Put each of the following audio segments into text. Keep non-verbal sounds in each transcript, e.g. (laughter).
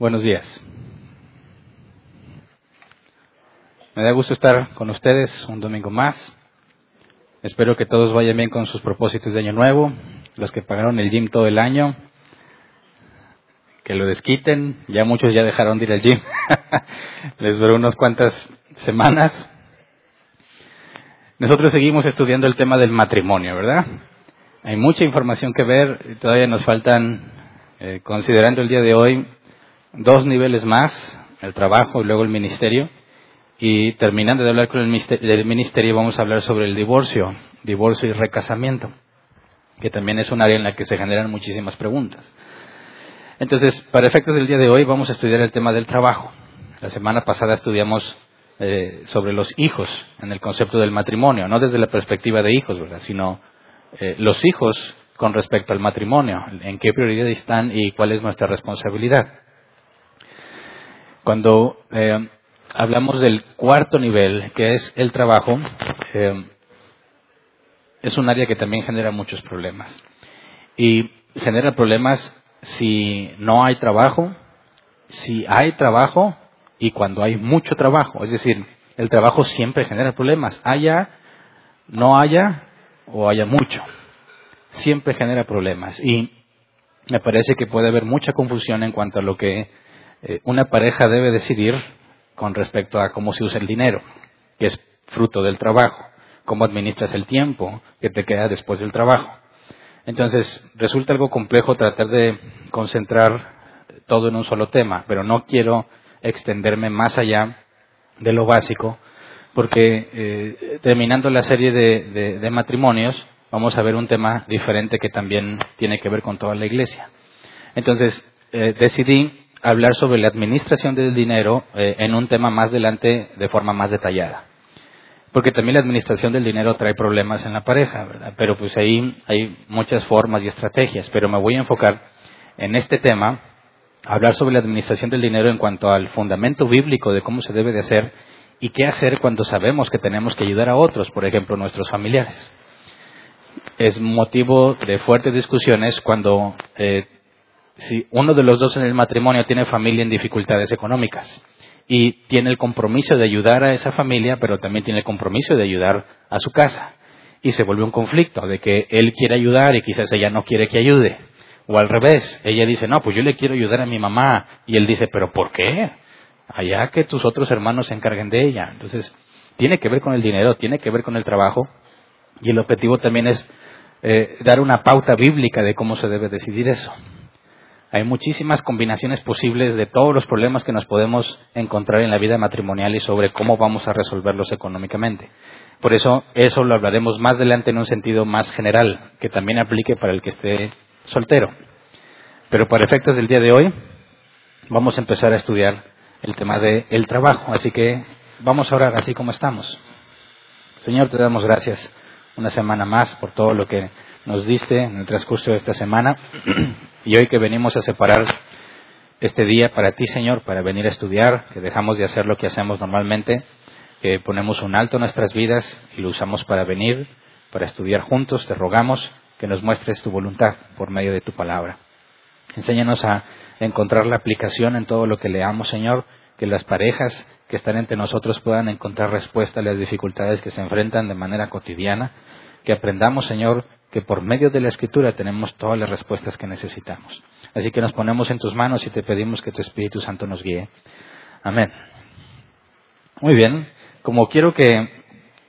Buenos días. Me da gusto estar con ustedes un domingo más. Espero que todos vayan bien con sus propósitos de año nuevo. Los que pagaron el gym todo el año, que lo desquiten. Ya muchos ya dejaron de ir al gym. (laughs) Les duró unas cuantas semanas. Nosotros seguimos estudiando el tema del matrimonio, ¿verdad? Hay mucha información que ver. Todavía nos faltan, eh, considerando el día de hoy, dos niveles más, el trabajo y luego el ministerio. Y terminando de hablar con el ministerio, vamos a hablar sobre el divorcio, divorcio y recasamiento, que también es un área en la que se generan muchísimas preguntas. Entonces, para efectos del día de hoy, vamos a estudiar el tema del trabajo. La semana pasada estudiamos eh, sobre los hijos en el concepto del matrimonio, no desde la perspectiva de hijos, ¿verdad? sino eh, los hijos con respecto al matrimonio, en qué prioridad están y cuál es nuestra responsabilidad. Cuando eh, hablamos del cuarto nivel, que es el trabajo, eh, es un área que también genera muchos problemas. Y genera problemas si no hay trabajo, si hay trabajo y cuando hay mucho trabajo. Es decir, el trabajo siempre genera problemas, haya, no haya o haya mucho. Siempre genera problemas. Y me parece que puede haber mucha confusión en cuanto a lo que eh, una pareja debe decidir con respecto a cómo se usa el dinero, que es fruto del trabajo, cómo administras el tiempo que te queda después del trabajo. Entonces, resulta algo complejo tratar de concentrar todo en un solo tema, pero no quiero extenderme más allá de lo básico, porque eh, terminando la serie de, matrimonios, vamos a ver un tema diferente que también tiene que ver con toda la iglesia. Entonces, eh, decidí hablar sobre la administración del dinero eh, en un tema más adelante de forma más detallada. Porque también la administración del dinero trae problemas en la pareja, ¿verdad? Pero pues ahí hay muchas formas y estrategias. Pero me voy a enfocar en este tema, hablar sobre la administración del dinero en cuanto al fundamento bíblico de cómo se debe de hacer y qué hacer cuando sabemos que tenemos que ayudar a otros, por ejemplo, nuestros familiares. Es motivo de fuertes discusiones cuando eh, si uno de los dos en el matrimonio tiene familia en dificultades económicas y tiene el compromiso de ayudar a esa familia, pero también tiene el compromiso de ayudar a su casa. Y se vuelve un conflicto de que él quiere ayudar y quizás ella no quiere que ayude. O al revés, ella dice, no, pues yo le quiero ayudar a mi mamá. Y él dice, pero ¿por qué? Allá que tus otros hermanos se encarguen de ella. Entonces, tiene que ver con el dinero, tiene que ver con el trabajo. Y el objetivo también es eh, dar una pauta bíblica de cómo se debe decidir eso. Hay muchísimas combinaciones posibles de todos los problemas que nos podemos encontrar en la vida matrimonial y sobre cómo vamos a resolverlos económicamente. Por eso, eso lo hablaremos más adelante en un sentido más general, que también aplique para el que esté soltero. Pero para efectos del día de hoy, vamos a empezar a estudiar el tema del trabajo. Así que vamos a orar así como estamos. Señor, te damos gracias una semana más por todo lo que nos diste en el transcurso de esta semana. (clears throat) Y hoy que venimos a separar este día para ti, Señor, para venir a estudiar, que dejamos de hacer lo que hacemos normalmente, que ponemos un alto en nuestras vidas y lo usamos para venir, para estudiar juntos, te rogamos que nos muestres tu voluntad por medio de tu palabra. Enséñanos a encontrar la aplicación en todo lo que leamos, Señor, que las parejas que están entre nosotros puedan encontrar respuesta a las dificultades que se enfrentan de manera cotidiana, que aprendamos, Señor, que por medio de la escritura tenemos todas las respuestas que necesitamos. Así que nos ponemos en tus manos y te pedimos que tu Espíritu Santo nos guíe. Amén. Muy bien, como quiero que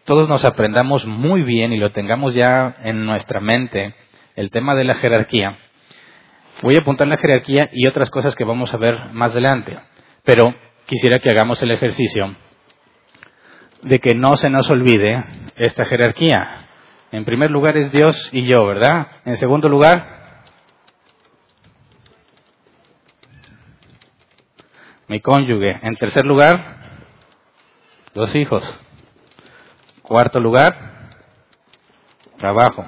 todos nos aprendamos muy bien y lo tengamos ya en nuestra mente, el tema de la jerarquía, voy a apuntar la jerarquía y otras cosas que vamos a ver más adelante. Pero quisiera que hagamos el ejercicio de que no se nos olvide esta jerarquía En primer lugar es Dios y yo, ¿verdad? En segundo lugar, mi cónyuge. En tercer lugar, los hijos. Cuarto lugar, trabajo.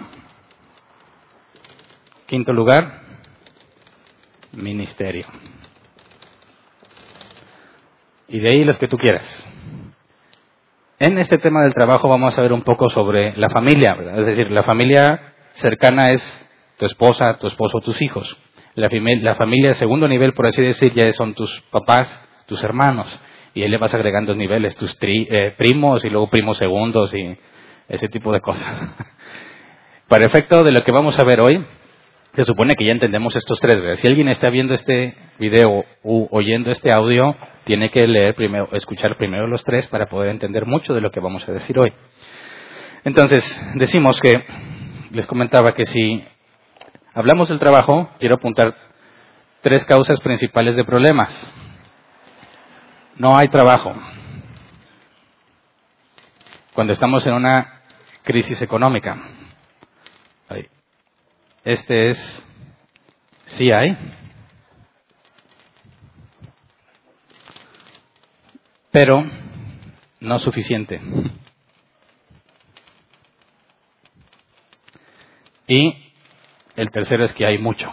Quinto lugar, ministerio. Y de ahí los que tú quieras. En este tema del trabajo vamos a ver un poco sobre la familia, es decir, la familia cercana es tu esposa, tu esposo, tus hijos. La, familia de segundo nivel, por así decir, ya son tus papás, tus hermanos. Y ahí le vas agregando niveles, tus eh, primos y luego primos segundos y ese tipo de cosas. (laughs) Para efecto de lo que vamos a ver hoy, se supone que ya entendemos estos tres. Si alguien está viendo este video u oyendo este audio, tiene que leer primero, escuchar primero los tres para poder entender mucho de lo que vamos a decir hoy. Entonces, decimos que, les comentaba que si hablamos del trabajo, quiero apuntar tres causas principales de problemas. No hay trabajo. Cuando estamos en una crisis económica. Este es, sí hay, pero no suficiente. Y el tercero es que hay mucho.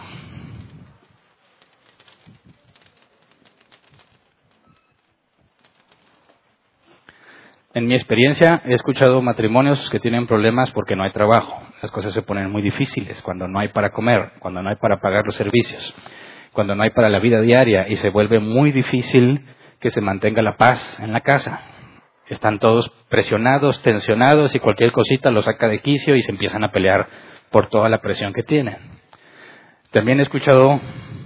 En mi experiencia he escuchado matrimonios que tienen problemas porque no hay trabajo. Las cosas se ponen muy difíciles cuando no hay para comer, cuando no hay para pagar los servicios, cuando no hay para la vida diaria y se vuelve muy difícil que se mantenga la paz en la casa. Están todos presionados, tensionados y cualquier cosita los saca de quicio y se empiezan a pelear por toda la presión que tienen. También he escuchado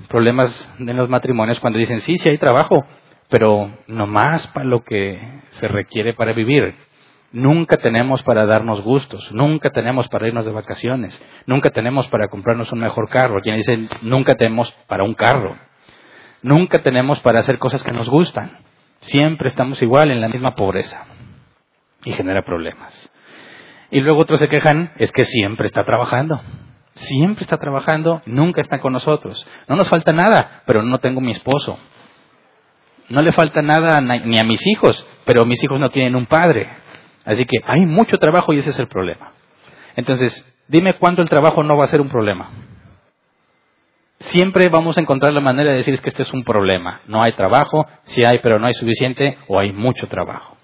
problemas en los matrimonios cuando dicen, sí, sí hay trabajo, pero no más para lo que se requiere para vivir. Nunca tenemos para darnos gustos, nunca tenemos para irnos de vacaciones, nunca tenemos para comprarnos un mejor carro. Quienes dicen, nunca tenemos para un carro. Nunca tenemos para hacer cosas que nos gustan. Siempre estamos igual en la misma pobreza. Y genera problemas. Y luego otros se quejan, es que siempre está trabajando. Siempre está trabajando, nunca está con nosotros. No nos falta nada, pero no tengo mi esposo. No le falta nada ni a mis hijos, pero mis hijos no tienen un padre. Así que hay mucho trabajo y ese es el problema. Entonces, dime cuándo el trabajo no va a ser un problema siempre vamos a encontrar la manera de decir que este es un problema. No hay trabajo, si hay, pero no hay suficiente, o hay mucho trabajo.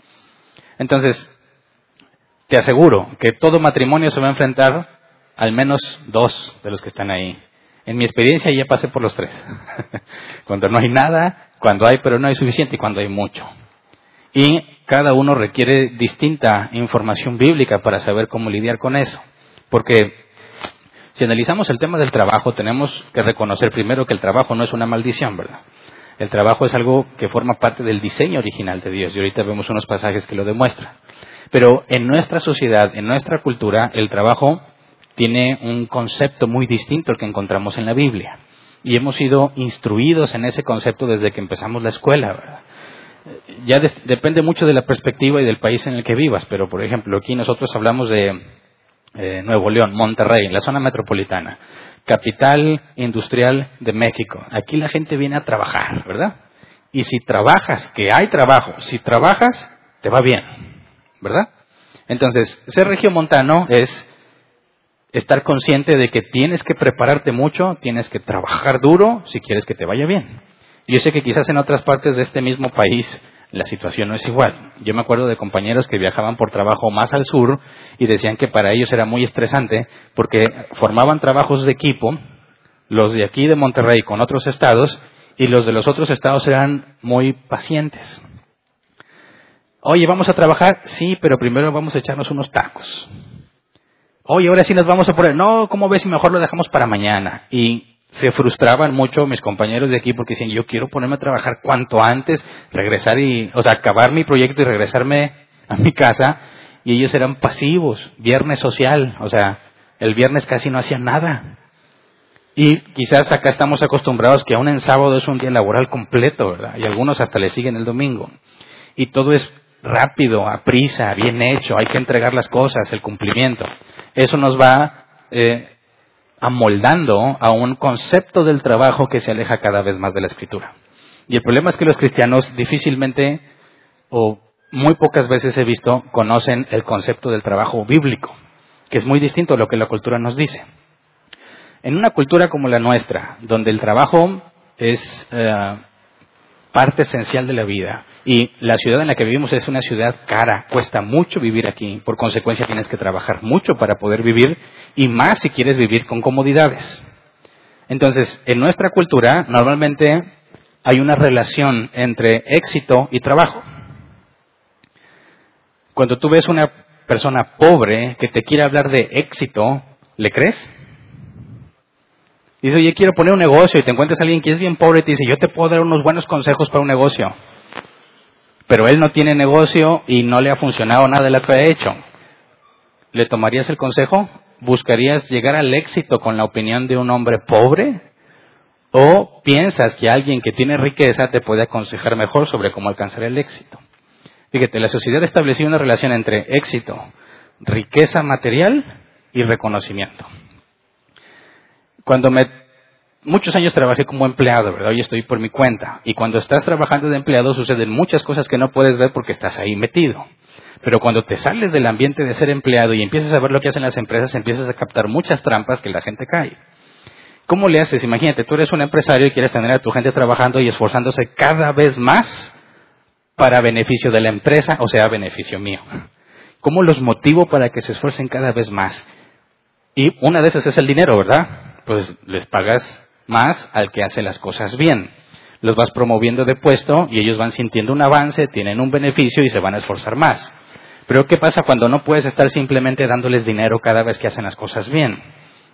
Entonces, te aseguro que todo matrimonio se va a enfrentar al menos dos de los que están ahí. En mi experiencia ya pasé por los tres. (laughs) cuando no hay nada, cuando hay pero no hay suficiente y cuando hay mucho. Y cada uno requiere distinta información bíblica para saber cómo lidiar con eso. Porque si analizamos el tema del trabajo, tenemos que reconocer primero que el trabajo no es una maldición, ¿verdad? El trabajo es algo que forma parte del diseño original de Dios y ahorita vemos unos pasajes que lo demuestran. Pero en nuestra sociedad, en nuestra cultura, el trabajo tiene un concepto muy distinto al que encontramos en la Biblia. Y hemos sido instruidos en ese concepto desde que empezamos la escuela, ¿verdad? Ya depende mucho de la perspectiva y del país en el que vivas, pero por ejemplo, aquí nosotros hablamos de eh, Nuevo León, Monterrey, la zona metropolitana, capital industrial de México. Aquí la gente viene a trabajar, ¿verdad? Y si trabajas, que hay trabajo, si trabajas, te va bien, ¿verdad? Entonces, ser regiomontano es estar consciente de que tienes que prepararte mucho, tienes que trabajar duro si quieres que te vaya bien. Yo sé que quizás en otras partes de este mismo país la situación no es igual. Yo me acuerdo de compañeros que viajaban por trabajo más al sur y decían que para ellos era muy estresante porque formaban trabajos de equipo, los de aquí de Monterrey con otros estados, y los de los otros estados eran muy pacientes. Oye, ¿vamos a trabajar? Sí, pero primero vamos a echarnos unos tacos. Oye, ahora sí nos vamos a poner. No, ¿cómo ves si mejor lo dejamos para mañana? Y se frustraban mucho mis compañeros de aquí porque decían, yo quiero ponerme a trabajar cuanto antes, regresar y, o sea, acabar mi proyecto y regresarme a mi casa. Y ellos eran pasivos, viernes social, o sea, el viernes casi no hacían nada. Y quizás acá estamos acostumbrados que aún en sábado es un día laboral completo, ¿verdad? Y algunos hasta le siguen el domingo. Y todo es rápido, a prisa, bien hecho, hay que entregar las cosas, el cumplimiento. eso nos va eh, amoldando a un concepto del trabajo que se aleja cada vez más de la escritura. Y el problema es que los cristianos difícilmente o muy pocas veces he visto conocen el concepto del trabajo bíblico, que es muy distinto a lo que la cultura nos dice. En una cultura como la nuestra, donde el trabajo es eh, parte esencial de la vida y la ciudad en la que vivimos es una ciudad cara, cuesta mucho vivir aquí, por consecuencia tienes que trabajar mucho para poder vivir y más si quieres vivir con comodidades. Entonces, en nuestra cultura normalmente hay una relación entre éxito y trabajo. Cuando tú ves una persona pobre que te quiere hablar de éxito, ¿le crees? Dice, oye, quiero poner un negocio y te encuentras a alguien que es bien pobre y te dice, yo te puedo dar unos buenos consejos para un negocio. Pero él no tiene negocio y no le ha funcionado nada de lo que ha hecho. ¿Le tomarías el consejo? ¿Buscarías llegar al éxito con la opinión de un hombre pobre? ¿O piensas que alguien que tiene riqueza te puede aconsejar mejor sobre cómo alcanzar el éxito? Fíjate, la sociedad ha establecido una relación entre éxito, riqueza material y reconocimiento. Cuando me muchos años trabajé como empleado, ¿verdad? Hoy estoy por mi cuenta. Y cuando estás trabajando de empleado suceden muchas cosas que no puedes ver porque estás ahí metido. Pero cuando te sales del ambiente de ser empleado y empiezas a ver lo que hacen las empresas, empiezas a captar muchas trampas que la gente cae. ¿Cómo le haces? Imagínate, tú eres un empresario y quieres tener a tu gente trabajando y esforzándose cada vez más para beneficio de la empresa, o sea, beneficio mío. ¿Cómo los motivo para que se esfuercen cada vez más? Y una de esas es el dinero, ¿verdad? Pues les pagas más al que hace las cosas bien. Los vas promoviendo de puesto y ellos van sintiendo un avance, tienen un beneficio y se van a esforzar más. Pero ¿qué pasa cuando no puedes estar simplemente dándoles dinero cada vez que hacen las cosas bien?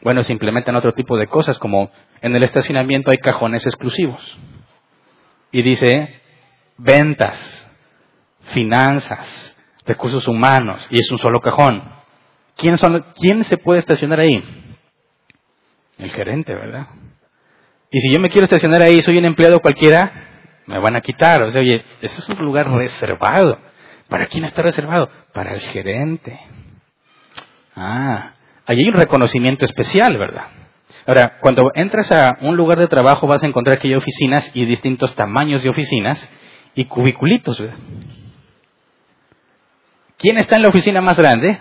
Bueno, se implementan otro tipo de cosas, como en el estacionamiento hay cajones exclusivos. Y dice ventas, finanzas, recursos humanos, y es un solo cajón. ¿Quién, son, ¿Quién se puede estacionar ahí? El gerente, ¿verdad? Y si yo me quiero estacionar ahí, soy un empleado cualquiera, me van a quitar. O sea, oye, ese es un lugar reservado. ¿Para quién está reservado? Para el gerente. Ah, ahí hay un reconocimiento especial, ¿verdad? Ahora, cuando entras a un lugar de trabajo vas a encontrar que hay oficinas y distintos tamaños de oficinas y cubiculitos, ¿verdad? ¿Quién está en la oficina más grande?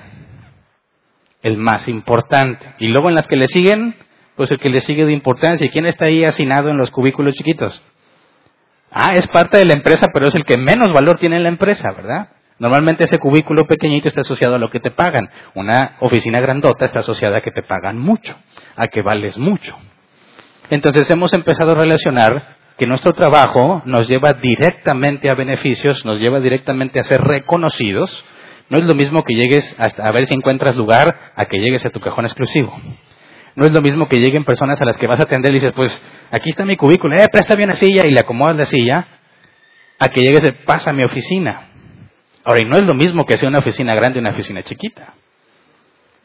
El más importante. Y luego en las que le siguen, pues el que le sigue de importancia. ¿Y quién está ahí hacinado en los cubículos chiquitos? Ah, es parte de la empresa, pero es el que menos valor tiene en la empresa, ¿verdad? Normalmente ese cubículo pequeñito está asociado a lo que te pagan. Una oficina grandota está asociada a que te pagan mucho, a que vales mucho. Entonces hemos empezado a relacionar que nuestro trabajo nos lleva directamente a beneficios, nos lleva directamente a ser reconocidos. No es lo mismo que llegues a ver si encuentras lugar a que llegues a tu cajón exclusivo. No es lo mismo que lleguen personas a las que vas a atender y dices, pues aquí está mi cubículo, eh, presta bien la silla y le acomodas la silla, a que llegues, pasa a mi oficina. Ahora, y no es lo mismo que sea una oficina grande y una oficina chiquita.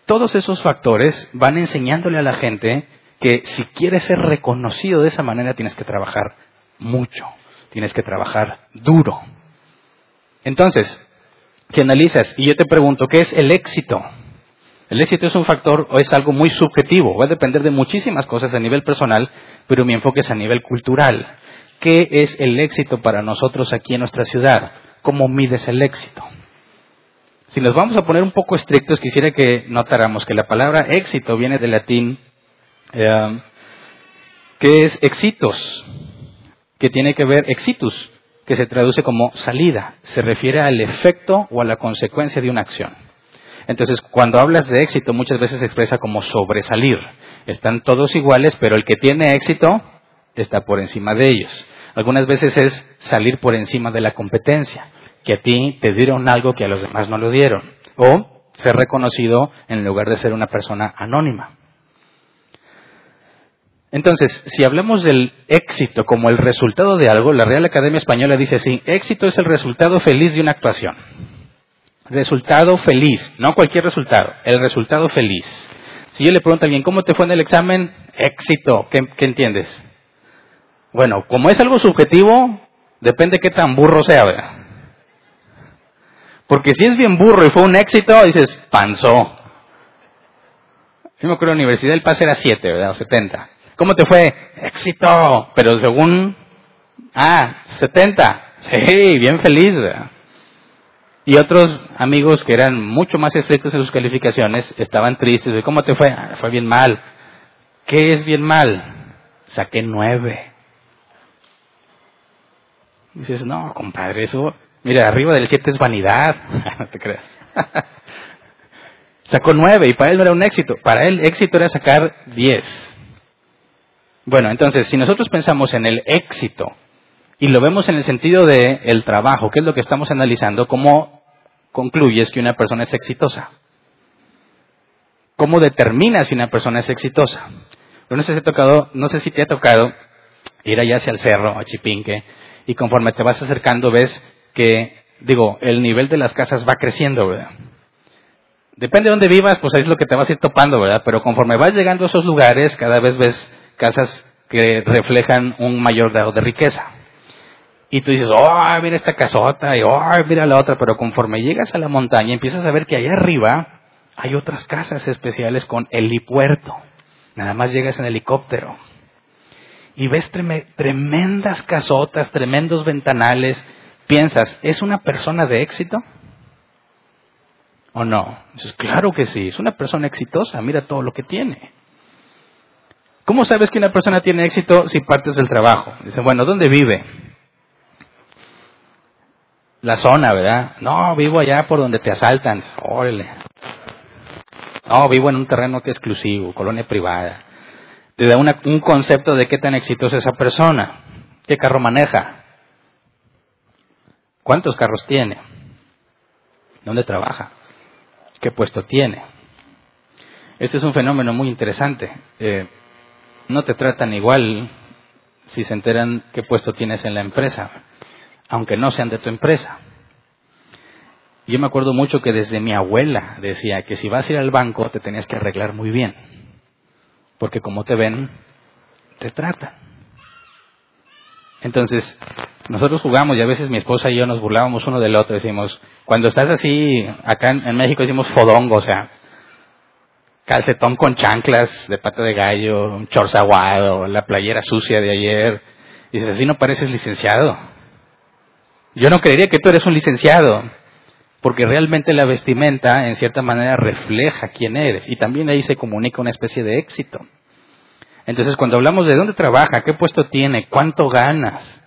Todos esos factores van enseñándole a la gente que si quieres ser reconocido de esa manera tienes que trabajar mucho, tienes que trabajar duro. Entonces, si analizas y yo te pregunto, ¿qué es el éxito? El éxito es un factor o es algo muy subjetivo, va a depender de muchísimas cosas a nivel personal, pero mi enfoque es a nivel cultural. ¿Qué es el éxito para nosotros aquí en nuestra ciudad? ¿Cómo mides el éxito? Si nos vamos a poner un poco estrictos, quisiera que notáramos que la palabra éxito viene del latín, eh, que es exitos, que tiene que ver exitus, que se traduce como salida, se refiere al efecto o a la consecuencia de una acción. Entonces, cuando hablas de éxito, muchas veces se expresa como sobresalir. Están todos iguales, pero el que tiene éxito está por encima de ellos. Algunas veces es salir por encima de la competencia, que a ti te dieron algo que a los demás no lo dieron. O ser reconocido en lugar de ser una persona anónima. Entonces, si hablamos del éxito como el resultado de algo, la Real Academia Española dice así, éxito es el resultado feliz de una actuación. Resultado feliz, no cualquier resultado, el resultado feliz. Si yo le pregunto a alguien, ¿cómo te fue en el examen? Éxito, ¿qué, entiendes? Bueno, como es algo subjetivo, depende qué tan burro sea, ¿verdad? Porque si es bien burro y fue un éxito, dices, panzó. Yo me acuerdo, la Universidad del Paz era 7, ¿verdad? O 70. ¿Cómo te fue? Éxito. Pero según, ah, 70. Sí, bien feliz, ¿verdad? Y otros amigos que eran mucho más estrictos en sus calificaciones estaban tristes. ¿Cómo te fue? Ah, fue bien mal. ¿Qué es bien mal? Saqué nueve. Dices, no, compadre, eso, mira, arriba del siete es vanidad. (laughs) no te creas. (laughs) Sacó nueve y para él no era un éxito. Para él éxito era sacar diez. Bueno, entonces, si nosotros pensamos en el éxito y lo vemos en el sentido de el trabajo, que es lo que estamos analizando, ¿cómo concluyes que una persona es exitosa? ¿Cómo determinas si una persona es exitosa? no sé si, tocado, no sé si te ha tocado ir allá hacia el cerro, a Chipinque, y conforme te vas acercando ves que, digo, el nivel de las casas va creciendo, ¿verdad? Depende de dónde vivas, pues ahí es lo que te vas a ir topando, ¿verdad? Pero conforme vas llegando a esos lugares, cada vez ves casas que reflejan un mayor grado de riqueza. Y tú dices, oh, mira esta casota, y oh, mira la otra, pero conforme llegas a la montaña empiezas a ver que allá arriba hay otras casas especiales con helipuerto. Nada más llegas en helicóptero. Y ves tremendas casotas, tremendos ventanales. Piensas, ¿es una persona de éxito? ¿O no? Dices, claro que sí, es una persona exitosa, mira todo lo que tiene. ¿Cómo sabes que una persona tiene éxito si partes del trabajo? Dice, bueno, ¿dónde vive? La zona, ¿verdad? No, vivo allá por donde te asaltan. Órale. No, vivo en un terreno que exclusivo, colonia privada. Te da un concepto de qué tan exitosa es esa persona. ¿Qué carro maneja? ¿Cuántos carros tiene? ¿Dónde trabaja? qué puesto tiene. Este es un fenómeno muy interesante. Eh, no te tratan igual si se enteran qué puesto tienes en la empresa, aunque no sean de tu empresa. Yo me acuerdo mucho que desde mi abuela decía que si vas a ir al banco te tenías que arreglar muy bien, porque como te ven, te tratan. Entonces, nosotros jugamos y a veces mi esposa y yo nos burlábamos uno del otro. Decimos, cuando estás así, acá en, México decimos fodongo, o sea, calcetón con chanclas de pata de gallo, un chorzaguado, la playera sucia de ayer. Y dices, así no pareces licenciado. Yo no creería que tú eres un licenciado, porque realmente la vestimenta en cierta manera refleja quién eres y también ahí se comunica una especie de éxito. Entonces, cuando hablamos de dónde trabaja, qué puesto tiene, cuánto ganas,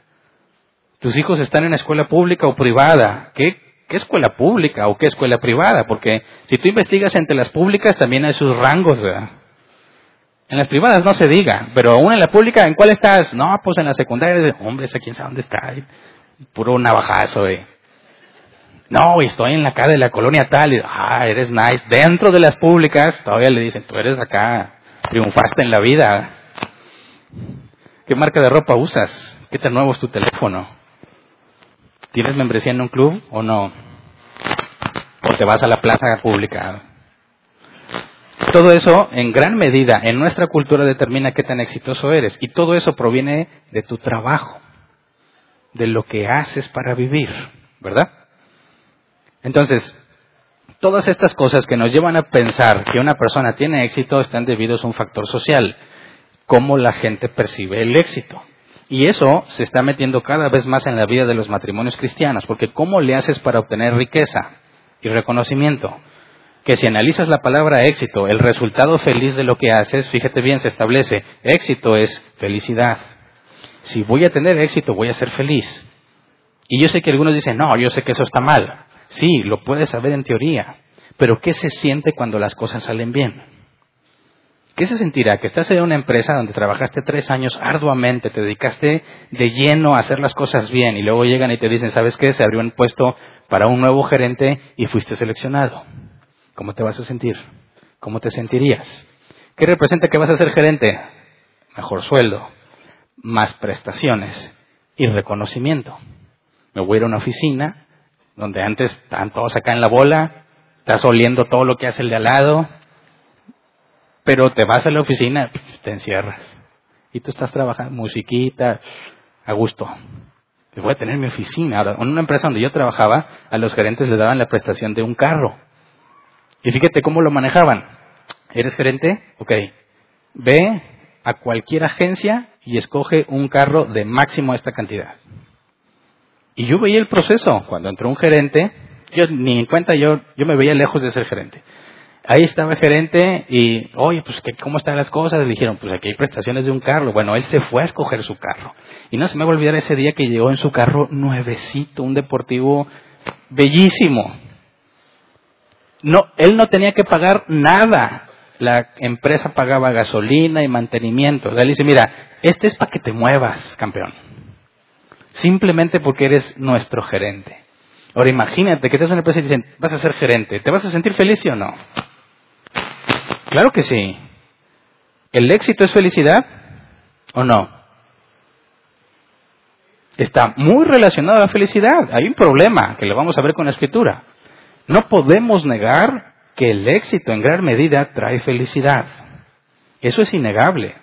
tus hijos están en escuela pública o privada. ¿Qué, escuela pública o qué escuela privada? Porque si tú investigas entre las públicas también hay sus rangos, ¿verdad? En las privadas no se diga, pero aún en la pública, ¿en cuál estás? No, pues en la secundaria, hombre, esa quién sabe dónde está? Puro navajazo, eh. No, estoy en la cara de la colonia tal, y, ah, eres nice. Dentro de las públicas, todavía le dicen, tú eres acá, triunfaste en la vida. ¿Qué marca de ropa usas? ¿Qué tan nuevo es tu teléfono? ¿Tienes membresía en un club o no? ¿O te vas a la plaza pública? Todo eso, en gran medida, en nuestra cultura determina qué tan exitoso eres. Y todo eso proviene de tu trabajo, de lo que haces para vivir, ¿verdad? Entonces, todas estas cosas que nos llevan a pensar que una persona tiene éxito están debidos a un factor social, cómo la gente percibe el éxito. Y eso se está metiendo cada vez más en la vida de los matrimonios cristianos, porque ¿cómo le haces para obtener riqueza y reconocimiento? Que si analizas la palabra éxito, el resultado feliz de lo que haces, fíjate bien, se establece, éxito es felicidad. Si voy a tener éxito, voy a ser feliz. Y yo sé que algunos dicen, no, yo sé que eso está mal. Sí, lo puedes saber en teoría, pero ¿qué se siente cuando las cosas salen bien? ¿Qué se sentirá? Que estás en una empresa donde trabajaste tres años arduamente, te dedicaste de lleno a hacer las cosas bien y luego llegan y te dicen, ¿sabes qué? Se abrió un puesto para un nuevo gerente y fuiste seleccionado. ¿Cómo te vas a sentir? ¿Cómo te sentirías? ¿Qué representa que vas a ser gerente? Mejor sueldo, más prestaciones y reconocimiento. Me voy a ir a una oficina donde antes estaban todos acá en la bola, estás oliendo todo lo que hace el de al lado, pero te vas a la oficina, te encierras. Y tú estás trabajando, musiquita, a gusto. voy a tener mi oficina. En una empresa donde yo trabajaba, a los gerentes les daban la prestación de un carro. Y fíjate cómo lo manejaban. ¿Eres gerente? Ok. Ve a cualquier agencia y escoge un carro de máximo esta cantidad. Y yo veía el proceso. Cuando entró un gerente, yo ni en cuenta, yo, yo me veía lejos de ser gerente. Ahí estaba el gerente y, oye, pues, ¿cómo están las cosas? Le dijeron, pues aquí hay prestaciones de un carro. Bueno, él se fue a escoger su carro. Y no se me va a olvidar ese día que llegó en su carro nuevecito, un deportivo bellísimo. No, él no tenía que pagar nada. La empresa pagaba gasolina y mantenimiento. Él dice, mira, este es para que te muevas, campeón. Simplemente porque eres nuestro gerente. Ahora imagínate que te una empresa y dicen, vas a ser gerente. ¿Te vas a sentir feliz o no? Claro que sí. ¿El éxito es felicidad o no? Está muy relacionado a la felicidad. Hay un problema que lo vamos a ver con la escritura. No podemos negar que el éxito en gran medida trae felicidad. Eso es innegable.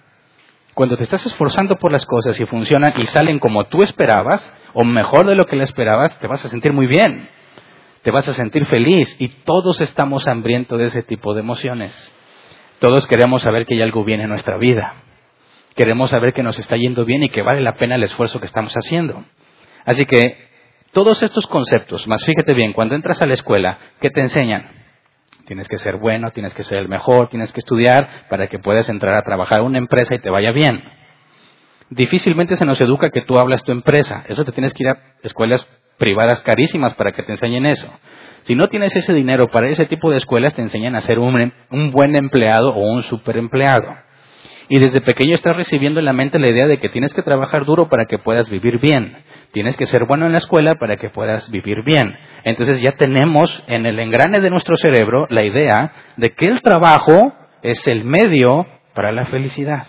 Cuando te estás esforzando por las cosas y funcionan y salen como tú esperabas, o mejor de lo que le esperabas, te vas a sentir muy bien. Te vas a sentir feliz y todos estamos hambrientos de ese tipo de emociones. Todos queremos saber que hay algo bien en nuestra vida. Queremos saber que nos está yendo bien y que vale la pena el esfuerzo que estamos haciendo. Así que todos estos conceptos, más fíjate bien, cuando entras a la escuela, ¿qué te enseñan? Tienes que ser bueno, tienes que ser el mejor, tienes que estudiar para que puedas entrar a trabajar en una empresa y te vaya bien. Difícilmente se nos educa que tú hablas tu empresa. Eso te tienes que ir a escuelas privadas carísimas para que te enseñen eso. Si no tienes ese dinero para ese tipo de escuelas, te enseñan a ser un, un buen empleado o un super empleado. Y desde pequeño estás recibiendo en la mente la idea de que tienes que trabajar duro para que puedas vivir bien. Tienes que ser bueno en la escuela para que puedas vivir bien. Entonces ya tenemos en el engrane de nuestro cerebro la idea de que el trabajo es el medio para la felicidad.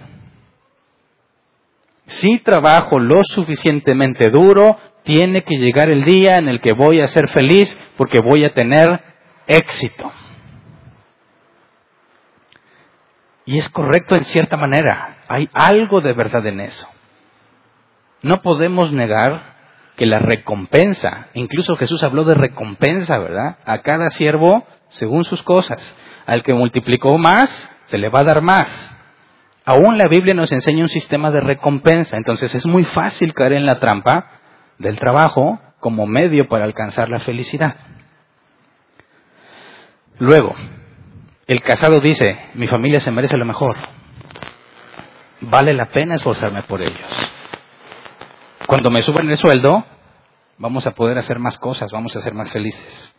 Si trabajo lo suficientemente duro, tiene que llegar el día en el que voy a ser feliz porque voy a tener éxito. Y es correcto en cierta manera. Hay algo de verdad en eso. No podemos negar que la recompensa, incluso Jesús habló de recompensa, ¿verdad? A cada siervo según sus cosas. Al que multiplicó más, se le va a dar más. Aún la Biblia nos enseña un sistema de recompensa, entonces es muy fácil caer en la trampa del trabajo como medio para alcanzar la felicidad. Luego, el casado dice, mi familia se merece lo mejor. Vale la pena esforzarme por ellos. Cuando me suban el sueldo, vamos a poder hacer más cosas, vamos a ser más felices.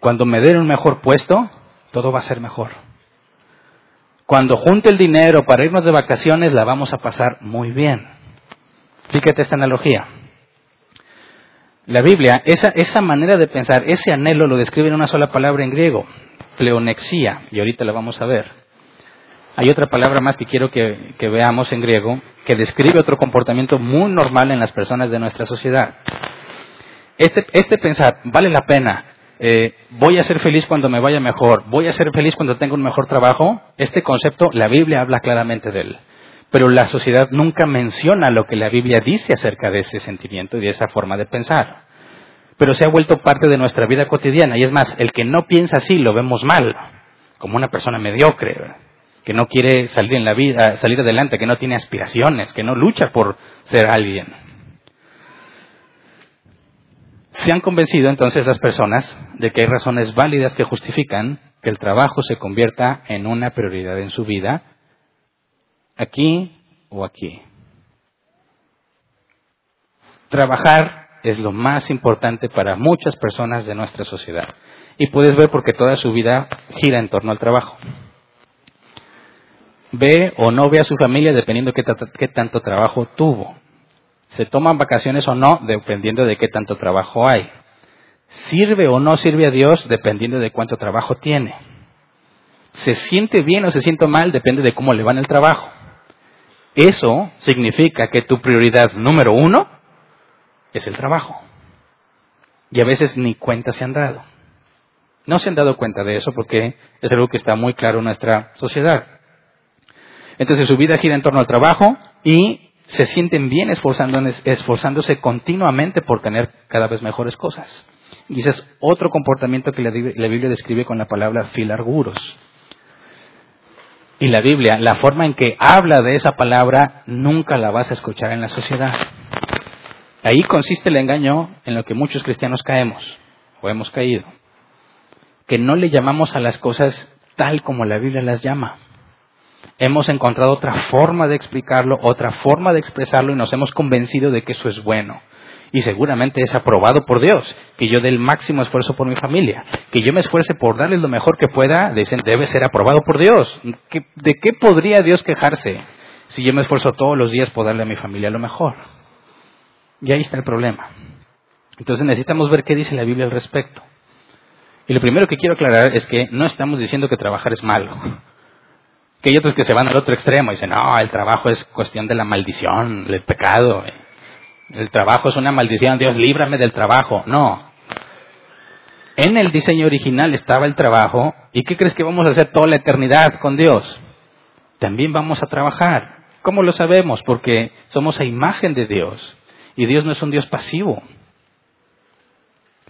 Cuando me den un mejor puesto, todo va a ser mejor. Cuando junte el dinero para irnos de vacaciones, la vamos a pasar muy bien. Fíjate esta analogía. La Biblia, esa, esa manera de pensar, ese anhelo lo describe en una sola palabra en griego, pleonexía, y ahorita la vamos a ver. Hay otra palabra más que quiero que, veamos en griego, que describe otro comportamiento muy normal en las personas de nuestra sociedad. Este, este pensar, vale la pena, eh, voy a ser feliz cuando me vaya mejor, voy a ser feliz cuando tenga un mejor trabajo, este concepto la Biblia habla claramente de él. Pero la sociedad nunca menciona lo que la Biblia dice acerca de ese sentimiento y de esa forma de pensar pero se ha vuelto parte de nuestra vida cotidiana. Y es más, el que no piensa así lo vemos mal, como una persona mediocre, que no quiere salir en la vida, salir adelante, que no tiene aspiraciones, que no lucha por ser alguien. Se han convencido entonces las personas de que hay razones válidas que justifican que el trabajo se convierta en una prioridad en su vida, aquí o aquí. Trabajar es lo más importante para muchas personas de nuestra sociedad. Y puedes ver porque toda su vida gira en torno al trabajo. Ve o no ve a su familia dependiendo de qué, tanto trabajo tuvo. Se toman vacaciones o no dependiendo de qué tanto trabajo hay. Sirve o no sirve a Dios dependiendo de cuánto trabajo tiene. Se siente bien o se siente mal depende de cómo le va en el trabajo. Eso significa que tu prioridad número uno es el trabajo. Y a veces ni cuenta se han dado. No se han dado cuenta de eso porque es algo que está muy claro en nuestra sociedad. Entonces su vida gira en torno al trabajo y se sienten bien esforzándose continuamente por tener cada vez mejores cosas. Y ese es otro comportamiento que la Biblia describe con la palabra filarguros. Y la Biblia, la forma en que habla de esa palabra, nunca la vas a escuchar en la sociedad. Ahí consiste el engaño en lo que muchos cristianos caemos o hemos caído. Que no le llamamos a las cosas tal como la Biblia las llama. Hemos encontrado otra forma de explicarlo, otra forma de expresarlo y nos hemos convencido de que eso es bueno. Y seguramente es aprobado por Dios, que yo dé el máximo esfuerzo por mi familia, que yo me esfuerce por darles lo mejor que pueda, dicen, debe ser aprobado por Dios. ¿De qué podría Dios quejarse si yo me esfuerzo todos los días por darle a mi familia lo mejor? Y ahí está el problema. Entonces necesitamos ver qué dice la Biblia al respecto. Y lo primero que quiero aclarar es que no estamos diciendo que trabajar es malo. Que hay otros que se van al otro extremo y dicen, no, el trabajo es cuestión de la maldición, del pecado. El trabajo es una maldición, Dios líbrame del trabajo. No. En el diseño original estaba el trabajo. ¿Y qué crees que vamos a hacer toda la eternidad con Dios? También vamos a trabajar. ¿Cómo lo sabemos? Porque somos a imagen de Dios. Y Dios no es un Dios pasivo.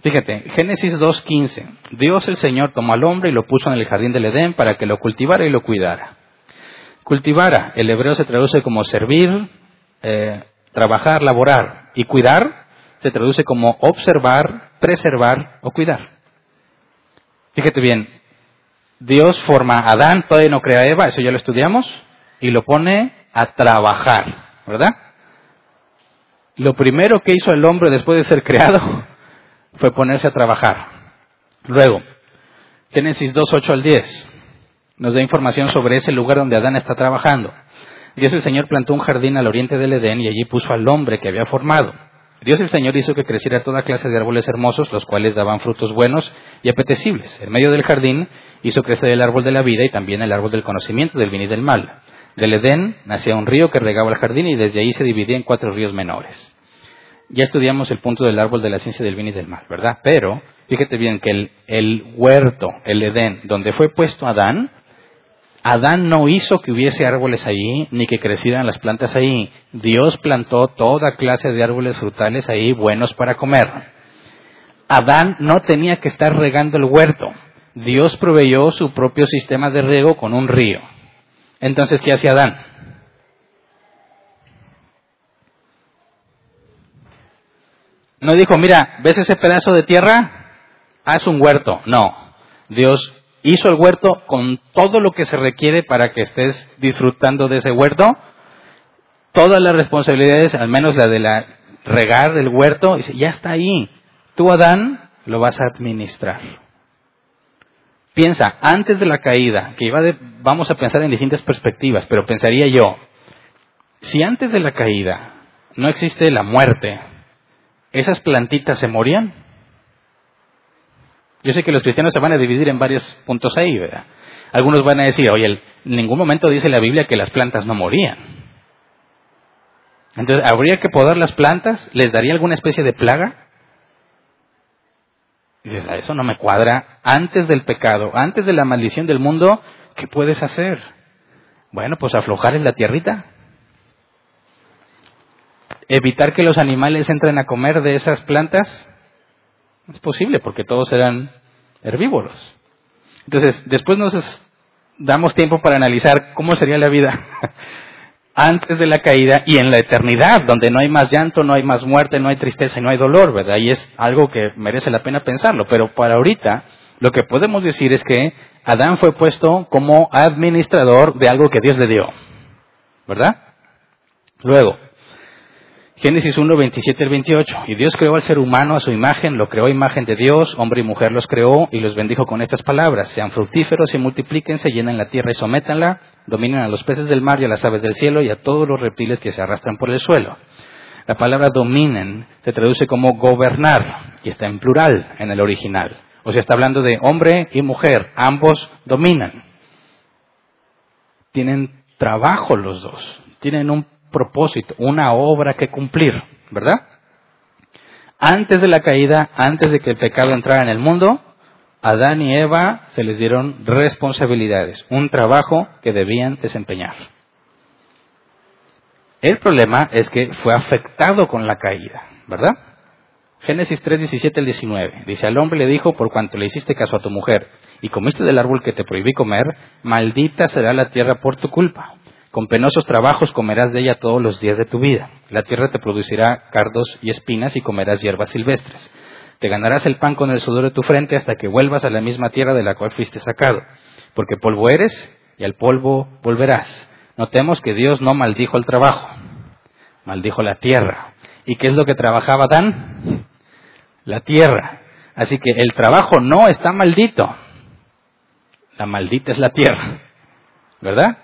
Fíjate, Génesis 2.15. Dios el Señor tomó al hombre y lo puso en el jardín del Edén para que lo cultivara y lo cuidara. Cultivara, el hebreo se traduce como servir, eh, trabajar, laborar. Y cuidar se traduce como observar, preservar o cuidar. Fíjate bien, Dios forma a Adán, todavía no crea a Eva, eso ya lo estudiamos, y lo pone a trabajar, ¿verdad? Lo primero que hizo el hombre después de ser creado fue ponerse a trabajar. Luego, Génesis 2, 8 al 10 nos da información sobre ese lugar donde Adán está trabajando. Dios el Señor plantó un jardín al oriente del Edén y allí puso al hombre que había formado. Dios el Señor hizo que creciera toda clase de árboles hermosos, los cuales daban frutos buenos y apetecibles. En medio del jardín hizo crecer el árbol de la vida y también el árbol del conocimiento del bien y del mal. Del Edén nacía un río que regaba el jardín y desde ahí se dividía en cuatro ríos menores. Ya estudiamos el punto del árbol de la ciencia del bien y del mal, ¿verdad? Pero fíjate bien que el, el huerto, el Edén, donde fue puesto Adán, Adán no hizo que hubiese árboles allí, ni que crecieran las plantas ahí. Dios plantó toda clase de árboles frutales ahí buenos para comer. Adán no tenía que estar regando el huerto. Dios proveyó su propio sistema de riego con un río. Entonces, ¿qué hacía Adán? No dijo, mira, ¿ves ese pedazo de tierra? Haz un huerto. No. Dios hizo el huerto con todo lo que se requiere para que estés disfrutando de ese huerto. Todas las responsabilidades, al menos la de la regar el huerto, dice, ya está ahí. Tú, Adán, lo vas a administrar. Piensa, antes de la caída, que iba de, vamos a pensar en distintas perspectivas, pero pensaría yo, si antes de la caída no existe la muerte, ¿esas plantitas se morían? Yo sé que los cristianos se van a dividir en varios puntos ahí, ¿verdad? Algunos van a decir, oye, en ningún momento dice la Biblia que las plantas no morían. Entonces, ¿habría que podar las plantas? ¿Les daría alguna especie de plaga? dices, a eso no me cuadra. Antes del pecado, antes de la maldición del mundo, ¿qué puedes hacer? Bueno, pues aflojar en la tierrita evitar que los animales entren a comer de esas plantas? Es posible porque todos eran herbívoros. Entonces, después nos damos tiempo para analizar cómo sería la vida (laughs) antes de la caída y en la eternidad, donde no hay más llanto, no hay más muerte, no hay tristeza y no hay dolor, ¿verdad? Y es algo que merece la pena pensarlo. Pero para ahorita, lo que podemos decir es que Adán fue puesto como administrador de algo que Dios le dio, ¿verdad? Luego, Génesis 1, 27 al 28. Y Dios creó al ser humano a su imagen, lo creó imagen de Dios, hombre y mujer los creó y los bendijo con estas palabras. Sean fructíferos y multiplíquense, llenen la tierra y sométanla, dominen a los peces del mar y a las aves del cielo y a todos los reptiles que se arrastran por el suelo. La palabra dominen se traduce como gobernar y está en plural en el original. O sea, está hablando de hombre y mujer, ambos dominan. Tienen trabajo los dos, tienen un propósito, una obra que cumplir, ¿verdad? Antes de la caída, antes de que el pecado entrara en el mundo, Adán y Eva se les dieron responsabilidades, un trabajo que debían desempeñar. El problema es que fue afectado con la caída, ¿verdad? Génesis 3, 17 al 19. Dice, al hombre le dijo, por cuanto le hiciste caso a tu mujer y comiste del árbol que te prohibí comer, maldita será la tierra por tu culpa. Con penosos trabajos comerás de ella todos los días de tu vida. La tierra te producirá cardos y espinas y comerás hierbas silvestres. Te ganarás el pan con el sudor de tu frente hasta que vuelvas a la misma tierra de la cual fuiste sacado. Porque polvo eres y al polvo volverás. Notemos que Dios no maldijo el trabajo, maldijo la tierra. ¿Y qué es lo que trabajaba Adán? La tierra. Así que el trabajo no está maldito. La maldita es la tierra. ¿Verdad?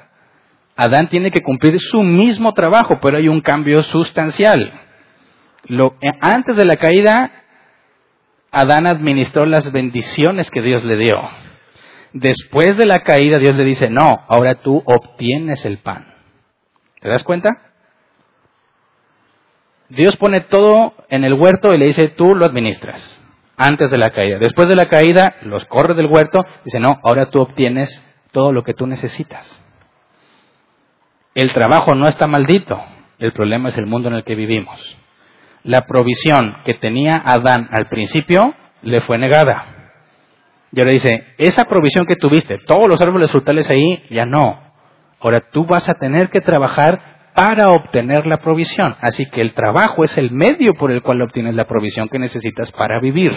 Adán tiene que cumplir su mismo trabajo, pero hay un cambio sustancial. Eh, antes de la caída, Adán administró las bendiciones que Dios le dio. Después de la caída, Dios le dice, no, ahora tú obtienes el pan. ¿Te das cuenta? Dios pone todo en el huerto y le dice, tú lo administras. Antes de la caída. Después de la caída, los corre del huerto, dice, no, ahora tú obtienes todo lo que tú necesitas. El trabajo no está maldito, el problema es el mundo en el que vivimos. La provisión que tenía Adán al principio le fue negada. Y ahora dice, esa provisión que tuviste, todos los árboles frutales ahí, ya no. Ahora tú vas a tener que trabajar para obtener la provisión. Así que el trabajo es el medio por el cual obtienes la provisión que necesitas para vivir.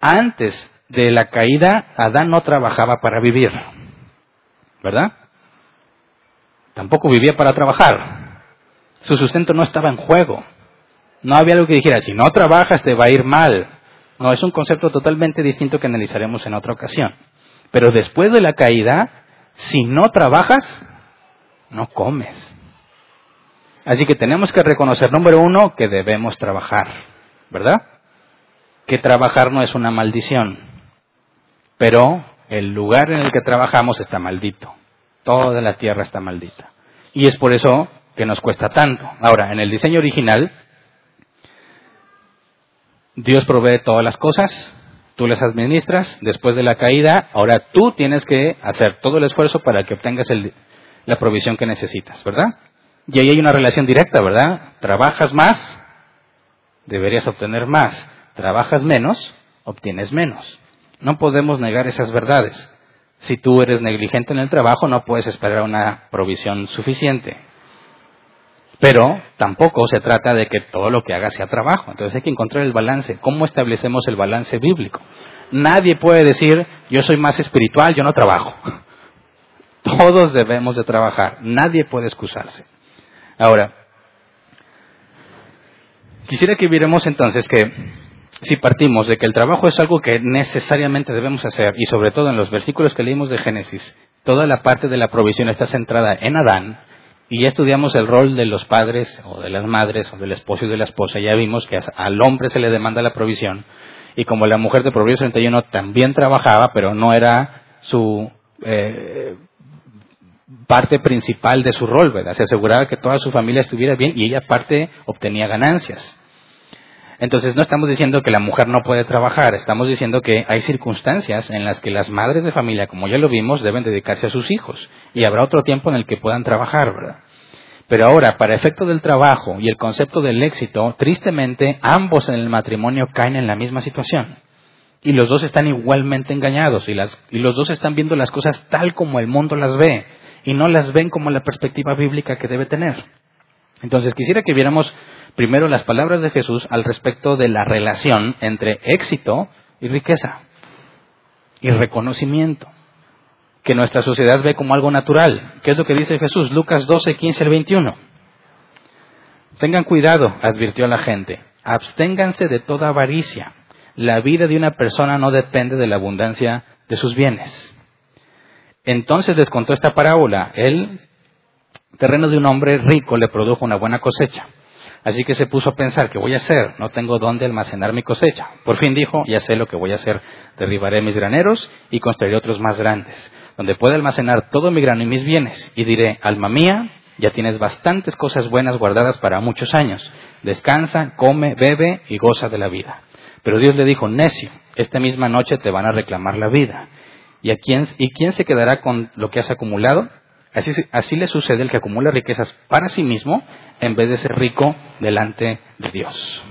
Antes de la caída, Adán no trabajaba para vivir. ¿Verdad? Tampoco vivía para trabajar. Su sustento no estaba en juego. No había algo que dijera, si no trabajas te va a ir mal. No, es un concepto totalmente distinto que analizaremos en otra ocasión. Pero después de la caída, si no trabajas, no comes. Así que tenemos que reconocer, número uno, que debemos trabajar, ¿verdad? Que trabajar no es una maldición, pero el lugar en el que trabajamos está maldito. Toda la tierra está maldita. Y es por eso que nos cuesta tanto. Ahora, en el diseño original, Dios provee todas las cosas, tú las administras, después de la caída, ahora tú tienes que hacer todo el esfuerzo para que obtengas la provisión que necesitas, ¿verdad? Y ahí hay una relación directa, ¿verdad? Trabajas más, deberías obtener más. Trabajas menos, obtienes menos. No podemos negar esas verdades. Si tú eres negligente en el trabajo, no puedes esperar una provisión suficiente. Pero tampoco se trata de que todo lo que hagas sea trabajo. Entonces hay que encontrar el balance. ¿Cómo establecemos el balance bíblico? Nadie puede decir, yo soy más espiritual, yo no trabajo. (laughs) Todos debemos de trabajar. Nadie puede excusarse. Ahora, quisiera que viéramos entonces que si partimos de que el trabajo es algo que necesariamente debemos hacer, y sobre todo en los versículos que leímos de Génesis, toda la parte de la provisión está centrada en Adán, y ya estudiamos el rol de los padres o de las madres o del esposo y de la esposa, ya vimos que al hombre se le demanda la provisión, y como la mujer de Proverbios 31 también trabajaba, pero no era su eh, parte principal de su rol, ¿verdad? Se aseguraba que toda su familia estuviera bien y ella parte obtenía ganancias. Entonces no estamos diciendo que la mujer no puede trabajar, estamos diciendo que hay circunstancias en las que las madres de familia, como ya lo vimos, deben dedicarse a sus hijos y habrá otro tiempo en el que puedan trabajar, ¿verdad? Pero ahora, para efecto del trabajo y el concepto del éxito, tristemente ambos en el matrimonio caen en la misma situación. Y los dos están igualmente engañados y, las, y los dos están viendo las cosas tal como el mundo las ve y no las ven como la perspectiva bíblica que debe tener. Entonces quisiera que viéramos primero las palabras de Jesús al respecto de la relación entre éxito y riqueza y reconocimiento que nuestra sociedad ve como algo natural. ¿Qué es lo que dice Jesús? Lucas 12, 15 al 21. Tengan cuidado, advirtió la gente, absténganse de toda avaricia. La vida de una persona no depende de la abundancia de sus bienes. Entonces les contó esta parábola. El terreno de un hombre rico le produjo una buena cosecha. Así que se puso a pensar, ¿qué voy a hacer? No tengo dónde almacenar mi cosecha. Por fin dijo, ya sé lo que voy a hacer. Derribaré mis graneros y construiré otros más grandes, donde pueda almacenar todo mi grano y mis bienes. Y diré, alma mía, ya tienes bastantes cosas buenas guardadas para muchos años. Descansa, come, bebe y goza de la vida. Pero Dios le dijo, necio, esta misma noche te van a reclamar la vida. ¿Y, a quién, ¿Y quién se quedará con lo que has acumulado? Así, así le sucede el que acumula riquezas para sí mismo en vez de ser rico delante de Dios.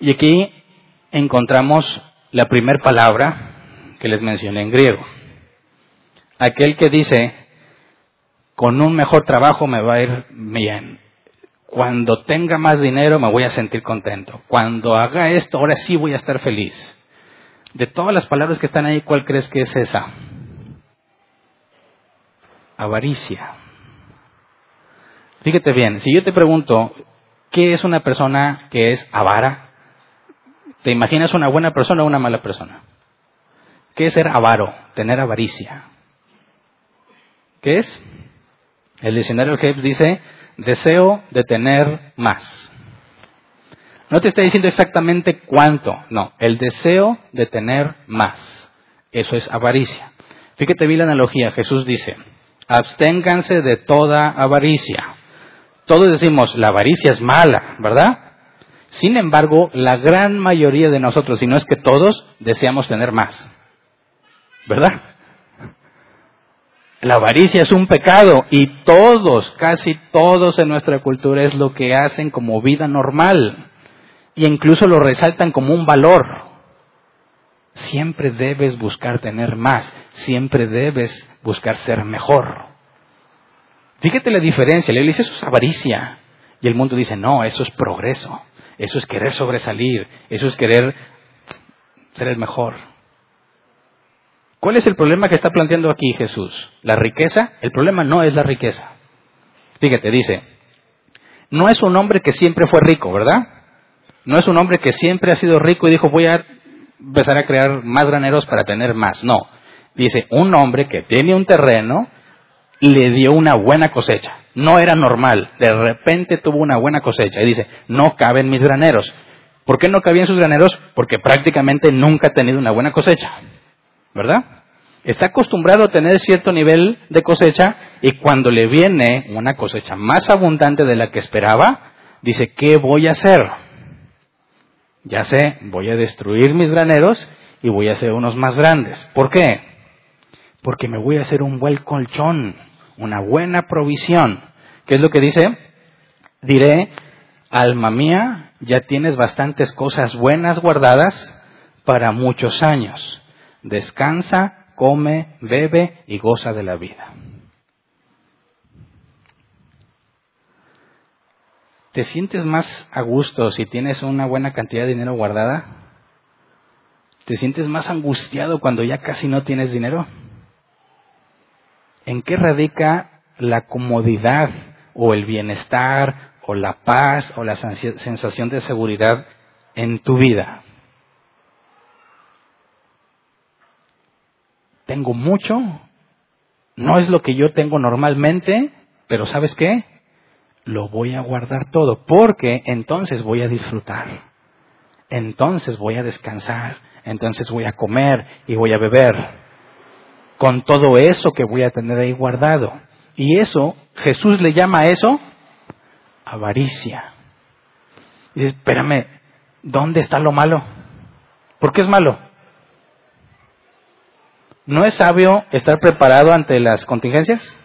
Y aquí encontramos la primera palabra que les mencioné en griego. Aquel que dice, con un mejor trabajo me va a ir bien. Cuando tenga más dinero me voy a sentir contento. Cuando haga esto, ahora sí voy a estar feliz. De todas las palabras que están ahí, ¿cuál crees que es esa? Avaricia. Fíjate bien, si yo te pregunto, ¿qué es una persona que es avara? ¿Te imaginas una buena persona o una mala persona? ¿Qué es ser avaro? Tener avaricia. ¿Qué es? El diccionario Hebbs dice, deseo de tener más. No te está diciendo exactamente cuánto, no, el deseo de tener más. Eso es avaricia. Fíjate bien la analogía, Jesús dice, absténganse de toda avaricia. Todos decimos, la avaricia es mala, ¿verdad? Sin embargo, la gran mayoría de nosotros, si no es que todos, deseamos tener más. ¿Verdad? La avaricia es un pecado y todos, casi todos en nuestra cultura es lo que hacen como vida normal y incluso lo resaltan como un valor. Siempre debes buscar tener más, siempre debes buscar ser mejor. Fíjate la diferencia, la iglesia eso es avaricia y el mundo dice, no, eso es progreso, eso es querer sobresalir, eso es querer ser el mejor. ¿Cuál es el problema que está planteando aquí Jesús? ¿La riqueza? El problema no es la riqueza. Fíjate, dice, no es un hombre que siempre fue rico, ¿verdad? No es un hombre que siempre ha sido rico y dijo voy a empezar a crear más graneros para tener más. No. Dice, un hombre que tiene un terreno le dio una buena cosecha. No era normal. De repente tuvo una buena cosecha. Y dice, no caben mis graneros. ¿Por qué no cabían sus graneros? Porque prácticamente nunca ha tenido una buena cosecha. ¿Verdad? Está acostumbrado a tener cierto nivel de cosecha y cuando le viene una cosecha más abundante de la que esperaba, dice, ¿qué voy a hacer? Ya sé, voy a destruir mis graneros y voy a hacer unos más grandes. ¿Por qué? Porque me voy a hacer un buen colchón, una buena provisión. ¿Qué es lo que dice? Diré, alma mía, ya tienes bastantes cosas buenas guardadas para muchos años. Descansa, come, bebe y goza de la vida. ¿Te sientes más a gusto si tienes una buena cantidad de dinero guardada? ¿Te sientes más angustiado cuando ya casi no tienes dinero? ¿En qué radica la comodidad o el bienestar o la paz o la sensación de seguridad en tu vida? Tengo mucho, no es lo que yo tengo normalmente, pero ¿sabes qué? lo voy a guardar todo, porque entonces voy a disfrutar, entonces voy a descansar, entonces voy a comer y voy a beber, con todo eso que voy a tener ahí guardado. Y eso, Jesús le llama a eso avaricia. Y dice, espérame, ¿dónde está lo malo? ¿Por qué es malo? ¿No es sabio estar preparado ante las contingencias?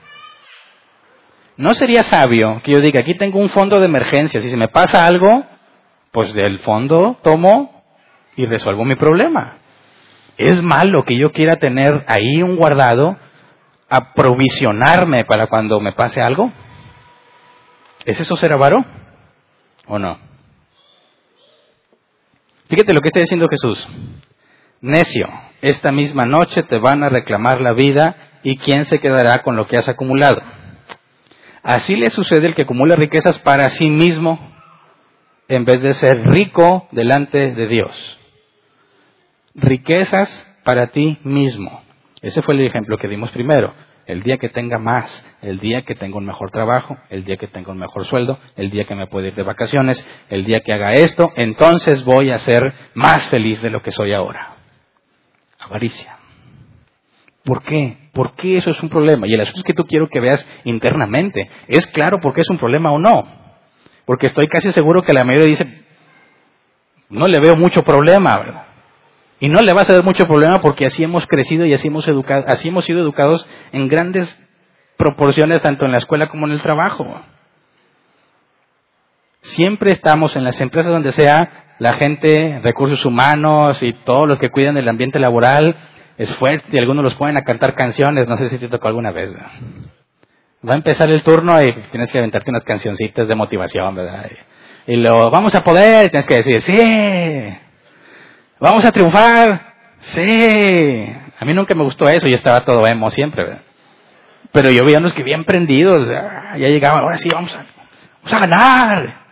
¿No sería sabio que yo diga, aquí tengo un fondo de emergencia, si se me pasa algo, pues del fondo tomo y resuelvo mi problema? ¿Es malo que yo quiera tener ahí un guardado, aprovisionarme para cuando me pase algo? ¿Es eso ser avaro o no? Fíjate lo que está diciendo Jesús. Necio, esta misma noche te van a reclamar la vida y quién se quedará con lo que has acumulado. Así le sucede el que acumula riquezas para sí mismo en vez de ser rico delante de Dios. Riquezas para ti mismo. Ese fue el ejemplo que dimos primero. El día que tenga más, el día que tenga un mejor trabajo, el día que tenga un mejor sueldo, el día que me pueda ir de vacaciones, el día que haga esto, entonces voy a ser más feliz de lo que soy ahora. Avaricia. ¿Por qué? ¿Por qué eso es un problema? Y el asunto es que tú quiero que veas internamente. ¿Es claro por qué es un problema o no? Porque estoy casi seguro que la mayoría dice, no le veo mucho problema, ¿verdad? Y no le vas a dar mucho problema porque así hemos crecido y así hemos, educado, así hemos sido educados en grandes proporciones, tanto en la escuela como en el trabajo. Siempre estamos en las empresas donde sea la gente, recursos humanos y todos los que cuidan del ambiente laboral es fuerte y algunos los ponen a cantar canciones, no sé si te tocó alguna vez. Va a empezar el turno y tienes que aventarte unas cancioncitas de motivación, ¿verdad? Y, lo vamos a poder, tienes que decir, sí, vamos a triunfar, sí. A mí nunca me gustó eso, yo estaba todo emo siempre, ¿verdad? Pero yo veía unos que bien prendidos, ya llegaban, ahora sí, vamos a, vamos a ganar.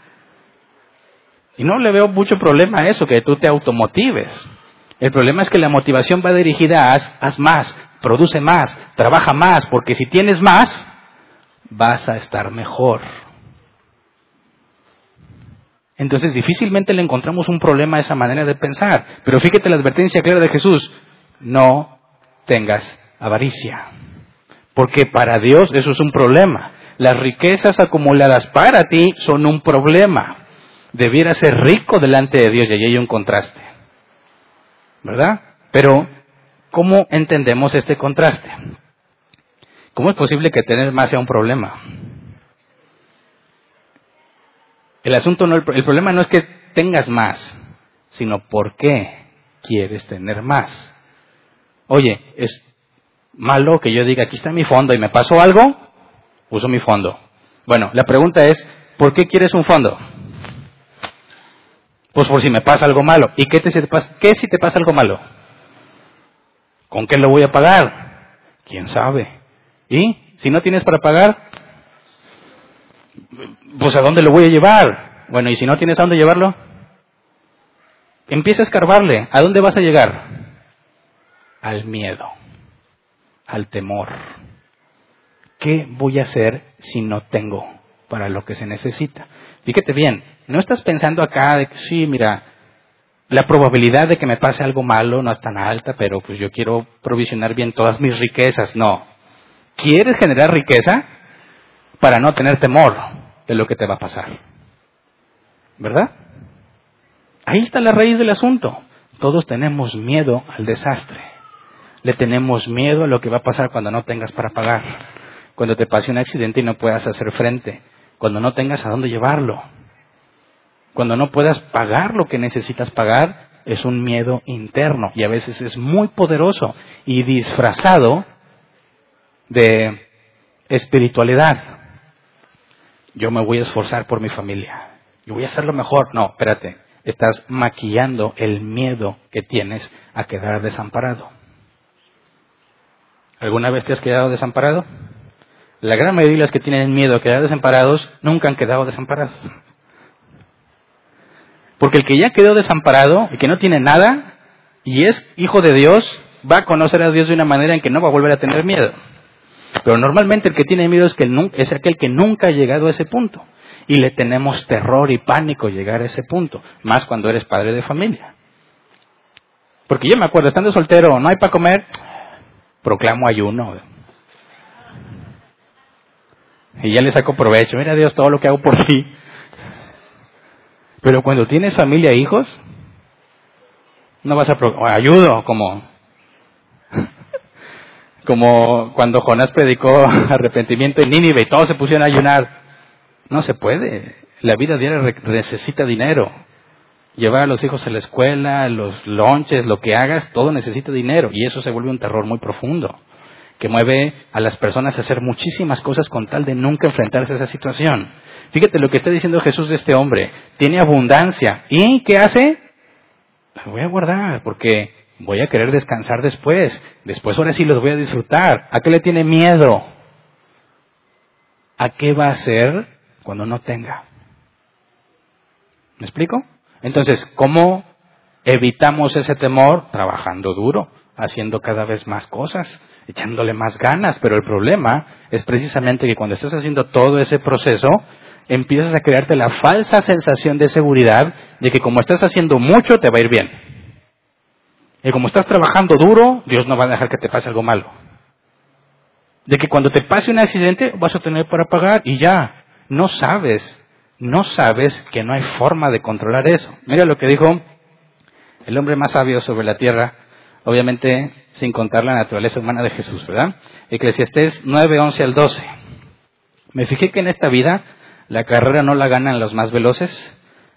Y no le veo mucho problema a eso, que tú te automotives. El problema es que la motivación va dirigida a haz, más, produce más, trabaja más, porque si tienes más, vas a estar mejor. Entonces difícilmente le encontramos un problema a esa manera de pensar. Pero fíjate la advertencia clara de Jesús, no tengas avaricia. Porque para Dios eso es un problema. Las riquezas acumuladas para ti son un problema debiera ser rico delante de Dios y allí hay un contraste. ¿Verdad? Pero, ¿cómo entendemos este contraste? ¿Cómo es posible que tener más sea un problema? El asunto no, el problema no es que tengas más, sino por qué quieres tener más. Oye, es malo que yo diga, aquí está mi fondo y me pasó algo, uso mi fondo. Bueno, la pregunta es, ¿por qué quieres un fondo? Pues por si me pasa algo malo. ¿Y qué, te, qué si te pasa algo malo? ¿Con qué lo voy a pagar? ¿Quién sabe? ¿Y si no tienes para pagar? Pues a dónde lo voy a llevar? Bueno, ¿y si no tienes a dónde llevarlo? Empieza a escarbarle. ¿A dónde vas a llegar? Al miedo, al temor. ¿Qué voy a hacer si no tengo para lo que se necesita? Fíjate bien, no estás pensando acá de que sí, mira, la probabilidad de que me pase algo malo no es tan alta, pero pues yo quiero provisionar bien todas mis riquezas. No. ¿Quieres generar riqueza para no tener temor de lo que te va a pasar? ¿Verdad? Ahí está la raíz del asunto. Todos tenemos miedo al desastre. Le tenemos miedo a lo que va a pasar cuando no tengas para pagar, cuando te pase un accidente y no puedas hacer frente, cuando no tengas a dónde llevarlo, cuando no puedas pagar lo que necesitas pagar, es un miedo interno y a veces es muy poderoso y disfrazado de espiritualidad. Yo me voy a esforzar por mi familia. Yo voy a hacer lo mejor. No, espérate. Estás maquillando el miedo que tienes a quedar desamparado. ¿Alguna vez te has quedado desamparado? La gran mayoría de los que tienen miedo a quedar desamparados nunca han quedado desamparados. Porque el que ya quedó desamparado y que no tiene nada y es hijo de Dios, va a conocer a Dios de una manera en que no va a volver a tener miedo. Pero normalmente el que tiene miedo es, que es aquel que nunca ha llegado a ese punto. Y le tenemos terror y pánico llegar a ese punto, más cuando eres padre de familia. Porque yo me acuerdo, estando soltero, no hay para comer, proclamo ayuno. Y ya le saco provecho, mira Dios todo lo que hago por ti. Pero cuando tienes familia e hijos, no vas a... ayudo, como... como cuando Jonás predicó (laughs) arrepentimiento en Nínive y todos se pusieron a ayunar. No se puede. La vida diaria necesita dinero. Llevar a los hijos a la escuela, los lonches, lo que hagas, todo necesita dinero. Y eso se vuelve un terror muy profundo, que mueve a las personas a hacer muchísimas cosas con tal de nunca enfrentarse a esa situación. Fíjate lo que está diciendo Jesús de este hombre. Tiene abundancia. ¿Y qué hace? La voy a guardar porque voy a querer descansar después. Después ahora sí los voy a disfrutar. ¿A qué le tiene miedo? ¿A qué va a hacer cuando no tenga? ¿Me explico? Entonces, ¿cómo evitamos ese temor? Trabajando duro, haciendo cada vez más cosas, echándole más ganas. Pero el problema es precisamente que cuando estás haciendo todo ese proceso, empiezas a crearte la falsa sensación de seguridad de que como estás haciendo mucho te va a ir bien. Y como estás trabajando duro, Dios no va a dejar que te pase algo malo. De que cuando te pase un accidente vas a tener para pagar y ya, no sabes, no sabes que no hay forma de controlar eso. Mira lo que dijo el hombre más sabio sobre la tierra, obviamente sin contar la naturaleza humana de Jesús, ¿verdad? Eclesiastés 9, 11 al 12. Me fijé que en esta vida la carrera no la ganan los más veloces,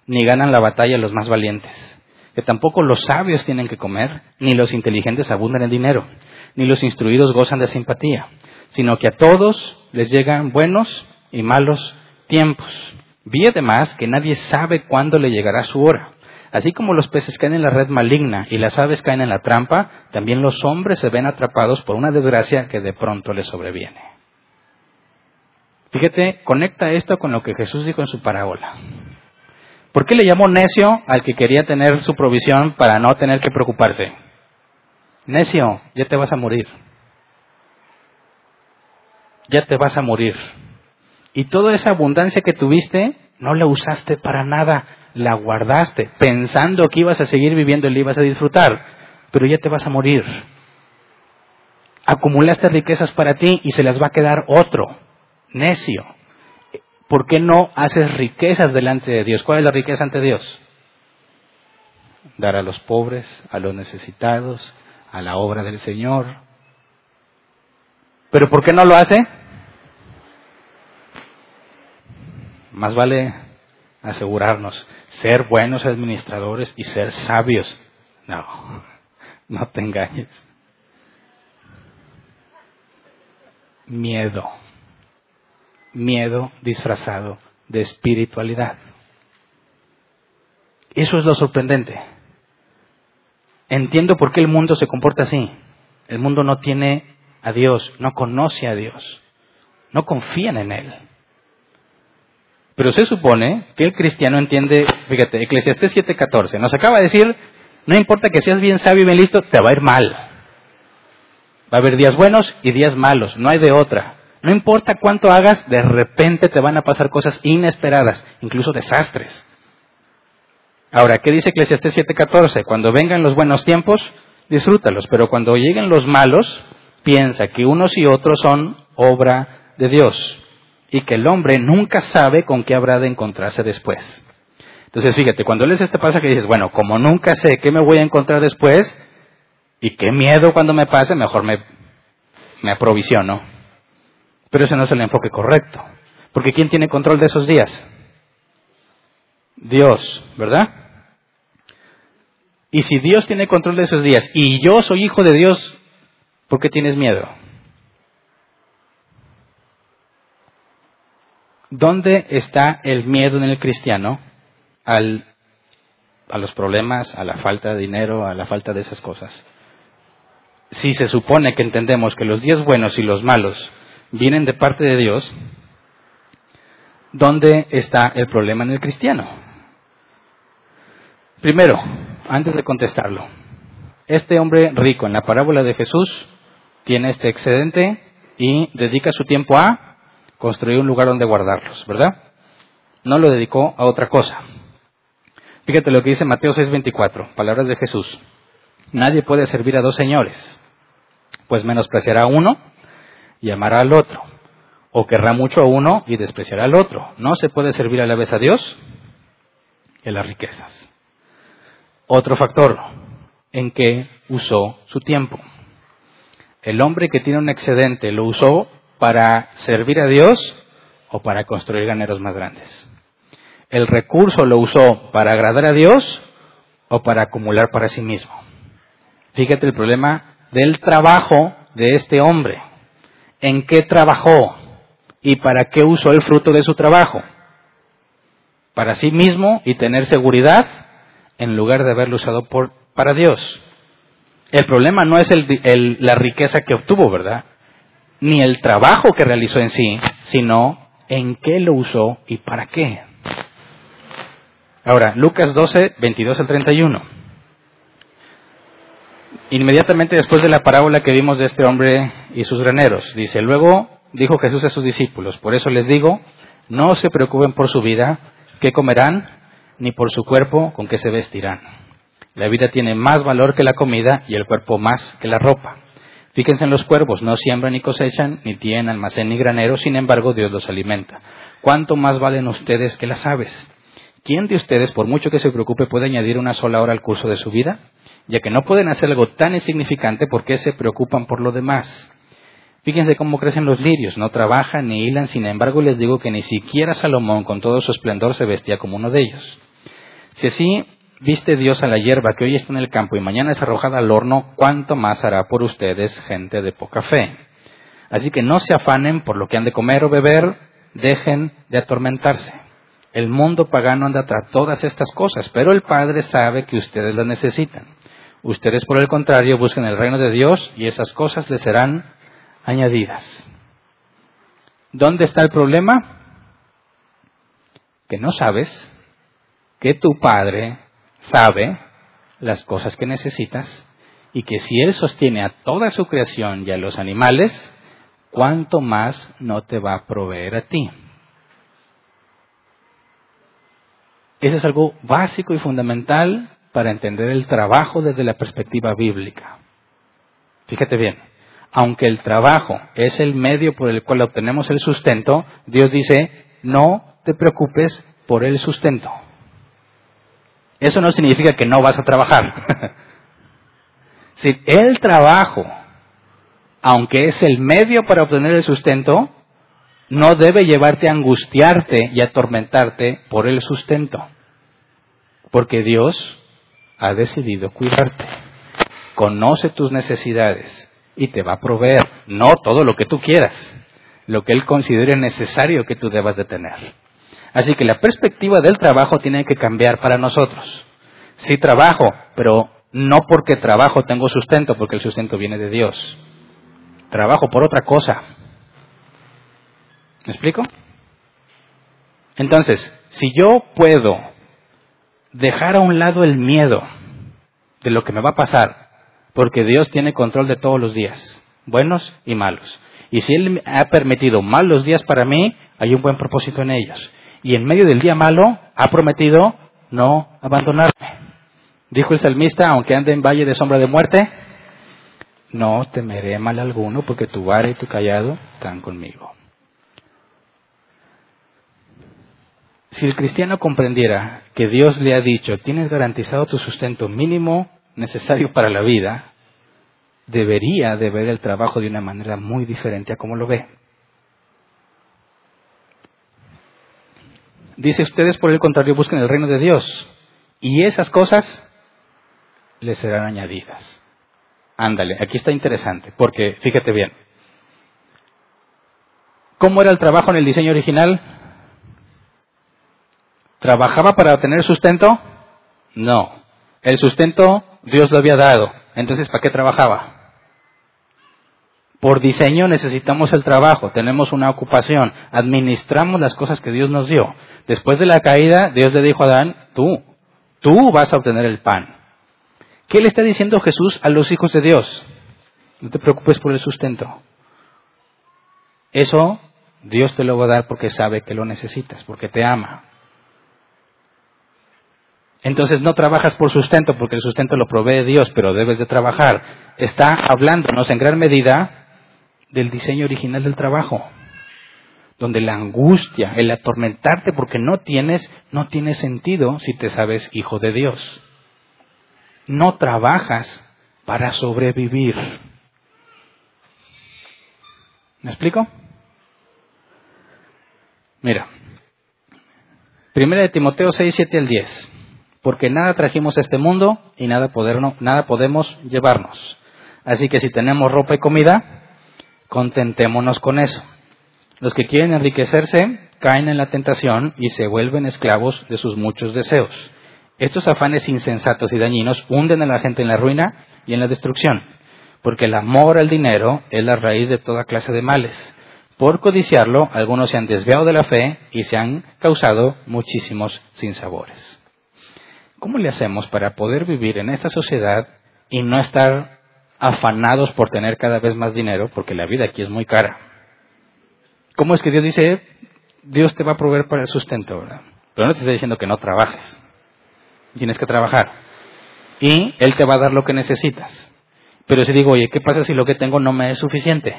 ni ganan la batalla los más valientes, que tampoco los sabios tienen que comer, ni los inteligentes abundan en dinero, ni los instruidos gozan de simpatía, sino que a todos les llegan buenos y malos tiempos. Vi además que nadie sabe cuándo le llegará su hora. Así como los peces caen en la red maligna y las aves caen en la trampa, también los hombres se ven atrapados por una desgracia que de pronto les sobreviene. Fíjate, conecta esto con lo que Jesús dijo en su parábola. ¿Por qué le llamó necio al que quería tener su provisión para no tener que preocuparse? Necio, ya te vas a morir. Ya te vas a morir. Y toda esa abundancia que tuviste, no la usaste para nada, la guardaste, pensando que ibas a seguir viviendo y la ibas a disfrutar, pero ya te vas a morir. Acumulaste riquezas para ti y se las va a quedar otro, necio. ¿Por qué no haces riquezas delante de Dios? ¿Cuál es la riqueza ante Dios? Dar a los pobres, a los necesitados, a la obra del Señor. ¿Pero por qué no lo hace? Más vale asegurarnos, ser buenos administradores y ser sabios. No, no te engañes. Miedo. Miedo disfrazado de espiritualidad. Eso es lo sorprendente. Entiendo por qué el mundo se comporta así. El mundo no tiene a Dios, no conoce a Dios, no confían en Él. Pero se supone que el cristiano entiende, fíjate, Eclesiastés 7:14, nos acaba de decir, no importa que seas bien sabio y bien listo, te va a ir mal. Va a haber días buenos y días malos, no hay de otra. No importa cuánto hagas, de repente te van a pasar cosas inesperadas, incluso desastres. Ahora, ¿qué dice Eclesiastés 7:14? Cuando vengan los buenos tiempos, disfrútalos, pero cuando lleguen los malos, piensa que unos y otros son obra de Dios y que el hombre nunca sabe con qué habrá de encontrarse después. Entonces, fíjate, cuando lees este pasaje dices, bueno, como nunca sé qué me voy a encontrar después y qué miedo cuando me pase, mejor me, me aprovisiono. Pero ese no es el enfoque correcto. Porque ¿quién tiene control de esos días? Dios, ¿verdad? Y si Dios tiene control de esos días y yo soy hijo de Dios, ¿por qué tienes miedo? ¿Dónde está el miedo en el cristiano al, a los problemas, a la falta de dinero, a la falta de esas cosas? Si se supone que entendemos que los días buenos y los malos vienen de parte de Dios, ¿dónde está el problema en el cristiano? Primero, antes de contestarlo, este hombre rico en la parábola de Jesús tiene este excedente y dedica su tiempo a construir un lugar donde guardarlos, ¿verdad? No lo dedicó a otra cosa. Fíjate lo que dice Mateo 6:24, palabras de Jesús. Nadie puede servir a dos señores, pues menospreciará a uno y al otro, o querrá mucho a uno y despreciará al otro. No se puede servir a la vez a Dios y a las riquezas. Otro factor, en que usó su tiempo. El hombre que tiene un excedente lo usó para servir a Dios o para construir ganeros más grandes. El recurso lo usó para agradar a Dios o para acumular para sí mismo. Fíjate el problema del trabajo de este hombre. ¿En qué trabajó? ¿Y para qué usó el fruto de su trabajo? Para sí mismo y tener seguridad en lugar de haberlo usado por, para Dios. El problema no es la riqueza que obtuvo, ¿verdad? Ni el trabajo que realizó en sí, sino en qué lo usó y para qué. Ahora, Lucas 12, 22 al 31. Inmediatamente después de la parábola que vimos de este hombre y sus graneros, dice, luego dijo Jesús a sus discípulos, por eso les digo, no se preocupen por su vida, qué comerán, ni por su cuerpo, con qué se vestirán. La vida tiene más valor que la comida y el cuerpo más que la ropa. Fíjense en los cuervos, no siembran ni cosechan, ni tienen almacén ni granero, sin embargo Dios los alimenta. ¿Cuánto más valen ustedes que las aves? ¿Quién de ustedes, por mucho que se preocupe, puede añadir una sola hora al curso de su vida? Ya que no pueden hacer algo tan insignificante, ¿por qué se preocupan por lo demás? Fíjense cómo crecen los lirios, no trabajan ni hilan, sin embargo les digo que ni siquiera Salomón con todo su esplendor se vestía como uno de ellos. Si así viste Dios a la hierba que hoy está en el campo y mañana es arrojada al horno, ¿cuánto más hará por ustedes, gente de poca fe? Así que no se afanen por lo que han de comer o beber, dejen de atormentarse. El mundo pagano anda tras todas estas cosas, pero el Padre sabe que ustedes las necesitan. Ustedes, por el contrario, busquen el reino de Dios y esas cosas les serán añadidas. ¿Dónde está el problema? Que no sabes que tu Padre sabe las cosas que necesitas y que si Él sostiene a toda su creación y a los animales, ¿cuánto más no te va a proveer a ti? Eso es algo básico y fundamental para entender el trabajo desde la perspectiva bíblica. Fíjate bien, aunque el trabajo es el medio por el cual obtenemos el sustento, Dios dice, no te preocupes por el sustento. Eso no significa que no vas a trabajar. (laughs) si el trabajo, aunque es el medio para obtener el sustento, no debe llevarte a angustiarte y atormentarte por el sustento. Porque Dios ha decidido cuidarte. Conoce tus necesidades y te va a proveer, no todo lo que tú quieras, lo que Él considere necesario que tú debas de tener. Así que la perspectiva del trabajo tiene que cambiar para nosotros. Sí trabajo, pero no porque trabajo tengo sustento, porque el sustento viene de Dios. Trabajo por otra cosa. ¿Me explico? Entonces, si yo puedo dejar a un lado el miedo de lo que me va a pasar, porque Dios tiene control de todos los días, buenos y malos. Y si Él ha permitido malos días para mí, hay un buen propósito en ellos. Y en medio del día malo, ha prometido no abandonarme. Dijo el salmista, aunque ande en valle de sombra de muerte, no temeré mal alguno, porque tu vara y tu callado están conmigo. Si el cristiano comprendiera que Dios le ha dicho, tienes garantizado tu sustento mínimo necesario para la vida, debería de ver el trabajo de una manera muy diferente a como lo ve. Dice, ustedes por el contrario busquen el reino de Dios y esas cosas les serán añadidas. Ándale, aquí está interesante, porque fíjate bien. ¿Cómo era el trabajo en el diseño original? ¿Trabajaba para tener sustento? No. El sustento Dios lo había dado. Entonces, ¿para qué trabajaba? Por diseño necesitamos el trabajo, tenemos una ocupación, administramos las cosas que Dios nos dio. Después de la caída, Dios le dijo a Adán, tú, tú vas a obtener el pan. ¿Qué le está diciendo Jesús a los hijos de Dios? No te preocupes por el sustento. Eso Dios te lo va a dar porque sabe que lo necesitas, porque te ama. Entonces no trabajas por sustento porque el sustento lo provee Dios, pero debes de trabajar. Está hablándonos en gran medida del diseño original del trabajo, donde la angustia, el atormentarte porque no tienes, no tiene sentido si te sabes hijo de Dios. No trabajas para sobrevivir. ¿Me explico? Mira, primera de Timoteo 6, 7 al 10 porque nada trajimos a este mundo y nada, nada podemos llevarnos. Así que si tenemos ropa y comida, contentémonos con eso. Los que quieren enriquecerse caen en la tentación y se vuelven esclavos de sus muchos deseos. Estos afanes insensatos y dañinos hunden a la gente en la ruina y en la destrucción, porque el amor al dinero es la raíz de toda clase de males. Por codiciarlo, algunos se han desviado de la fe y se han causado muchísimos sinsabores. ¿Cómo le hacemos para poder vivir en esta sociedad y no estar afanados por tener cada vez más dinero? Porque la vida aquí es muy cara. ¿Cómo es que Dios dice, Dios te va a proveer para el sustento, ¿verdad? Pero no te está diciendo que no trabajes. Tienes que trabajar. Y Él te va a dar lo que necesitas. Pero si digo, oye, ¿qué pasa si lo que tengo no me es suficiente?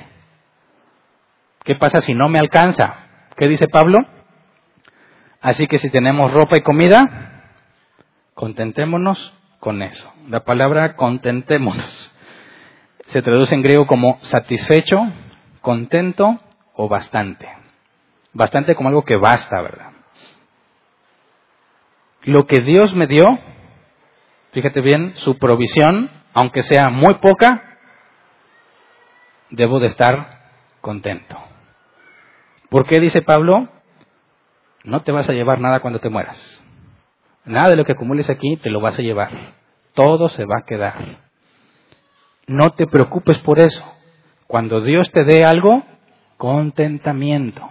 ¿Qué pasa si no me alcanza? ¿Qué dice Pablo? Así que si tenemos ropa y comida, Contentémonos con eso. La palabra contentémonos se traduce en griego como satisfecho, contento o bastante. Bastante como algo que basta, ¿verdad? lo que Dios me dio, fíjate bien, su provisión, aunque sea muy poca, debo de estar contento. ¿Por qué dice Pablo? No te vas a llevar nada cuando te mueras. Nada de lo que acumules aquí te lo vas a llevar. Todo se va a quedar. No te preocupes por eso. Cuando Dios te dé algo, contentamiento.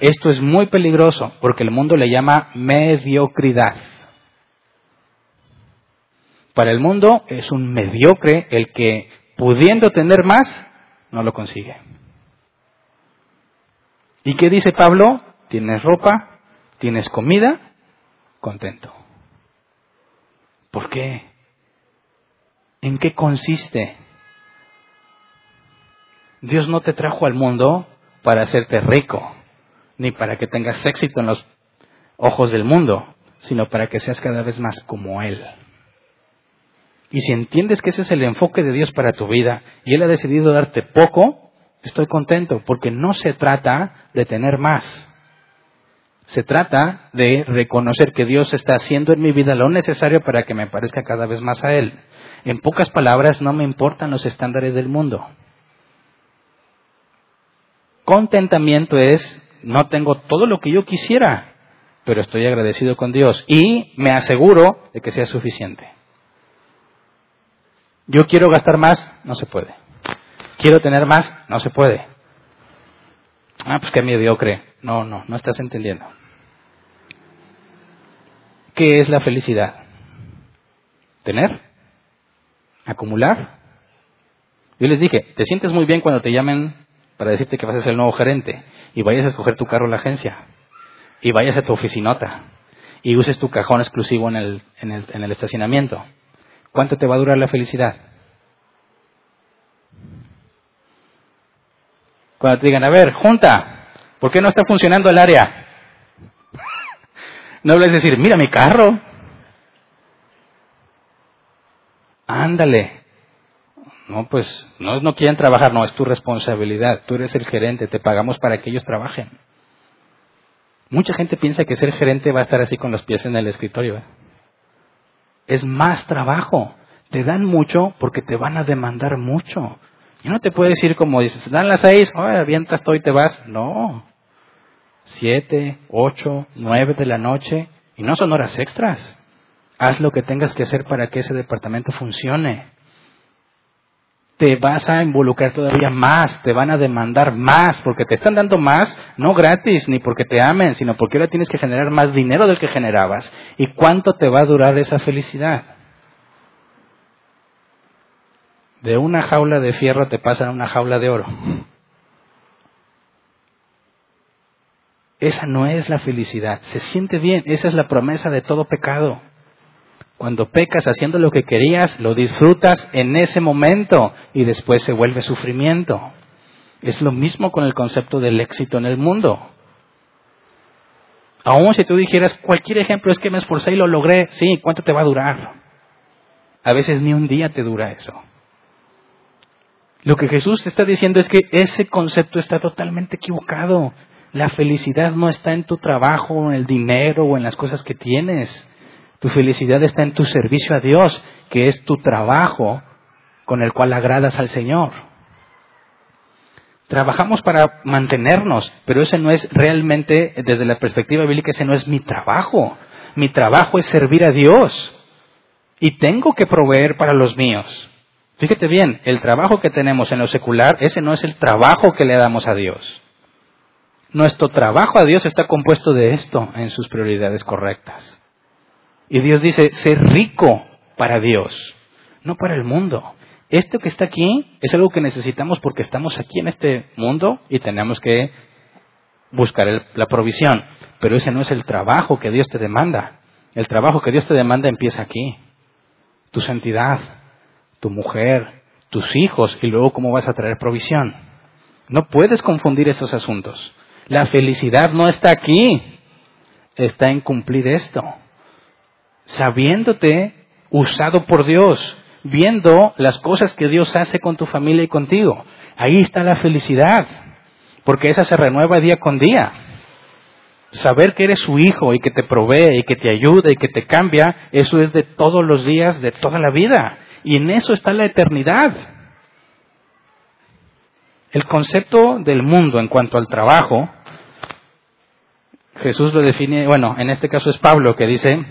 Esto es muy peligroso porque el mundo le llama mediocridad. Para el mundo es un mediocre el que, pudiendo tener más, no lo consigue. ¿Y qué dice Pablo? Tienes ropa, tienes comida, contento. ¿Por qué? ¿En qué consiste? Dios no te trajo al mundo para hacerte rico, ni para que tengas éxito en los ojos del mundo, sino para que seas cada vez más como Él. Y si entiendes que ese es el enfoque de Dios para tu vida y Él ha decidido darte poco, estoy contento, porque no se trata de tener más. Se trata de reconocer que Dios está haciendo en mi vida lo necesario para que me parezca cada vez más a Él. En pocas palabras, no me importan los estándares del mundo. Contentamiento es, no tengo todo lo que yo quisiera, pero estoy agradecido con Dios y me aseguro de que sea suficiente. Yo quiero gastar más, no se puede. Quiero tener más, no se puede. Ah, pues qué mediocre. No, no, no estás entendiendo. ¿Qué es la felicidad? ¿Tener? ¿Acumular? Yo les dije, te sientes muy bien cuando te llamen para decirte que vas a ser el nuevo gerente y vayas a escoger tu carro en la agencia y vayas a tu oficinota y uses tu cajón exclusivo en el, en el, en el estacionamiento. ¿Cuánto te va a durar la felicidad? Cuando te digan, a ver, junta, ¿por qué no está funcionando el área? No hables decir, mira mi carro. Ándale, no, pues no, no quieren trabajar, no, es tu responsabilidad. Tú eres el gerente, te pagamos para que ellos trabajen. Mucha gente piensa que ser gerente va a estar así con los pies en el escritorio. ¿eh? Es más trabajo. Te dan mucho porque te van a demandar mucho. Y no te puedes decir como dices, dan las seis, oh, avientas todo y te vas. No. Siete, ocho, nueve de la noche. Y no son horas extras. Haz lo que tengas que hacer para que ese departamento funcione te vas a involucrar todavía más, te van a demandar más, porque te están dando más, no gratis, ni porque te amen, sino porque ahora tienes que generar más dinero del que generabas. ¿Y cuánto te va a durar esa felicidad? De una jaula de fierro te pasan a una jaula de oro. Esa no es la felicidad. Se siente bien. Esa es la promesa de todo pecado. Cuando pecas haciendo lo que querías, lo disfrutas en ese momento y después se vuelve sufrimiento. Es lo mismo con el concepto del éxito en el mundo. Aún si tú dijeras, cualquier ejemplo es que me esforcé y lo logré, sí, ¿cuánto te va a durar? A veces ni un día te dura eso. Lo que Jesús está diciendo es que ese concepto está totalmente equivocado. La felicidad no está en tu trabajo, en el dinero o en las cosas que tienes. Tu felicidad está en tu servicio a Dios, que es tu trabajo con el cual agradas al Señor. Trabajamos para mantenernos, pero ese no es realmente, desde la perspectiva bíblica, ese no es mi trabajo. Mi trabajo es servir a Dios. Y tengo que proveer para los míos. Fíjate bien, el trabajo que tenemos en lo secular, ese no es el trabajo que le damos a Dios. Nuestro trabajo a Dios está compuesto de esto en sus prioridades correctas. Y Dios dice, ser rico para Dios, no para el mundo. Esto que está aquí es algo que necesitamos porque estamos aquí en este mundo y tenemos que buscar la provisión. Pero ese no es el trabajo que Dios te demanda. El trabajo que Dios te demanda empieza aquí. Tu santidad, tu mujer, tus hijos y luego cómo vas a traer provisión. No puedes confundir esos asuntos. La felicidad no está aquí, está en cumplir esto sabiéndote usado por Dios, viendo las cosas que Dios hace con tu familia y contigo. Ahí está la felicidad, porque esa se renueva día con día. Saber que eres su hijo y que te provee y que te ayuda y que te cambia, eso es de todos los días, de toda la vida. Y en eso está la eternidad. El concepto del mundo en cuanto al trabajo, Jesús lo define, bueno, en este caso es Pablo que dice,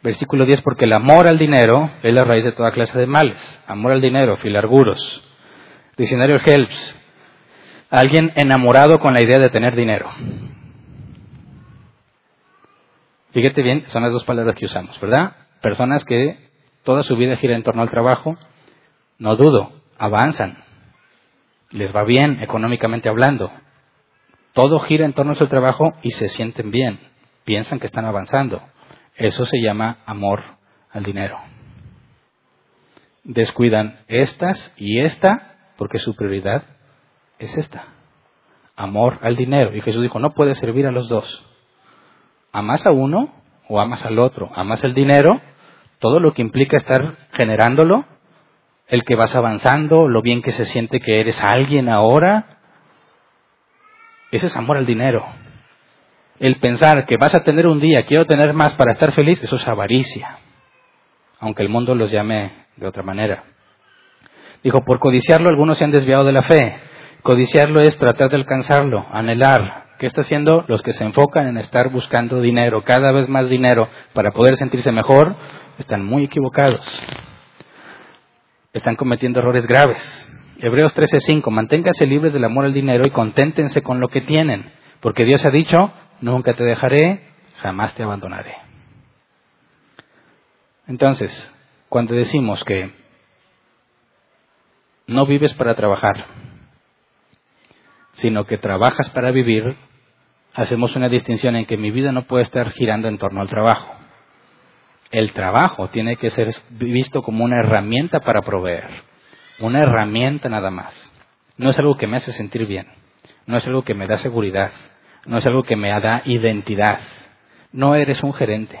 versículo 10, porque el amor al dinero es la raíz de toda clase de males. Amor al dinero, filarguros. Diccionario Helps, alguien enamorado con la idea de tener dinero. Fíjate bien, son las dos palabras que usamos, ¿verdad? Personas que toda su vida gira en torno al trabajo, no dudo, avanzan, les va bien económicamente hablando, todo gira en torno a su trabajo y se sienten bien, piensan que están avanzando. Eso se llama amor al dinero. Descuidan estas y esta porque su prioridad es esta. Amor al dinero. Y Jesús dijo, no puedes servir a los dos amas a uno o amas al otro. Amas el dinero, todo lo que implica estar generándolo, el que vas avanzando, lo bien que se siente que eres alguien ahora. Ese es amor al dinero. El pensar que vas a tener un día, quiero tener más para estar feliz, eso es avaricia. Aunque el mundo los llame de otra manera. Dijo, por codiciarlo algunos se han desviado de la fe. Codiciarlo es tratar de alcanzarlo, anhelar, ¿Qué está haciendo? Los que se enfocan en estar buscando dinero, cada vez más dinero, para poder sentirse mejor, están muy equivocados. Están cometiendo errores graves. Hebreos 13:5, manténgase libres del amor al dinero y conténtense con lo que tienen, porque Dios ha dicho, nunca te dejaré, jamás te abandonaré. Entonces, cuando decimos que no vives para trabajar, sino que trabajas para vivir, hacemos una distinción en que mi vida no puede estar girando en torno al trabajo. El trabajo tiene que ser visto como una herramienta para proveer, una herramienta nada más. No es algo que me hace sentir bien, no es algo que me da seguridad, no es algo que me da identidad. No eres un gerente,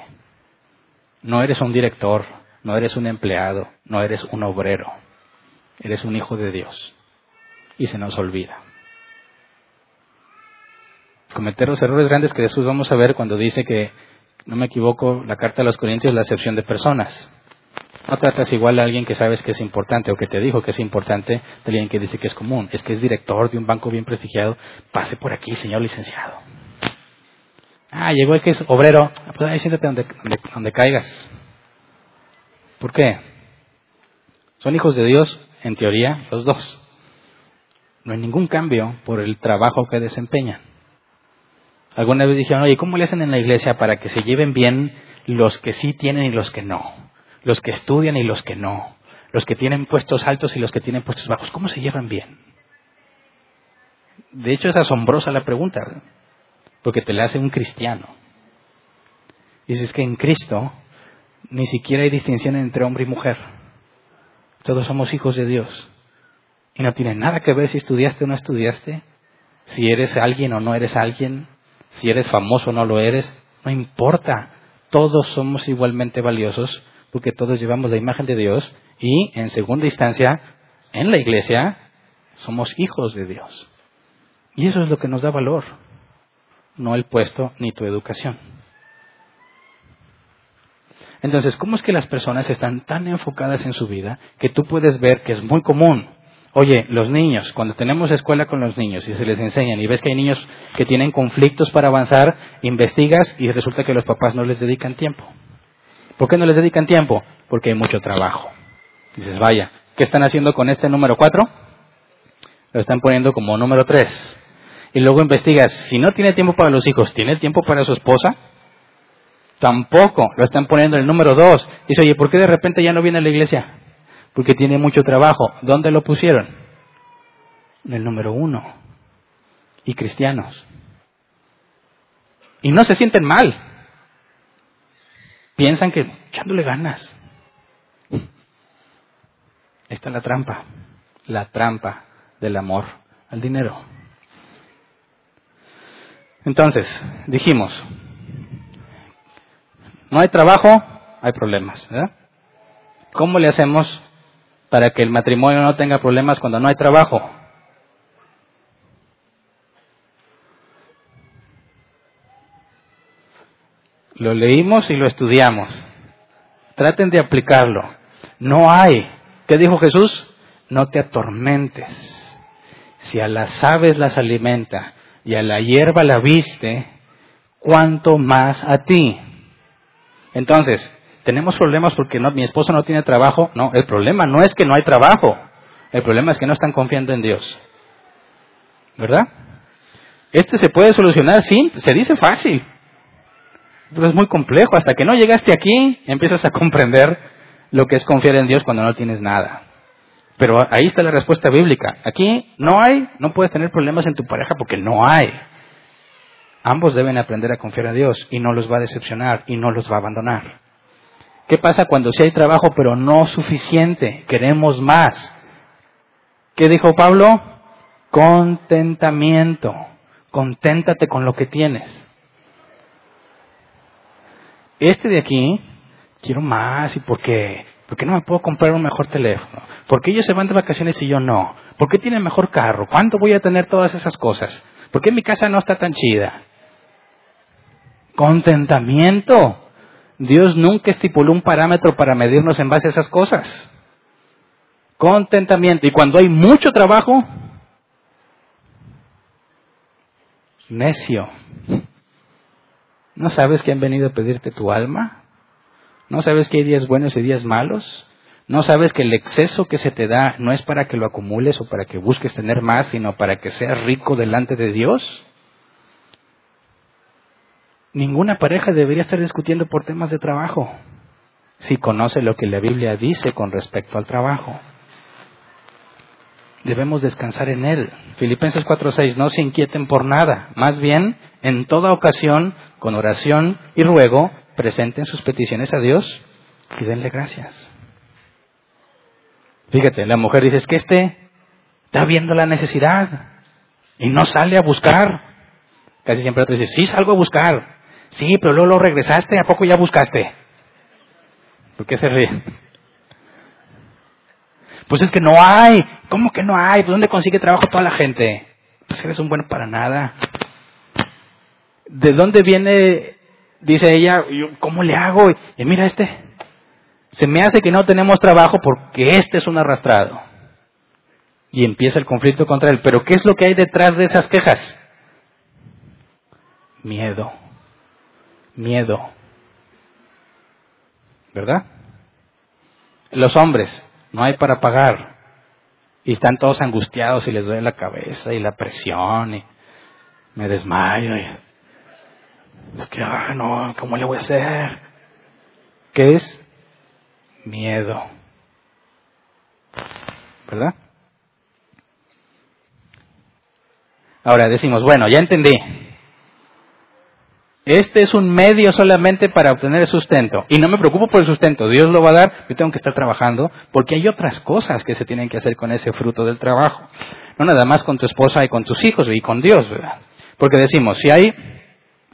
no eres un director, no eres un empleado, no eres un obrero, eres un hijo de Dios. Y se nos olvida cometer los errores grandes que después vamos a ver cuando dice que, no me equivoco, la carta de los Corintios es la excepción de personas. No tratas igual a alguien que sabes que es importante o que te dijo que es importante de alguien que dice que es común. Es que es director de un banco bien prestigiado. Pase por aquí, señor licenciado. Ah, llegó el que es obrero. Ah, pues ahí siéntate donde, donde caigas. ¿Por qué? Son hijos de Dios, en teoría, los dos. No hay ningún cambio por el trabajo que desempeñan. Alguna vez dijeron, oye, ¿cómo le hacen en la iglesia para que se lleven bien los que sí tienen y los que no? Los que estudian y los que no. Los que tienen puestos altos y los que tienen puestos bajos. ¿Cómo se llevan bien? De hecho, es asombrosa la pregunta, porque te la hace un cristiano. Dices que en Cristo ni siquiera hay distinción entre hombre y mujer. Todos somos hijos de Dios. Y no tiene nada que ver si estudiaste o no estudiaste, si eres alguien o no eres alguien, si eres famoso o no lo eres, no importa. Todos somos igualmente valiosos porque todos llevamos la imagen de Dios y, en segunda instancia, en la iglesia, somos hijos de Dios. Y eso es lo que nos da valor, no el puesto ni tu educación. Entonces, ¿cómo es que las personas están tan enfocadas en su vida que tú puedes ver que es muy común Oye, los niños, cuando tenemos escuela con los niños y se les enseñan y ves que hay niños que tienen conflictos para avanzar, investigas y resulta que los papás no les dedican tiempo. ¿Por qué no les dedican tiempo? Porque hay mucho trabajo. Dices, vaya, ¿qué están haciendo con este número cuatro? Lo están poniendo como número tres. Y luego investigas, si no tiene tiempo para los hijos, ¿tiene tiempo para su esposa? Tampoco, lo están poniendo el número dos. Dice, oye, ¿por qué de repente ya no viene a la iglesia? Porque tiene mucho trabajo. ¿Dónde lo pusieron? En el número uno. Y cristianos. Y no se sienten mal. Piensan que echándole ganas. Esta es la trampa. La trampa del amor al dinero. Entonces, dijimos, no hay trabajo, hay problemas. ¿verdad? ¿Cómo le hacemos para que el matrimonio no tenga problemas cuando no hay trabajo. Lo leímos y lo estudiamos. Traten de aplicarlo. No hay. ¿Qué dijo Jesús? No te atormentes. Si a las aves las alimenta y a la hierba la viste, ¿cuánto más a ti? Entonces, tenemos problemas porque no, mi esposo no tiene trabajo. No, el problema no es que no hay trabajo. El problema es que no están confiando en Dios. ¿Verdad? Este se puede solucionar, sí, se dice fácil. Pero es muy complejo. Hasta que no llegaste aquí, empiezas a comprender lo que es confiar en Dios cuando no tienes nada. Pero ahí está la respuesta bíblica. Aquí no hay, no puedes tener problemas en tu pareja porque no hay. Ambos deben aprender a confiar a Dios y no los va a decepcionar y no los va a abandonar. ¿Qué pasa cuando sí hay trabajo pero no suficiente? Queremos más. ¿Qué dijo Pablo? Contentamiento. Conténtate con lo que tienes. Este de aquí, quiero más. ¿Y por qué? ¿Por qué no me puedo comprar un mejor teléfono? ¿Por qué ellos se van de vacaciones y yo no? ¿Por qué tienen mejor carro? ¿Cuánto voy a tener todas esas cosas? ¿Por qué mi casa no está tan chida? Contentamiento. Dios nunca estipuló un parámetro para medirnos en base a esas cosas. Contentamiento. Y cuando hay mucho trabajo, necio. ¿No sabes que han venido a pedirte tu alma? ¿No sabes que hay días buenos y días malos? ¿No sabes que el exceso que se te da no es para que lo acumules o para que busques tener más, sino para que seas rico delante de Dios? Ninguna pareja debería estar discutiendo por temas de trabajo si conoce lo que la Biblia dice con respecto al trabajo. Debemos descansar en Él. Filipenses 4:6, no se inquieten por nada, más bien, en toda ocasión, con oración y ruego, presenten sus peticiones a Dios y denle gracias. Fíjate, la mujer dice, es que este está viendo la necesidad y no sale a buscar. Casi siempre otro dice, sí, salgo a buscar. Sí, pero luego lo regresaste, ¿a poco ya buscaste? ¿Por qué se ríe? Pues es que no hay. ¿Cómo que no hay? ¿Pues dónde consigue trabajo toda la gente? Pues eres un bueno para nada. ¿De dónde viene? Dice ella, ¿cómo le hago? Y mira este. Se me hace que no tenemos trabajo porque este es un arrastrado. Y empieza el conflicto contra él. Pero ¿qué es lo que hay detrás de esas quejas? Miedo. Miedo. ¿Verdad? Los hombres, no hay para pagar. Y están todos angustiados y les duele la cabeza y la presión y me desmayo. Y es que, ah, no, ¿cómo le voy a hacer? ¿Qué es? Miedo. ¿Verdad? Ahora decimos, bueno, ya entendí. Este es un medio solamente para obtener el sustento. Y no me preocupo por el sustento, Dios lo va a dar, yo tengo que estar trabajando, porque hay otras cosas que se tienen que hacer con ese fruto del trabajo. No nada más con tu esposa y con tus hijos y con Dios, ¿verdad? Porque decimos, si hay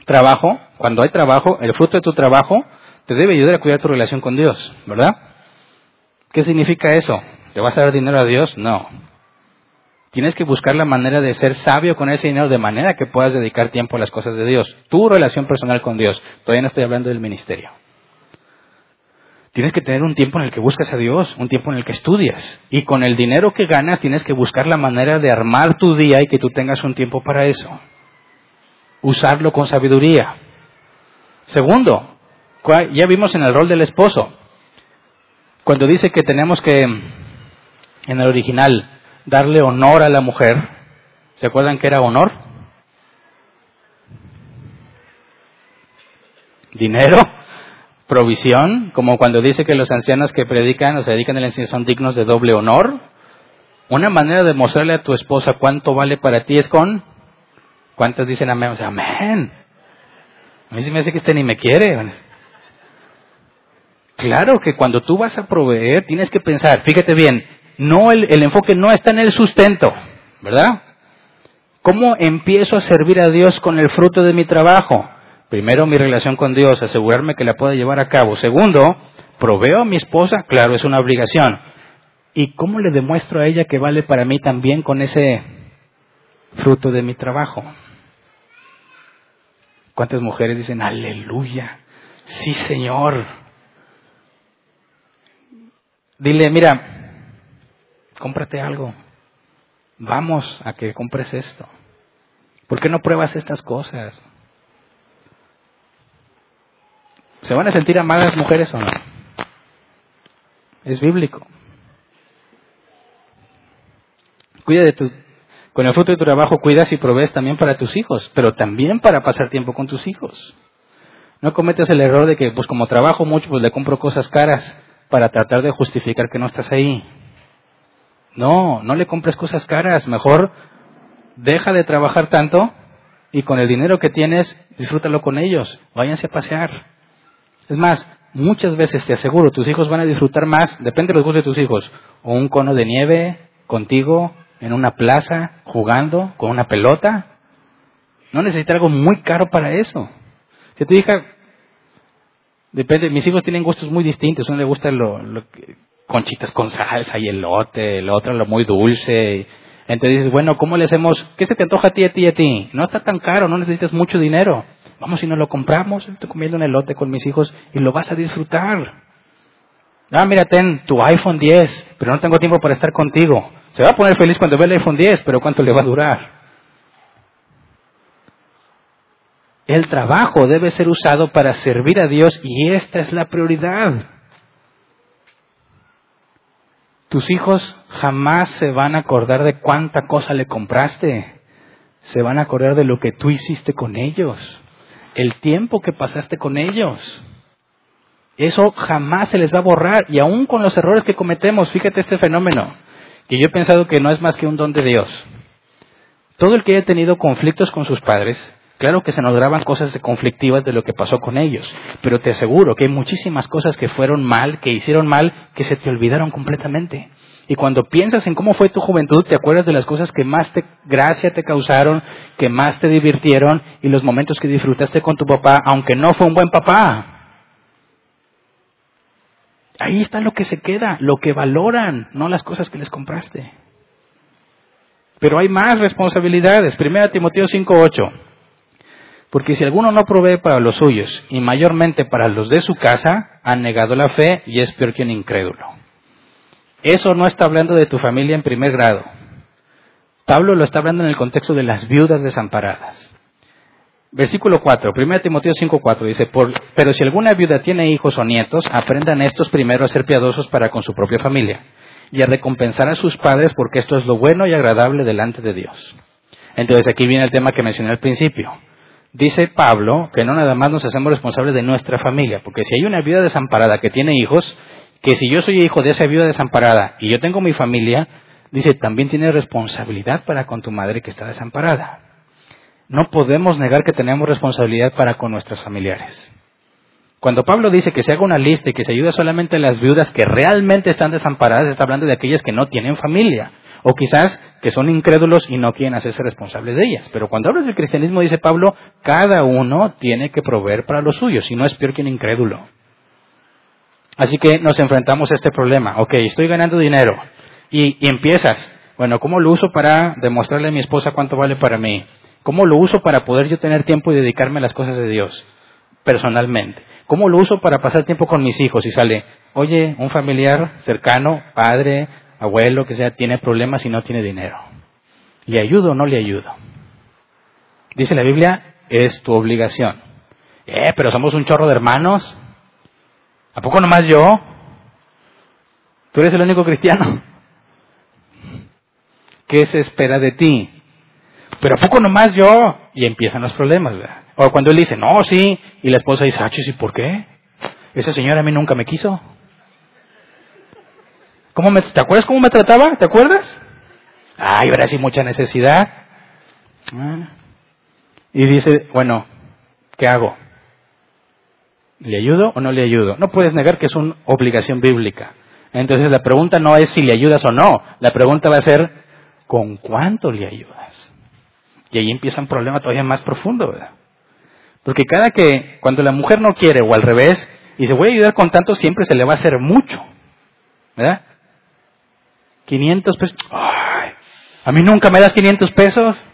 trabajo, cuando hay trabajo, el fruto de tu trabajo te debe ayudar a cuidar tu relación con Dios, ¿verdad? ¿Qué significa eso? ¿Te vas a dar dinero a Dios? No. Tienes que buscar la manera de ser sabio con ese dinero de manera que puedas dedicar tiempo a las cosas de Dios. Tu relación personal con Dios. Todavía no estoy hablando del ministerio. Tienes que tener un tiempo en el que buscas a Dios, un tiempo en el que estudias. Y con el dinero que ganas tienes que buscar la manera de armar tu día y que tú tengas un tiempo para eso usarlo con sabiduría. Segundo, ya vimos en el rol del esposo, cuando dice que tenemos que, en el original, darle honor a la mujer, ¿se acuerdan que era honor? Dinero, provisión, como cuando dice que los ancianos que predican o se dedican a la enseñanza son dignos de doble honor. Una manera de mostrarle a tu esposa cuánto vale para ti es con ¿Cuántos dicen amén? Amén. A mí sí me hace que este ni me quiere. Claro que cuando tú vas a proveer tienes que pensar, fíjate bien, no el, el enfoque no está en el sustento, ¿verdad? ¿Cómo empiezo a servir a Dios con el fruto de mi trabajo? Primero, mi relación con Dios, asegurarme que la pueda llevar a cabo. Segundo, proveo a mi esposa, claro, es una obligación. ¿Y cómo le demuestro a ella que vale para mí también con ese fruto de mi trabajo. ¿Cuántas mujeres dicen, aleluya? Sí, Señor. Dile, mira, cómprate algo. Vamos a que compres esto. ¿Por qué no pruebas estas cosas? ¿Se van a sentir amadas mujeres o no? Es bíblico. Cuida de con el fruto de tu trabajo cuidas y provees también para tus hijos, pero también para pasar tiempo con tus hijos. No cometas el error de que, pues como trabajo mucho, pues le compro cosas caras para tratar de justificar que no estás ahí. No, no le compres cosas caras. Mejor deja de trabajar tanto y con el dinero que tienes, disfrútalo con ellos. Váyanse a pasear. Es más, muchas veces te aseguro, tus hijos van a disfrutar más, depende de los gustos de tus hijos, o un cono de nieve contigo en una plaza, jugando con una pelota. No necesita algo muy caro para eso. Si tu hija, depende, mis hijos tienen gustos muy distintos. Uno le gusta lo, lo conchitas con salsa y elote, el otro lo muy dulce. Entonces dices, bueno, ¿cómo le hacemos? ¿Qué se te antoja a ti, a ti, a ti? No está tan caro, no necesitas mucho dinero. Vamos y nos lo compramos. Estoy comiendo un elote con mis hijos y lo vas a disfrutar. Ah, mira, ten tu iPhone 10, pero no tengo tiempo para estar contigo. Se va a poner feliz cuando ve el iPhone 10, pero ¿cuánto le va a durar? El trabajo debe ser usado para servir a Dios y esta es la prioridad. Tus hijos jamás se van a acordar de cuánta cosa le compraste. Se van a acordar de lo que tú hiciste con ellos. El tiempo que pasaste con ellos. Eso jamás se les va a borrar. Y aún con los errores que cometemos, fíjate este fenómeno, que yo he pensado que no es más que un don de Dios. Todo el que haya tenido conflictos con sus padres, Claro que se nos graban cosas conflictivas de lo que pasó con ellos, pero te aseguro que hay muchísimas cosas que fueron mal, que hicieron mal, que se te olvidaron completamente. Y cuando piensas en cómo fue tu juventud, te acuerdas de las cosas que más te, gracia te causaron, que más te divirtieron y los momentos que disfrutaste con tu papá, aunque no fue un buen papá. Ahí está lo que se queda, lo que valoran, no las cosas que les compraste. Pero hay más responsabilidades. Primera Timoteo 5.8. Porque si alguno no provee para los suyos, y mayormente para los de su casa, han negado la fe y es peor que un incrédulo. Eso no está hablando de tu familia en primer grado. Pablo lo está hablando en el contexto de las viudas desamparadas. Versículo 4, 1 Timoteo 5:4 dice, pero si alguna viuda tiene hijos o nietos, aprendan estos primero a ser piadosos para con su propia familia y a recompensar a sus padres porque esto es lo bueno y agradable delante de Dios. Entonces aquí viene el tema que mencioné al principio dice Pablo que no nada más nos hacemos responsables de nuestra familia, porque si hay una viuda desamparada que tiene hijos, que si yo soy hijo de esa viuda desamparada y yo tengo mi familia, dice, también tiene responsabilidad para con tu madre que está desamparada. No podemos negar que tenemos responsabilidad para con nuestros familiares. Cuando Pablo dice que se haga una lista y que se ayuda solamente a las viudas que realmente están desamparadas, está hablando de aquellas que no tienen familia. O quizás que son incrédulos y no quieren hacerse responsables de ellas. Pero cuando hablas del cristianismo, dice Pablo, cada uno tiene que proveer para los suyos, si no es peor que un incrédulo. Así que nos enfrentamos a este problema. Ok, estoy ganando dinero. Y, y empiezas, bueno, ¿cómo lo uso para demostrarle a mi esposa cuánto vale para mí? ¿Cómo lo uso para poder yo tener tiempo y dedicarme a las cosas de Dios personalmente? ¿Cómo lo uso para pasar tiempo con mis hijos? Y sale, oye, un familiar cercano, padre, abuelo, que sea, tiene problemas y no tiene dinero. ¿Le ayudo o no le ayudo? Dice la Biblia, es tu obligación. Eh, pero somos un chorro de hermanos. ¿A poco nomás yo? Tú eres el único cristiano. (laughs) ¿Qué se espera de ti? Pero ¿a poco nomás yo? Y empiezan los problemas, ¿verdad? O cuando él dice, no, sí, y la esposa dice, ah, ¿y por qué? Esa señora a mí nunca me quiso. ¿Cómo ¿Te acuerdas cómo me trataba? ¿Te acuerdas? Ay, ahora sí mucha necesidad. Y dice, bueno, ¿qué hago? ¿Le ayudo o no le ayudo? No puedes negar que es una obligación bíblica. Entonces la pregunta no es si le ayudas o no. La pregunta va a ser, ¿con cuánto le ayudas? Y ahí empieza un problema todavía más profundo, ¿verdad? Porque cada que, cuando la mujer no quiere o al revés, y se voy a ayudar con tanto, siempre se le va a hacer mucho. ¿Verdad? 500 pesos. Ay, a mí nunca me das 500 pesos.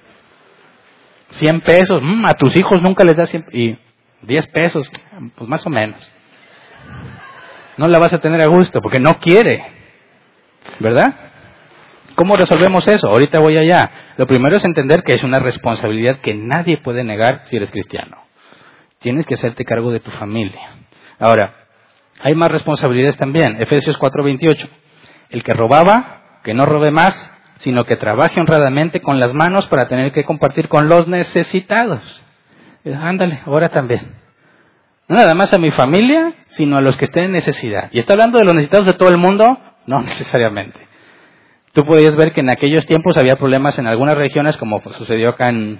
100 pesos. Mm, a tus hijos nunca les das 100 Y 10 pesos, pues más o menos. No la vas a tener a gusto porque no quiere. ¿Verdad? ¿Cómo resolvemos eso? Ahorita voy allá. Lo primero es entender que es una responsabilidad que nadie puede negar si eres cristiano. Tienes que hacerte cargo de tu familia. Ahora, hay más responsabilidades también. Efesios 4:28. El que robaba, que no robe más, sino que trabaje honradamente con las manos para tener que compartir con los necesitados. Ándale, ahora también. No nada más a mi familia, sino a los que estén en necesidad. ¿Y está hablando de los necesitados de todo el mundo? No (laughs) necesariamente. Tú podías ver que en aquellos tiempos había problemas en algunas regiones, como sucedió acá en,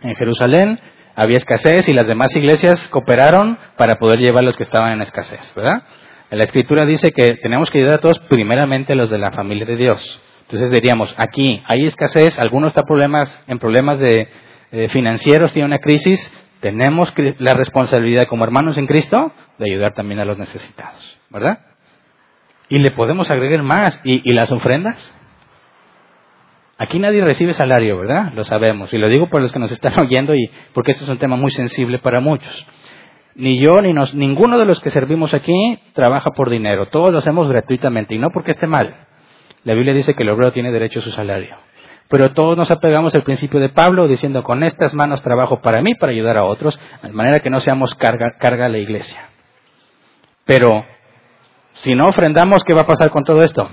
en Jerusalén, había escasez y las demás iglesias cooperaron para poder llevar a los que estaban en escasez, ¿verdad? La escritura dice que tenemos que ayudar a todos, primeramente a los de la familia de Dios. Entonces diríamos, aquí hay escasez, algunos están problemas, en problemas de, financieros, tiene una crisis, tenemos la responsabilidad como hermanos en Cristo de ayudar también a los necesitados, ¿verdad? Y le podemos agregar más. ¿Y, las ofrendas? Aquí nadie recibe salario, ¿verdad? Lo sabemos. Y lo digo por los que nos están (laughs) oyendo y porque este es un tema muy sensible para muchos. Ni yo ni nos, ninguno de los que servimos aquí trabaja por dinero. Todos lo hacemos gratuitamente y no porque esté mal. La Biblia dice que el obrero tiene derecho a su salario. Pero todos nos apegamos al principio de Pablo diciendo, con estas manos trabajo para mí, para ayudar a otros, de manera que no seamos carga, carga a la iglesia. Pero, si no ofrendamos, ¿qué va a pasar con todo esto?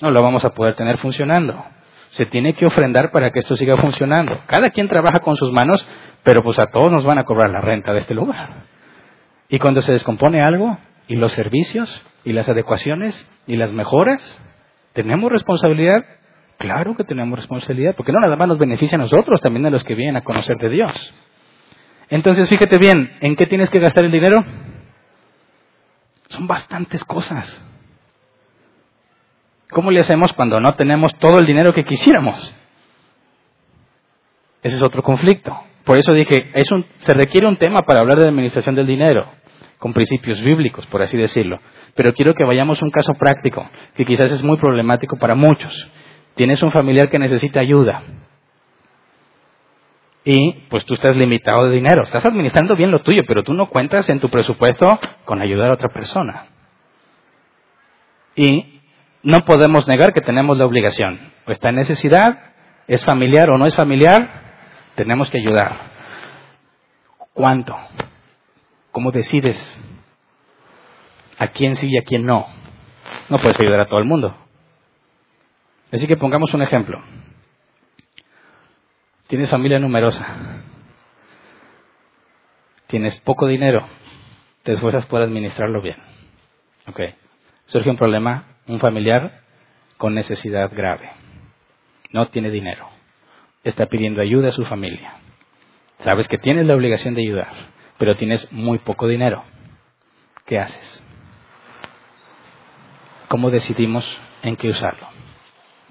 No lo vamos a poder tener funcionando. Se tiene que ofrendar para que esto siga funcionando. Cada quien trabaja con sus manos, pero pues a todos nos van a cobrar la renta de este lugar. Y cuando se descompone algo, y los servicios, y las adecuaciones, y las mejoras, ¿Tenemos responsabilidad? Claro que tenemos responsabilidad, porque no nada más nos beneficia a nosotros, también a los que vienen a conocer de Dios. Entonces, fíjate bien, ¿en qué tienes que gastar el dinero? Son bastantes cosas. ¿Cómo le hacemos cuando no tenemos todo el dinero que quisiéramos? Ese es otro conflicto. Por eso dije, es un, se requiere un tema para hablar de administración del dinero, con principios bíblicos, por así decirlo. Pero quiero que vayamos a un caso práctico, que quizás es muy problemático para muchos. Tienes un familiar que necesita ayuda. Y pues tú estás limitado de dinero. Estás administrando bien lo tuyo, pero tú no cuentas en tu presupuesto con ayudar a otra persona. Y no podemos negar que tenemos la obligación. En necesidad, es familiar o no es familiar, tenemos que ayudar. ¿Cuánto? ¿Cómo decides a quién sí y a quién no. No puedes ayudar a todo el mundo. Así que pongamos un ejemplo. Tienes familia numerosa. Tienes poco dinero. Te esfuerzas por administrarlo bien. Ok. Surge un problema, un familiar con necesidad grave. No tiene dinero. Está pidiendo ayuda a su familia. Sabes que tienes la obligación de ayudar, pero tienes muy poco dinero. ¿Qué haces? cómo decidimos en qué usarlo.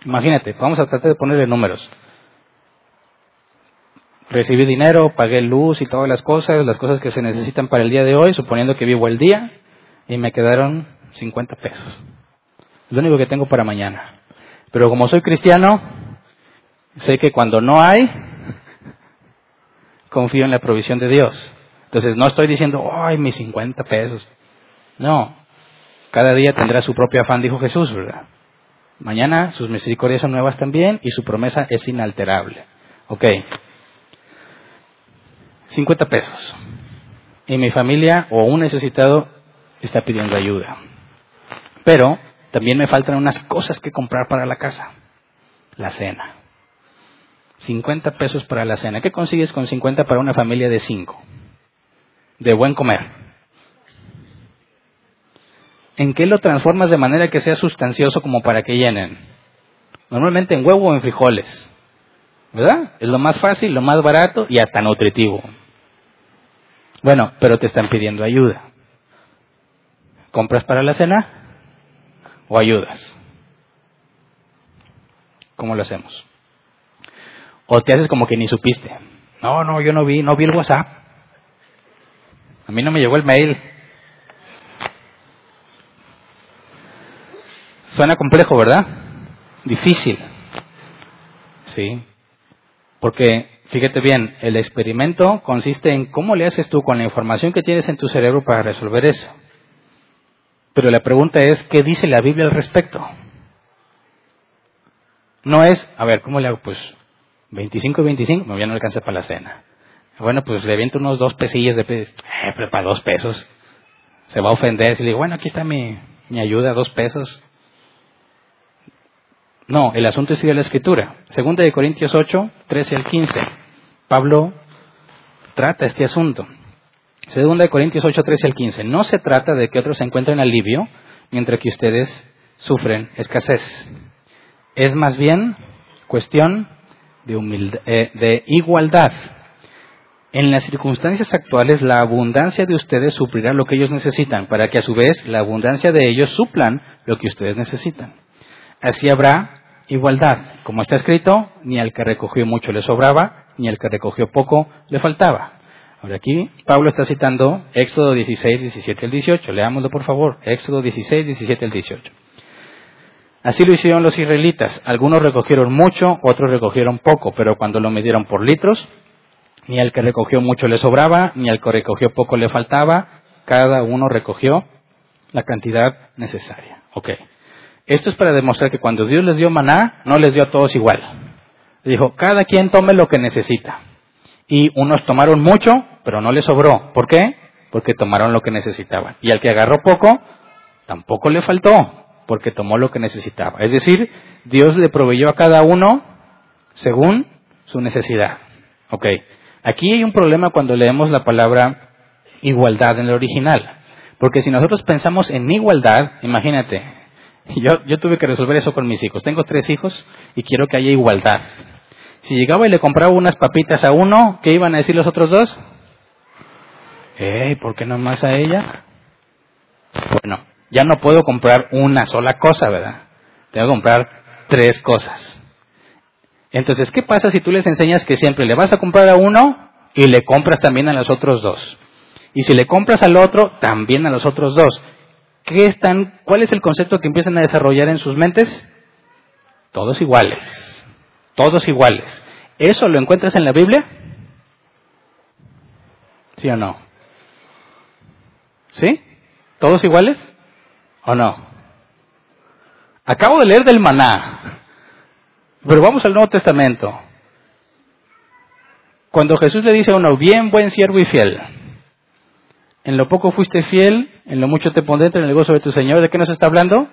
Imagínate, vamos a tratar de ponerle números. Recibí dinero, pagué luz y todas las cosas, las cosas que se necesitan para el día de hoy, suponiendo que vivo el día, y me quedaron 50 pesos. Es lo único que tengo para mañana. Pero como soy cristiano, sé que cuando no hay, confío en la provisión de Dios. Entonces no estoy diciendo, ay, mis 50 pesos. No, cada día tendrá su propio afán, dijo Jesús, ¿verdad? Mañana sus misericordias son nuevas también y su promesa es inalterable. Ok. 50 pesos. Y mi familia o un necesitado está pidiendo ayuda. Pero también me faltan unas cosas que comprar para la casa. La cena. 50 pesos para la cena. ¿Qué consigues con 50 para una familia de 5? De buen comer. ¿en qué lo transformas de manera que sea sustancioso como para que llenen? Normalmente en huevo o en frijoles. ¿Verdad? Es lo más fácil, lo más barato y hasta nutritivo. Bueno, pero te están pidiendo ayuda. ¿Compras para la cena o ayudas? ¿Cómo lo hacemos? O te haces como que ni supiste. No, no, yo no vi, no vi el WhatsApp. A mí no me llegó el mail. Suena complejo, ¿verdad? Difícil. Sí. Porque fíjate bien, el experimento consiste en cómo le haces tú con la información que tienes en tu cerebro para resolver eso. Pero la pregunta es, ¿qué dice la Biblia al respecto? No es, a ver, ¿cómo le hago? Pues 25 y 25, no, ya no alcanza para la cena. Bueno, pues le aviento unos dos pesillos de pesos. Eh, pero para dos pesos. Se va a ofender si le digo, bueno, aquí está mi, mi ayuda, dos pesos. No, el asunto sigue la escritura. Segunda de Corintios 8, 13 al 15. Pablo trata este asunto. Segunda de Corintios 8, 13 al 15. No se trata de que otros encuentren alivio mientras que ustedes sufren escasez. Es más bien cuestión de, eh, de igualdad. En las circunstancias actuales, la abundancia de ustedes suplirá lo que ellos necesitan, para que a su vez la abundancia de ellos suplan lo que ustedes necesitan. Así habrá igualdad. Como está escrito, ni al que recogió mucho le sobraba, ni al que recogió poco le faltaba. Ahora aquí Pablo está citando Éxodo 16, 17 al 18. Leámoslo por favor. Éxodo 16, 17 al 18. Así lo hicieron los israelitas. Algunos recogieron mucho, otros recogieron poco, pero cuando lo midieron por litros, ni al que recogió mucho le sobraba, ni al que recogió poco le faltaba. Cada uno recogió la cantidad necesaria. Ok. Esto es para demostrar que cuando Dios les dio maná, no les dio a todos igual. Dijo, cada quien tome lo que necesita. Y unos tomaron mucho, pero no les sobró. ¿Por qué? Porque tomaron lo que necesitaban. Y al que agarró poco, tampoco le faltó, porque tomó lo que necesitaba. Es decir, Dios le proveyó a cada uno según su necesidad. Ok. Aquí hay un problema cuando leemos la palabra igualdad en el original. Porque si nosotros pensamos en igualdad, imagínate, yo, yo tuve que resolver eso con mis hijos. Tengo tres hijos y quiero que haya igualdad. Si llegaba y le compraba unas papitas a uno, ¿qué iban a decir los otros dos? Eh, ¿por qué no más a ella? Bueno, ya no puedo comprar una sola cosa, ¿verdad? Tengo que comprar tres cosas. Entonces, ¿qué pasa si tú les enseñas que siempre le vas a comprar a uno y le compras también a los otros dos? Y si le compras al otro, también a los otros dos. ¿Qué están, ¿Cuál es el concepto que empiezan a desarrollar en sus mentes? Todos iguales. Todos iguales. ¿Eso lo encuentras en la Biblia? ¿Sí o no? ¿Sí? ¿Todos iguales? ¿O no? Acabo de leer del maná, pero vamos al Nuevo Testamento. Cuando Jesús le dice a uno, bien, buen siervo y fiel, en lo poco fuiste fiel, en lo mucho te pondré en el gozo de tu Señor, ¿de qué nos está hablando?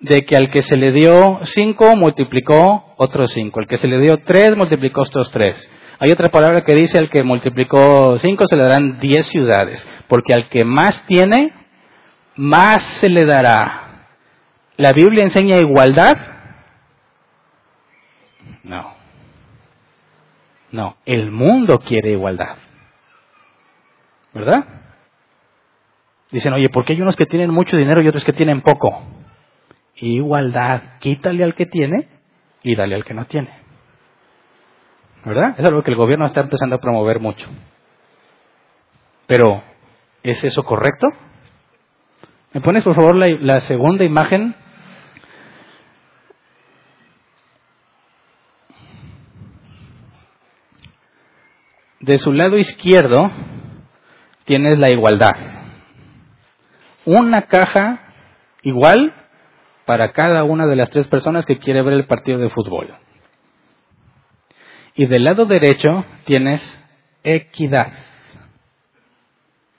De que al que se le dio cinco, multiplicó otros cinco. Al que se le dio tres, multiplicó otros tres. Hay otra palabra que dice al que multiplicó cinco se le darán diez ciudades. Porque al que más tiene, más se le dará. ¿La Biblia enseña igualdad? No. No, el mundo quiere igualdad. ¿Verdad? Dicen, oye, ¿por qué hay unos que tienen mucho dinero y otros que tienen poco? Igualdad. Quítale al que tiene y dale al que no tiene. ¿Verdad? Es algo que el gobierno está empezando a promover mucho. Pero, ¿es eso correcto? ¿Me pones por favor la, segunda imagen? De su lado izquierdo tienes la igualdad. Una caja igual para cada una de las tres personas que quiere ver el partido de fútbol. Y del lado derecho tienes equidad,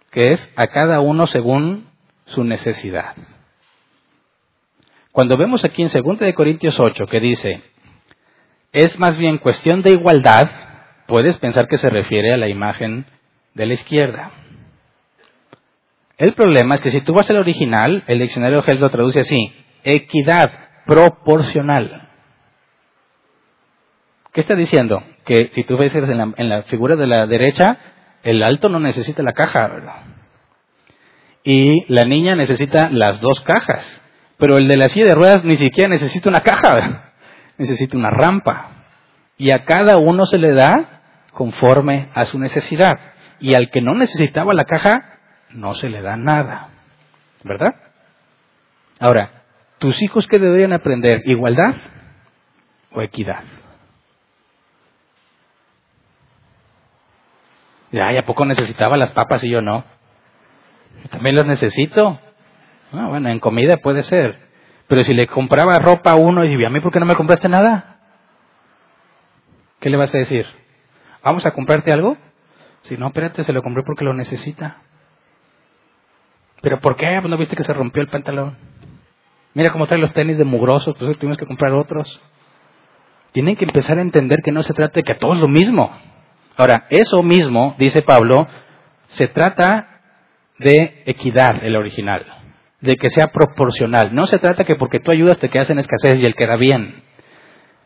que es a cada uno según su necesidad. Cuando vemos aquí en 2 de Corintios 8 que dice, es más bien cuestión de igualdad, puedes pensar que se refiere a la imagen de la izquierda. El problema es que si tú vas al original, el diccionario Hell lo traduce así, equidad proporcional. ¿Qué está diciendo? Que si tú ves en la, en la figura de la derecha, el alto no necesita la caja, ¿verdad? Y la niña necesita las dos cajas. Pero el de la silla de ruedas ni siquiera necesita una caja, necesita una rampa. Y a cada uno se le da conforme a su necesidad. Y al que no necesitaba la caja, no se le da nada. ¿Verdad? Ahora, ¿tus hijos qué deberían aprender? ¿Igualdad o equidad? Y, ay, ¿a poco necesitaba las papas y yo no? También las necesito. Ah, bueno, en comida puede ser. Pero si le compraba ropa a uno y a mí, ¿por qué no me compraste nada? ¿Qué le vas a decir? ¿Vamos a comprarte algo? Si no, espérate, se lo compré porque lo necesita. ¿Pero por qué? Pues no viste que se rompió el pantalón. Mira cómo trae los tenis de mugrosos, pues tuvimos que comprar otros. Tienen que empezar a entender que no se trata de que a todos lo mismo. Ahora, eso mismo, dice Pablo, se trata de equidad, el original, de que sea proporcional. No se trata que porque tú ayudas te quedas en escasez y él queda bien.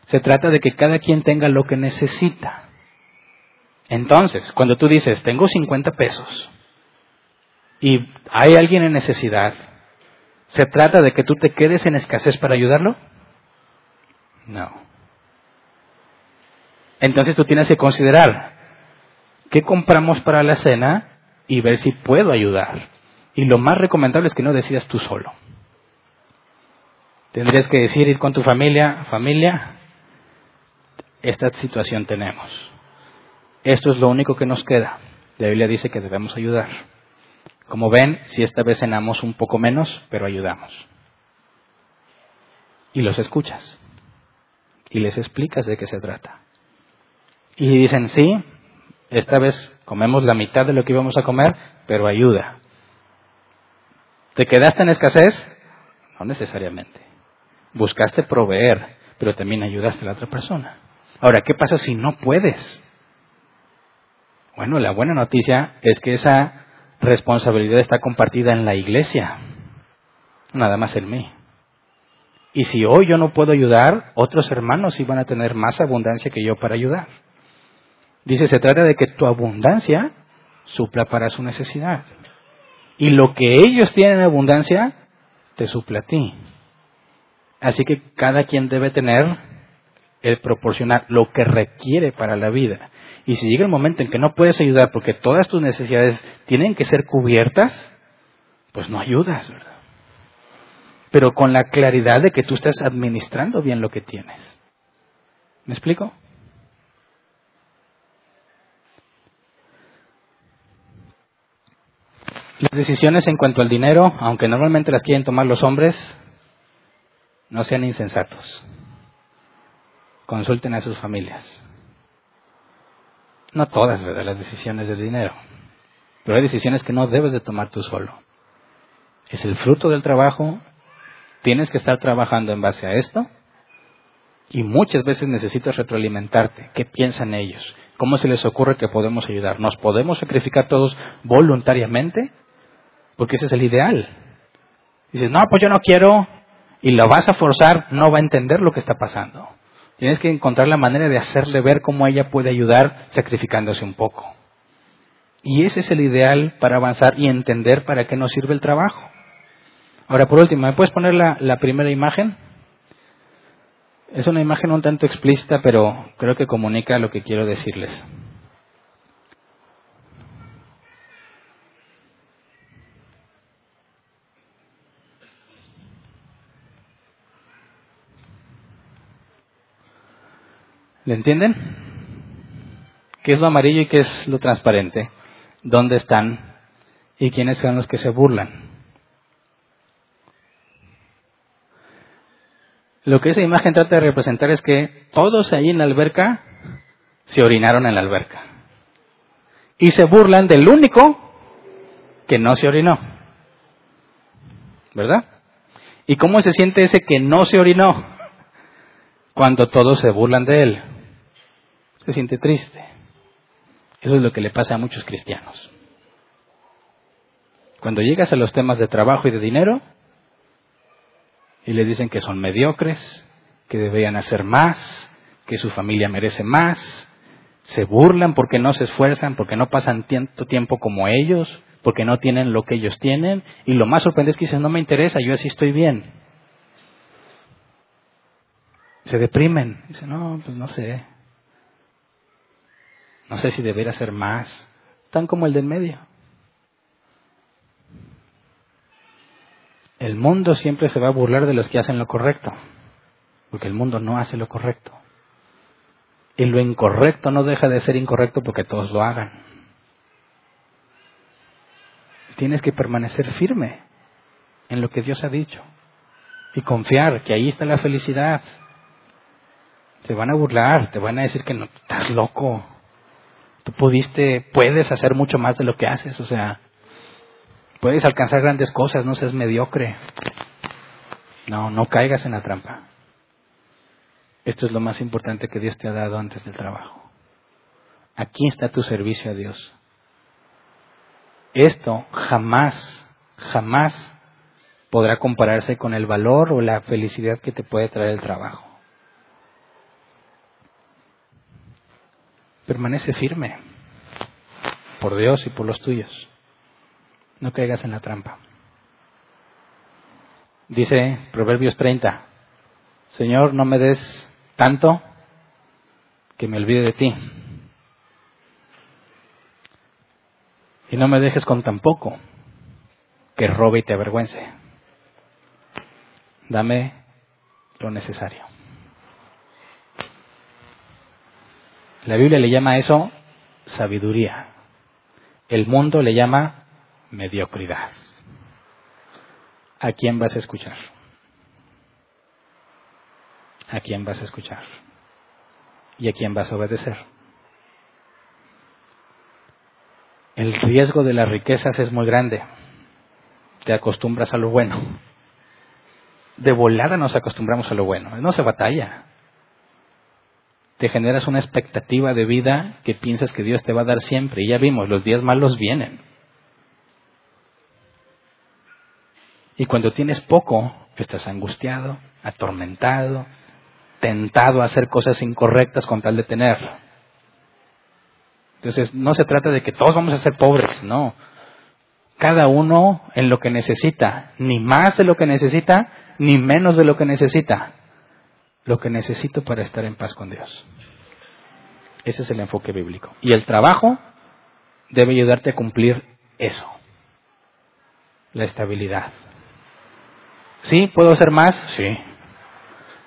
Se trata de que cada quien tenga lo que necesita. Entonces, cuando tú dices, tengo 50 pesos y hay alguien en necesidad, ¿se trata de que tú te quedes en escasez para ayudarlo? No. Entonces tú tienes que considerar, ¿qué compramos para la cena? Y ver si puedo ayudar. Y lo más recomendable es que no decidas tú solo. Tendrías que decir, ir con tu familia, familia, esta situación tenemos. Esto es lo único que nos queda. La Biblia dice que debemos ayudar. Como ven, si esta vez cenamos un poco menos, pero ayudamos. Y los escuchas. Y les explicas de qué se trata. Y dicen, sí, esta vez comemos la mitad de lo que íbamos a comer, pero ayuda. ¿Te quedaste en escasez? No necesariamente. Buscaste proveer, pero también ayudaste a la otra persona. Ahora, ¿qué pasa si no puedes? Bueno, la buena noticia es que esa responsabilidad está compartida en la iglesia, nada más en mí. Y si hoy yo no puedo ayudar, otros hermanos van a tener más abundancia que yo para ayudar. Dice, se trata de que tu abundancia supla para su necesidad. Y lo que ellos tienen en abundancia, te supla a ti. Así que cada quien debe tener el proporcionar lo que requiere para la vida. Y si llega el momento en que no puedes ayudar porque todas tus necesidades tienen que ser cubiertas, pues no ayudas, ¿verdad? Pero con la claridad de que tú estás administrando bien lo que tienes. ¿Me explico? Las decisiones en cuanto al dinero, aunque normalmente las quieren tomar los hombres, no sean insensatos. Consulten a sus familias. No todas, ¿verdad? Las decisiones del dinero. Pero hay decisiones que no debes de tomar tú solo. Es el fruto del trabajo. Tienes que estar trabajando en base a esto. Y muchas veces necesitas retroalimentarte. ¿Qué piensan ellos? ¿Cómo se les ocurre que podemos ayudar? ¿Nos podemos sacrificar todos voluntariamente? Porque ese es el ideal. Dices, no, pues yo no quiero. Y lo vas a forzar, no va a entender lo que está pasando. Tienes que encontrar la manera de hacerle ver cómo ella puede ayudar sacrificándose un poco. Y ese es el ideal para avanzar y entender para qué nos sirve el trabajo. Ahora, por último, ¿me puedes poner la, la primera imagen? Es una imagen un tanto explícita, pero creo que comunica lo que quiero decirles. ¿Le entienden? ¿Qué es lo amarillo y qué es lo transparente? ¿Dónde están? ¿Y quiénes son los que se burlan? Lo que esa imagen trata de representar es que todos ahí en la alberca se orinaron en la alberca. Y se burlan del único que no se orinó. ¿Verdad? ¿Y cómo se siente ese que no se orinó? Cuando todos se burlan de él se siente triste. Eso es lo que le pasa a muchos cristianos. Cuando llegas a los temas de trabajo y de dinero, y le dicen que son mediocres, que deberían hacer más, que su familia merece más, se burlan porque no se esfuerzan, porque no pasan tanto tiempo como ellos, porque no tienen lo que ellos tienen, y lo más sorprendente es que dicen, no me interesa, yo así estoy bien. Se deprimen, dicen, no, pues no sé, no sé si debería ser más. Están como el del medio. El mundo siempre se va a burlar de los que hacen lo correcto, porque el mundo no hace lo correcto. Y lo incorrecto no deja de ser incorrecto porque todos lo hagan. tienes que permanecer firme en lo que Dios ha dicho y confiar que ahí está la felicidad. Te van a burlar, te van a decir que no estás loco. Tú pudiste, puedes hacer mucho más de lo que haces, o sea, puedes alcanzar grandes cosas, no seas mediocre. No, no caigas en la trampa. Esto es lo más importante que Dios te ha dado antes del trabajo. Aquí está tu servicio a Dios. Esto jamás, jamás podrá compararse con el valor o la felicidad que te puede traer el trabajo. Permanece firme por Dios y por los tuyos. No caigas en la trampa. Dice Proverbios 30, Señor, no me des tanto que me olvide de ti. Y no me dejes con tan poco que robe y te avergüence. Dame lo necesario. La Biblia le llama a eso sabiduría. El mundo le llama mediocridad. ¿A quién vas a escuchar? ¿A quién vas a escuchar? ¿Y a quién vas a obedecer? El riesgo de las riquezas es muy grande. Te acostumbras a lo bueno. De volada nos acostumbramos a lo bueno. No se batalla. Te generas una expectativa de vida que piensas que Dios te va a dar siempre. Y ya vimos, los días malos vienen. Y cuando tienes poco, estás angustiado, atormentado, tentado a hacer cosas incorrectas con tal de tener. Entonces, no se trata de que todos vamos a ser pobres, no. Cada uno en lo que necesita, ni más de lo que necesita, ni menos de lo que necesita. Lo que necesito para estar en paz con Dios. Ese es el enfoque bíblico. Y el trabajo debe ayudarte a cumplir eso. La estabilidad. ¿Sí? ¿Puedo hacer más? Sí.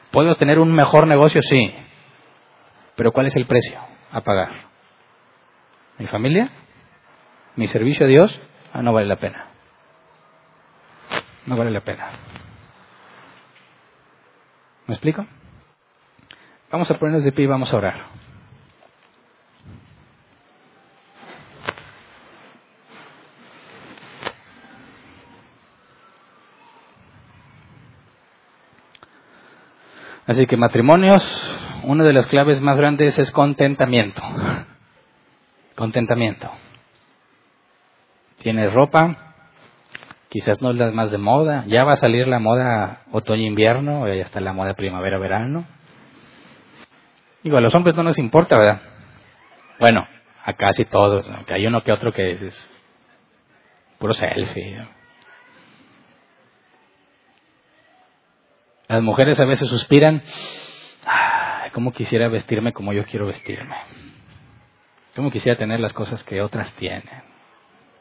¿Puedo tener un mejor negocio? Sí. Pero ¿cuál es el precio a pagar? ¿Mi familia? ¿Mi servicio a Dios? Ah, no vale la pena. No vale la pena. ¿Me explico? Vamos a ponernos de pie y vamos a orar. Así que matrimonios, una de las claves más grandes es contentamiento. Contentamiento. Tienes ropa, quizás no es la más de moda, ya va a salir la moda otoño-invierno, ya está la moda primavera-verano. Digo, a los hombres no nos importa, ¿verdad? Bueno, a casi todos, aunque hay uno que otro que es puro selfie. Las mujeres a veces suspiran, ¿cómo quisiera vestirme como yo quiero vestirme? ¿Cómo quisiera tener las cosas que otras tienen?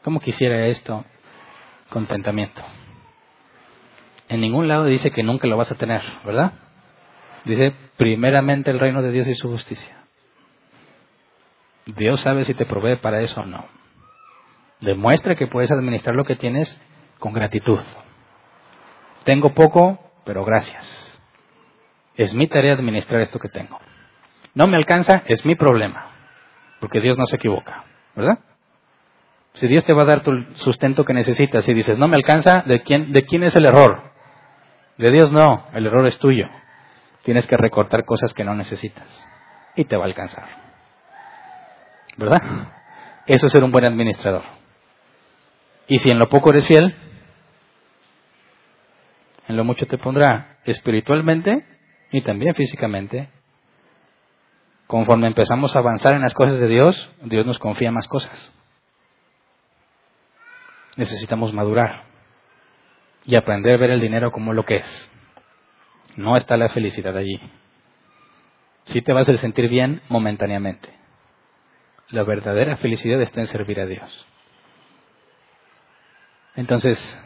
¿Cómo quisiera esto? Contentamiento. En ningún lado dice que nunca lo vas a tener, ¿verdad? Dice primeramente el reino de Dios y su justicia. Dios sabe si te provee para eso o no. Demuestra que puedes administrar lo que tienes con gratitud. Tengo poco, pero gracias. Es mi tarea administrar esto que tengo. No me alcanza, es mi problema, porque Dios no se equivoca, ¿verdad? Si Dios te va a dar tu sustento que necesitas y dices, no me alcanza, ¿de quién, ¿de quién es el error? De Dios no, el error es tuyo. Tienes que recortar cosas que no necesitas y te va a alcanzar. ¿Verdad? Eso es ser un buen administrador. Y si en lo poco eres fiel, en lo mucho te pondrá espiritualmente y también físicamente. Conforme empezamos a avanzar en las cosas de Dios, Dios nos confía más cosas. Necesitamos madurar y aprender a ver el dinero como lo que es. No está la felicidad allí. Sí te vas a sentir bien momentáneamente. La verdadera felicidad está en servir a Dios. Entonces,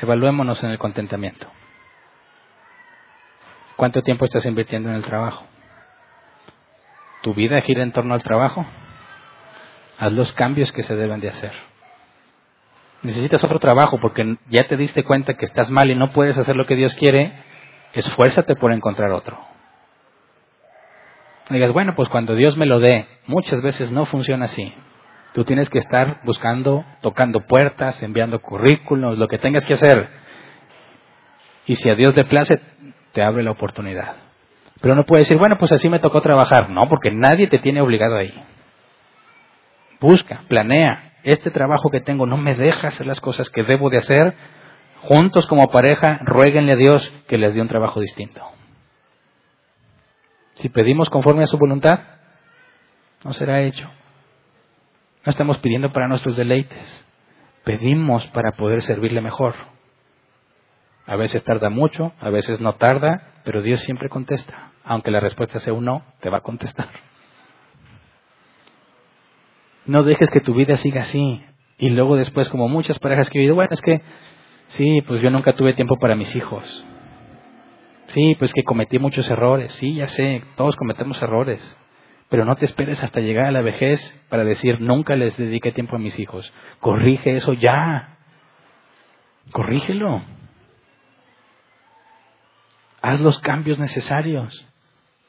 evaluémonos en el contentamiento. ¿Cuánto tiempo estás invirtiendo en el trabajo? ¿Tu vida gira en torno al trabajo? Haz los cambios que se deben de hacer. necesitas otro trabajo porque ya te diste cuenta que estás mal y no puedes hacer lo que Dios quiere, esfuérzate por encontrar otro. digas, bueno, pues cuando Dios me lo dé, muchas veces no funciona así. Tú tienes que estar buscando, tocando puertas, enviando currículos, lo que tengas que hacer. Y si a Dios le place, te abre la oportunidad. Pero no puedes decir, bueno, pues así me tocó trabajar. No, porque nadie te tiene obligado ahí. Busca, planea. Este trabajo que tengo no me deja hacer las cosas que debo de hacer. Juntos como pareja, ruéguenle a Dios que les dé un trabajo distinto. Si pedimos conforme a su voluntad, no será hecho. No estamos pidiendo para nuestros deleites. Pedimos para poder servirle mejor. A veces tarda mucho, a veces no tarda, pero Dios siempre contesta. Aunque la respuesta sea un no, te va a contestar. No dejes que tu vida siga así. Y luego después, como muchas parejas que he oído, bueno, es que sí, pues yo nunca tuve tiempo para mis hijos. Sí, pues que cometí muchos errores. Sí, ya sé, todos cometemos errores. Pero no te esperes hasta llegar a la vejez para decir, nunca les dediqué tiempo a mis hijos. Corrige eso ya. Corrígelo. Haz los cambios necesarios.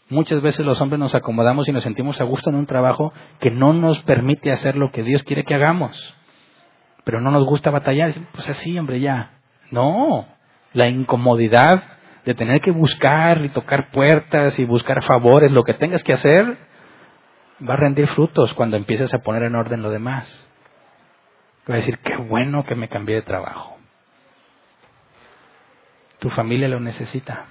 Muchas veces los hombres nos acomodamos y nos sentimos a gusto en un trabajo que no nos permite hacer lo que Dios quiere que hagamos. Pero no nos gusta batallar. Pues así, hombre, ya. No. La incomodidad de tener que buscar y tocar puertas y buscar favores, lo que tengas que hacer, va a rendir frutos cuando empieces a poner en orden lo demás. Va a decir, qué bueno que me cambié de trabajo. Tu familia lo necesita.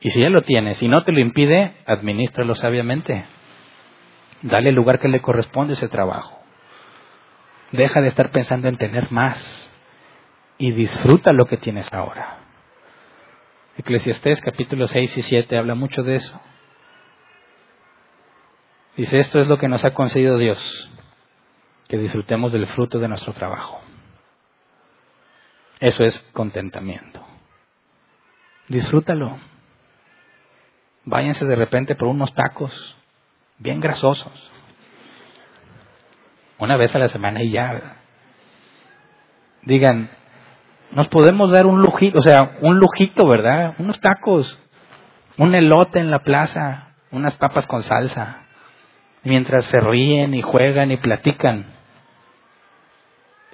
Y si ya lo tienes y no te lo impide, administralo sabiamente. Dale el lugar que le corresponde ese trabajo. Deja de estar pensando en tener más y disfruta lo que tienes ahora. Eclesiastés capítulo 6 y 7 habla mucho de eso. Dice, esto es lo que nos ha concedido Dios, que disfrutemos del fruto de nuestro trabajo. Eso es contentamiento. Disfrútalo. Váyanse de repente por unos tacos bien grasosos. Una vez a la semana y ya. Digan, nos podemos dar un lujito, o sea, un lujito, ¿verdad? Unos tacos, un elote en la plaza, unas papas con salsa, mientras se ríen y juegan y platican.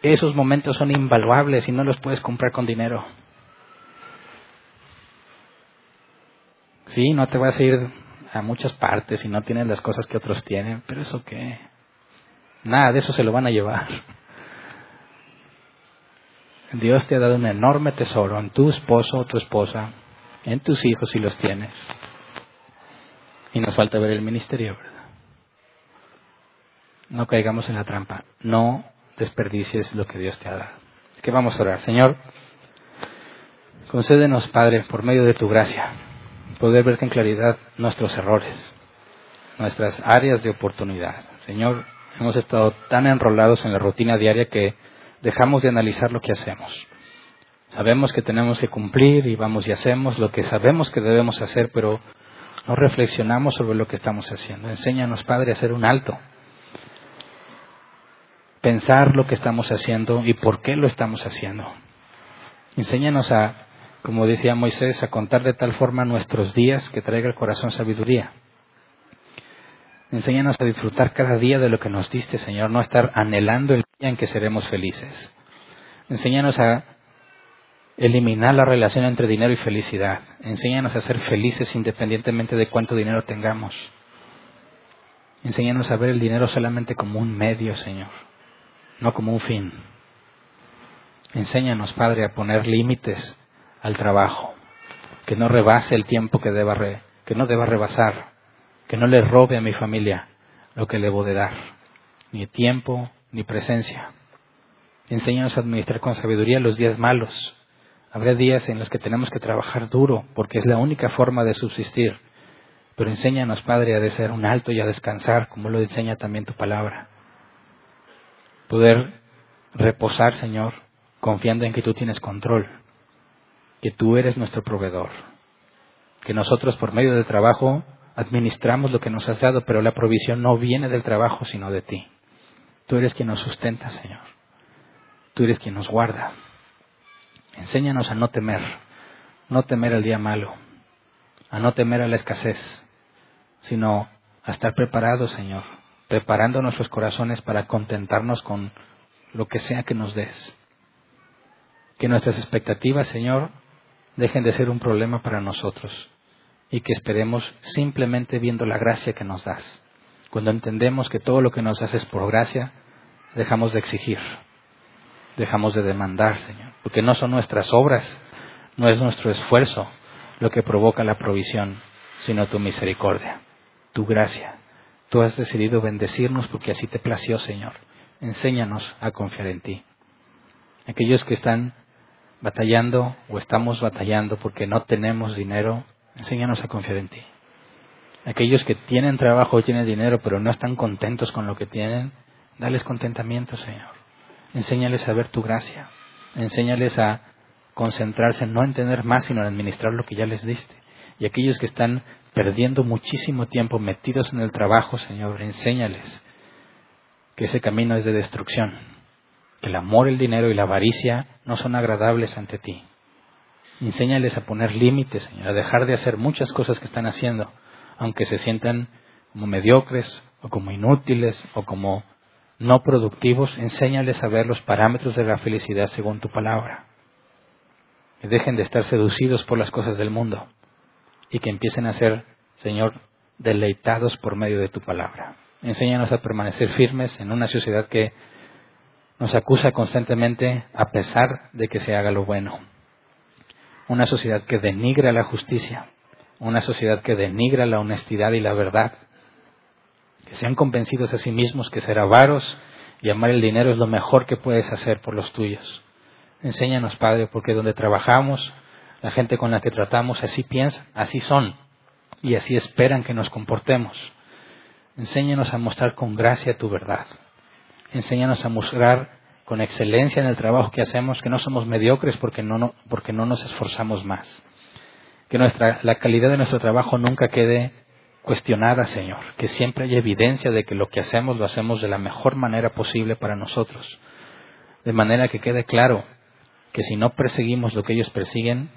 Esos momentos son invaluables y no los puedes comprar con dinero. Sí, no te vas a ir a muchas partes y no tienes las cosas que otros tienen, pero eso qué. Nada de eso se lo van a llevar. Dios te ha dado un enorme tesoro en tu esposo o tu esposa, en tus hijos si los tienes. Y nos falta ver el ministerio, ¿verdad? No caigamos en la trampa. No desperdicies lo que Dios te ha dado. Es que vamos a orar. Señor, concédenos, Padre, por medio de tu gracia, poder ver con claridad nuestros errores, nuestras áreas de oportunidad. Señor, hemos estado tan enrolados en la rutina diaria que dejamos de analizar lo que hacemos. Sabemos que tenemos que cumplir y vamos y hacemos lo que sabemos que debemos hacer, pero no reflexionamos sobre lo que estamos haciendo. Enséñanos, Padre, a hacer un alto. Pensar lo que estamos haciendo y por qué lo estamos haciendo. Enséñanos a como decía Moisés, a contar de tal forma nuestros días que traiga el corazón sabiduría. Enséñanos a disfrutar cada día de lo que nos diste, Señor, no estar anhelando el día en que seremos felices. Enséñanos a eliminar la relación entre dinero y felicidad. Enséñanos a ser felices independientemente de cuánto dinero tengamos. Enséñanos a ver el dinero solamente como un medio, Señor, no como un fin. Enséñanos, Padre, a poner límites al trabajo, que no rebase el tiempo que, deba que no deba rebasar, que no le robe a mi familia lo que le debo de dar, ni tiempo ni presencia. Enséñanos a administrar con sabiduría los días malos. Habrá días en los que tenemos que trabajar duro, porque es la única forma de subsistir. Pero enséñanos, Padre, a de ser un alto y a descansar, como lo enseña también tu palabra. Poder reposar, Señor, confiando en que tú tienes control que tú eres nuestro proveedor, que nosotros por medio del trabajo administramos lo que nos has dado, pero la provisión no viene del trabajo, sino de ti. Tú eres quien nos sustenta, Señor. tú eres quien nos guarda. Enséñanos a no temer, no temer al día malo, a no temer a la escasez, sino a estar preparados, Señor, preparando nuestros corazones para contentarnos con lo que sea que nos des. Que nuestras expectativas, Señor, dejen de ser un problema para nosotros y que esperemos simplemente viendo la gracia que nos das. Cuando entendemos que todo lo que nos haces por gracia, dejamos de exigir, dejamos de demandar, Señor, porque no son nuestras obras, no es nuestro esfuerzo lo que provoca la provisión, sino tu misericordia, tu gracia. Tú has decidido bendecirnos porque así te plació, Señor. Enséñanos a confiar en ti. Aquellos que están batallando o estamos batallando porque no tenemos dinero, enséñanos a confiar en ti. Aquellos que tienen trabajo, tienen dinero, pero no están contentos con lo que tienen, dales contentamiento, Señor. Enséñales a ver tu gracia. Enséñales a concentrarse no en tener más, sino en administrar lo que ya les diste. Y aquellos que están perdiendo muchísimo tiempo metidos en el trabajo, Señor, enséñales que ese camino es de destrucción, que el amor, el dinero y la avaricia no son agradables ante ti. Enséñales a poner límites, Señor, a dejar de hacer muchas cosas que están haciendo, aunque se sientan como mediocres o como inútiles o como no productivos, enséñales a ver los parámetros de la felicidad según tu palabra. Que dejen de estar seducidos por las cosas del mundo y que empiecen a ser, Señor, deleitados por medio de tu palabra. Enséñanos a permanecer firmes en una sociedad que nos acusa constantemente a pesar de que se haga lo bueno. Una sociedad que denigra la justicia, una sociedad que denigra la honestidad y la verdad, que sean convencidos a sí mismos que ser avaros y amar el dinero es lo mejor que puedes hacer por los tuyos. Enséñanos, Padre, porque donde trabajamos, la gente con la que tratamos así piensa, así son y así esperan que nos comportemos. Enséñanos a mostrar con gracia tu verdad. Enséñanos a mostrar con excelencia en el trabajo que hacemos que no somos mediocres porque no, porque no nos esforzamos más. Que nuestra, la calidad de nuestro trabajo nunca quede cuestionada, Señor. Que siempre haya evidencia de que lo que hacemos lo hacemos de la mejor manera posible para nosotros. De manera que quede claro que si no perseguimos lo que ellos persiguen,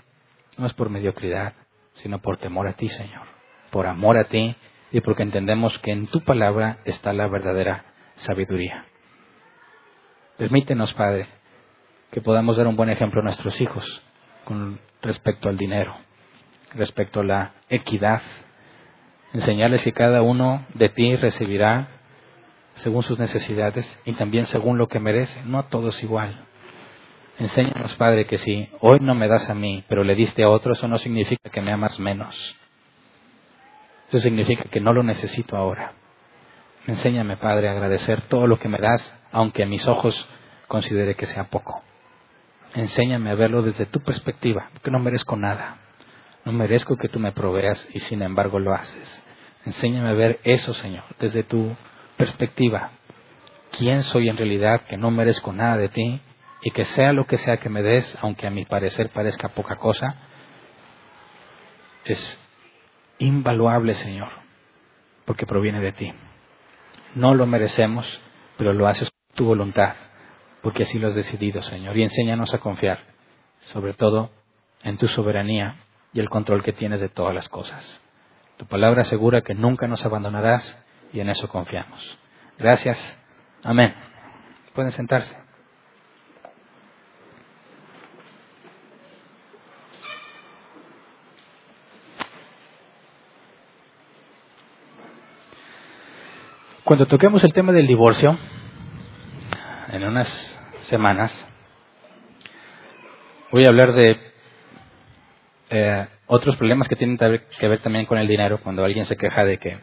no es por mediocridad, sino por temor a ti, Señor. Por amor a ti y porque entendemos que en tu palabra está la verdadera sabiduría. Permítenos, Padre, que podamos dar un buen ejemplo a nuestros hijos con respecto al dinero, respecto a la equidad, enseñarles que cada uno de ti recibirá según sus necesidades y también según lo que merece, no a todos igual. Enséñanos, Padre, que si hoy no me das a mí, pero le diste a otro, eso no significa que me amas menos. Eso significa que no lo necesito ahora. Enséñame, Padre, a agradecer todo lo que me das, aunque a mis ojos considere que sea poco. Enséñame a verlo desde tu perspectiva, porque no merezco nada. No merezco que tú me proveas y sin embargo lo haces. Enséñame a ver eso, Señor, desde tu perspectiva. ¿Quién soy en realidad que no merezco nada de ti y que sea lo que sea que me des, aunque a mi parecer parezca poca cosa, es invaluable, Señor, porque proviene de ti. No lo merecemos, pero lo haces tu voluntad, porque así lo has decidido, Señor. Y enséñanos a confiar, sobre todo en tu soberanía y el control que tienes de todas las cosas. Tu palabra asegura que nunca nos abandonarás y en eso confiamos. Gracias. Amén. Pueden sentarse. Cuando toquemos el tema del divorcio, en unas semanas, voy a hablar de eh, otros problemas que tienen que ver también con el dinero, cuando alguien se queja de que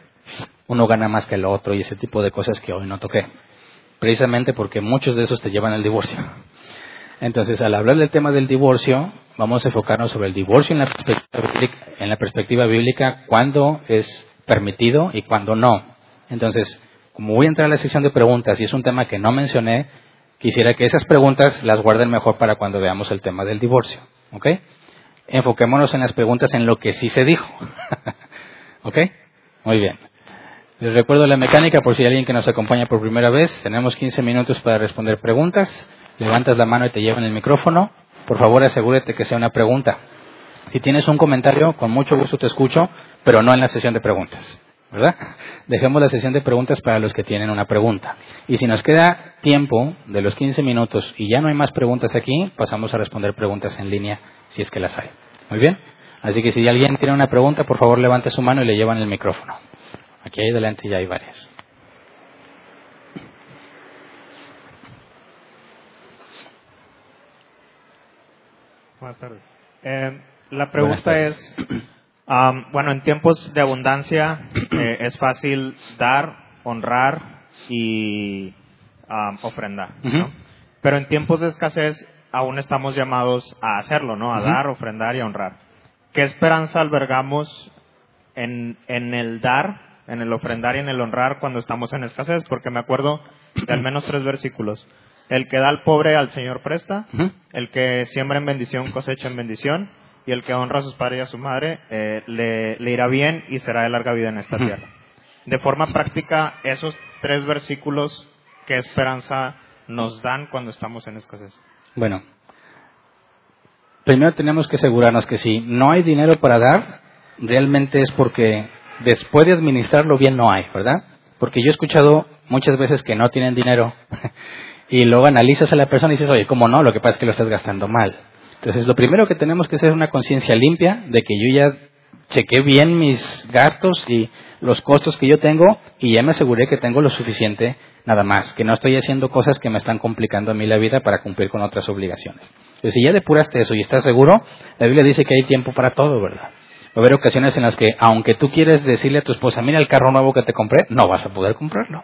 uno gana más que el otro y ese tipo de cosas que hoy no toqué. Precisamente porque muchos de esos te llevan al divorcio. Entonces, al hablar del tema del divorcio, vamos a enfocarnos sobre el divorcio en la perspectiva bíblica, en la perspectiva bíblica cuándo es permitido y cuándo no. Entonces, como voy a entrar a la sección de preguntas y es un tema que no mencioné, quisiera que esas preguntas las guarden mejor para cuando veamos el tema del divorcio. ¿Ok? Enfoquémonos en las preguntas en lo que sí se dijo. (laughs) ¿Ok? Muy bien. Les recuerdo la mecánica por si hay alguien que nos acompaña por primera vez. Tenemos 15 minutos para responder preguntas. levantas la mano y te llevan el micrófono. Por favor, asegúrate que sea una pregunta. Si tienes un comentario, con mucho gusto te escucho, pero no en la sesión de preguntas. ¿Verdad? Dejemos la sesión de preguntas para los que tienen una pregunta. Y si nos queda tiempo de los 15 minutos y ya no hay más preguntas aquí, pasamos a responder preguntas en línea si es que las hay. Muy bien. Así que si alguien tiene una pregunta, por favor levante su mano y le llevan el micrófono. Aquí ahí delante ya hay varias. Buenas tardes. Eh, la pregunta es, (clears throat) bueno, en tiempos de abundancia (clears throat) eh, es fácil dar, honrar y ofrendar, Pero en tiempos de escasez aún estamos llamados a hacerlo, ¿no? A dar, ofrendar y honrar. ¿Qué esperanza albergamos en, en el dar, en el ofrendar y en el honrar cuando estamos en escasez? Porque me acuerdo de al menos tres versículos. El que da al pobre al Señor presta, el que siembra en bendición cosecha en bendición, y el que honra a sus padres y a su madre eh, le, irá bien y será de larga vida en esta tierra. De forma práctica, esos tres versículos, ¿qué esperanza nos dan cuando estamos en escasez? Bueno, primero tenemos que asegurarnos que si no hay dinero para dar, realmente es porque después de administrarlo bien no hay, ¿verdad? Porque yo he escuchado muchas veces que no tienen dinero (laughs) y luego analizas a la persona y dices, oye, ¿cómo no? Lo que pasa es que lo estás gastando mal. Entonces, lo primero que tenemos que hacer es una conciencia limpia de que yo ya chequé bien mis gastos y los costos que yo tengo y ya me aseguré que tengo lo suficiente nada más, que no estoy haciendo cosas que me están complicando a mí la vida para cumplir con otras obligaciones. Entonces, si ya depuraste eso y estás seguro, la Biblia dice que hay tiempo para todo, ¿verdad? Va a haber ocasiones en las que, aunque tú quieres decirle a tu esposa, mira el carro nuevo que te compré, no vas a poder comprarlo.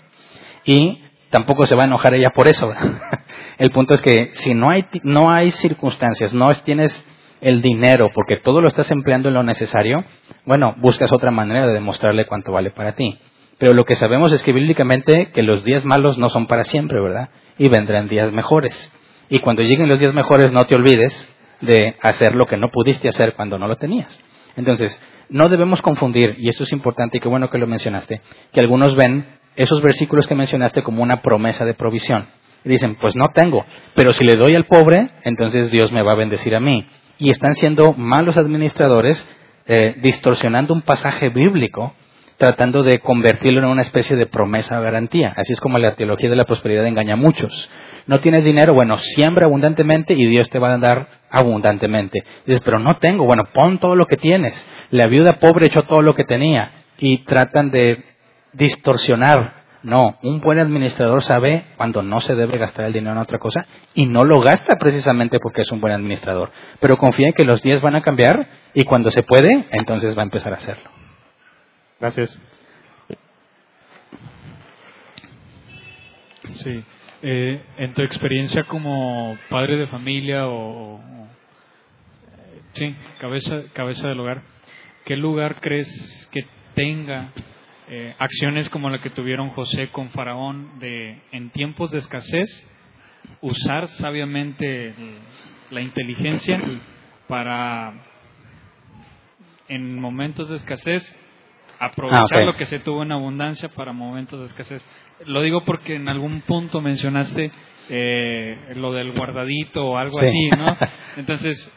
Y tampoco se va a enojar ella por eso. (laughs) El punto es que si no hay, no hay circunstancias, no tienes el dinero porque todo lo estás empleando en lo necesario, bueno, buscas otra manera de demostrarle cuánto vale para ti. Pero lo que sabemos es que bíblicamente que los días malos no son para siempre, ¿verdad? Y vendrán días mejores. Y cuando lleguen los días mejores no te olvides de hacer lo que no pudiste hacer cuando no lo tenías. Entonces, no debemos confundir, y esto es importante y qué bueno que lo mencionaste, que algunos ven esos versículos que mencionaste como una promesa de provisión. Dicen, pues no tengo, pero si le doy al pobre, entonces Dios me va a bendecir a mí. Y están siendo malos administradores, eh, distorsionando un pasaje bíblico, tratando de convertirlo en una especie de promesa o garantía. Así es como la teología de la prosperidad engaña a muchos. No tienes dinero, bueno, siembra abundantemente y Dios te va a dar abundantemente. Dices, pero no tengo, bueno, pon todo lo que tienes. La viuda pobre echó todo lo que tenía y tratan de distorsionar. No, un buen administrador sabe cuando no se debe gastar el dinero en otra cosa y no lo gasta precisamente porque es un buen administrador. Pero confía en que los días van a cambiar y cuando se puede, entonces va a empezar a hacerlo. Gracias. Sí. Eh, en tu experiencia como padre de familia o, sí, cabeza, cabeza del hogar, ¿qué lugar crees que tenga eh, acciones como la que tuvieron José con Faraón de en tiempos de escasez usar sabiamente la inteligencia para en momentos de escasez aprovechar ah, lo que se tuvo en abundancia para momentos de escasez. Lo digo porque en algún punto mencionaste eh, lo del guardadito o algo así, ¿no? (laughs) Entonces,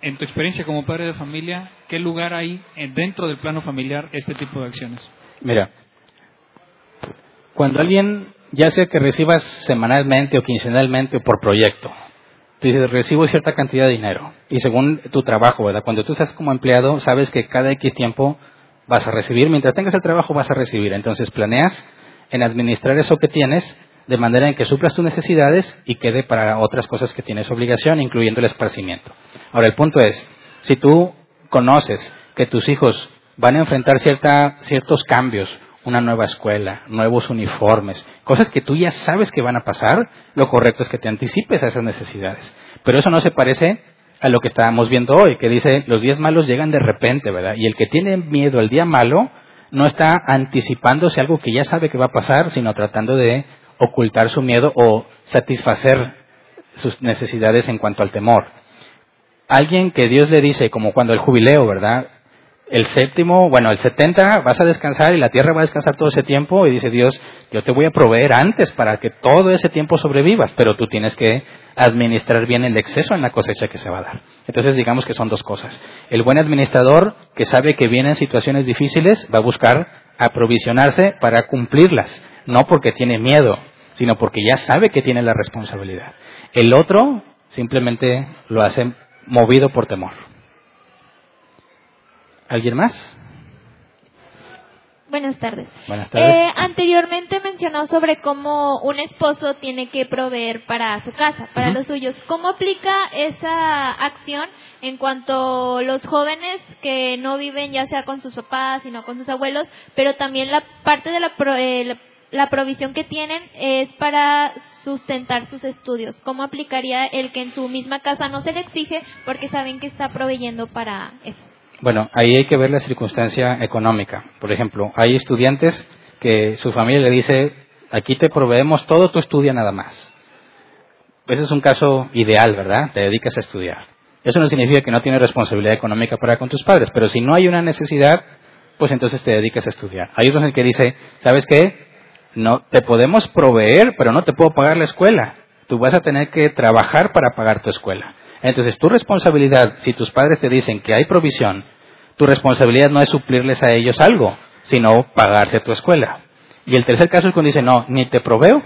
en tu experiencia como padre de familia, ¿qué lugar hay dentro del plano familiar este tipo de acciones? Mira, cuando alguien, ya sea que recibas semanalmente o quincenalmente o por proyecto, tú dices, recibo cierta cantidad de dinero y según tu trabajo, ¿verdad? Cuando tú estás como empleado, sabes que cada X tiempo vas a recibir, mientras tengas el trabajo vas a recibir. Entonces planeas en administrar eso que tienes de manera en que suplas tus necesidades y quede para otras cosas que tienes obligación, incluyendo el esparcimiento. Ahora, el punto es, si tú conoces que tus hijos van a enfrentar cierta, ciertos cambios, una nueva escuela, nuevos uniformes, cosas que tú ya sabes que van a pasar, lo correcto es que te anticipes a esas necesidades. Pero eso no se parece a lo que estábamos viendo hoy, que dice, los días malos llegan de repente, ¿verdad? Y el que tiene miedo al día malo no está anticipándose algo que ya sabe que va a pasar, sino tratando de ocultar su miedo o satisfacer sus necesidades en cuanto al temor. Alguien que Dios le dice, como cuando el jubileo, ¿verdad? El séptimo, bueno, el 70 vas a descansar y la tierra va a descansar todo ese tiempo y dice Dios, yo te voy a proveer antes para que todo ese tiempo sobrevivas, pero tú tienes que administrar bien el exceso en la cosecha que se va a dar. Entonces digamos que son dos cosas. El buen administrador que sabe que vienen situaciones difíciles va a buscar aprovisionarse para cumplirlas, no porque tiene miedo, sino porque ya sabe que tiene la responsabilidad. El otro simplemente lo hace movido por temor. ¿Alguien más? Buenas tardes. Buenas tardes. Eh, anteriormente mencionó sobre cómo un esposo tiene que proveer para su casa, para los suyos. ¿Cómo aplica esa acción en cuanto a los jóvenes que no viven ya sea con sus papás, sino con sus abuelos, pero también la parte de la, pro- eh, la- la provisión que tienen es para sustentar sus estudios? ¿Cómo aplicaría el que en su misma casa no se le exige porque saben que está proveyendo para eso? Bueno, ahí hay que ver la circunstancia económica. Por ejemplo, hay estudiantes que su familia le dice, aquí te proveemos todo, tú estudia nada más. Ese es un caso ideal, ¿verdad? Te dedicas a estudiar. Eso no significa que no tienes responsabilidad económica para con tus padres, pero si no hay una necesidad, pues entonces te dedicas a estudiar. Hay otros en que dice, ¿sabes qué? No, te podemos proveer, pero no te puedo pagar la escuela. Tú vas a tener que trabajar para pagar tu escuela. Entonces, tu responsabilidad, si tus padres te dicen que hay provisión, tu responsabilidad no es suplirles a ellos algo, sino pagarse tu escuela. Y el tercer caso es cuando dice, no, ni te proveo,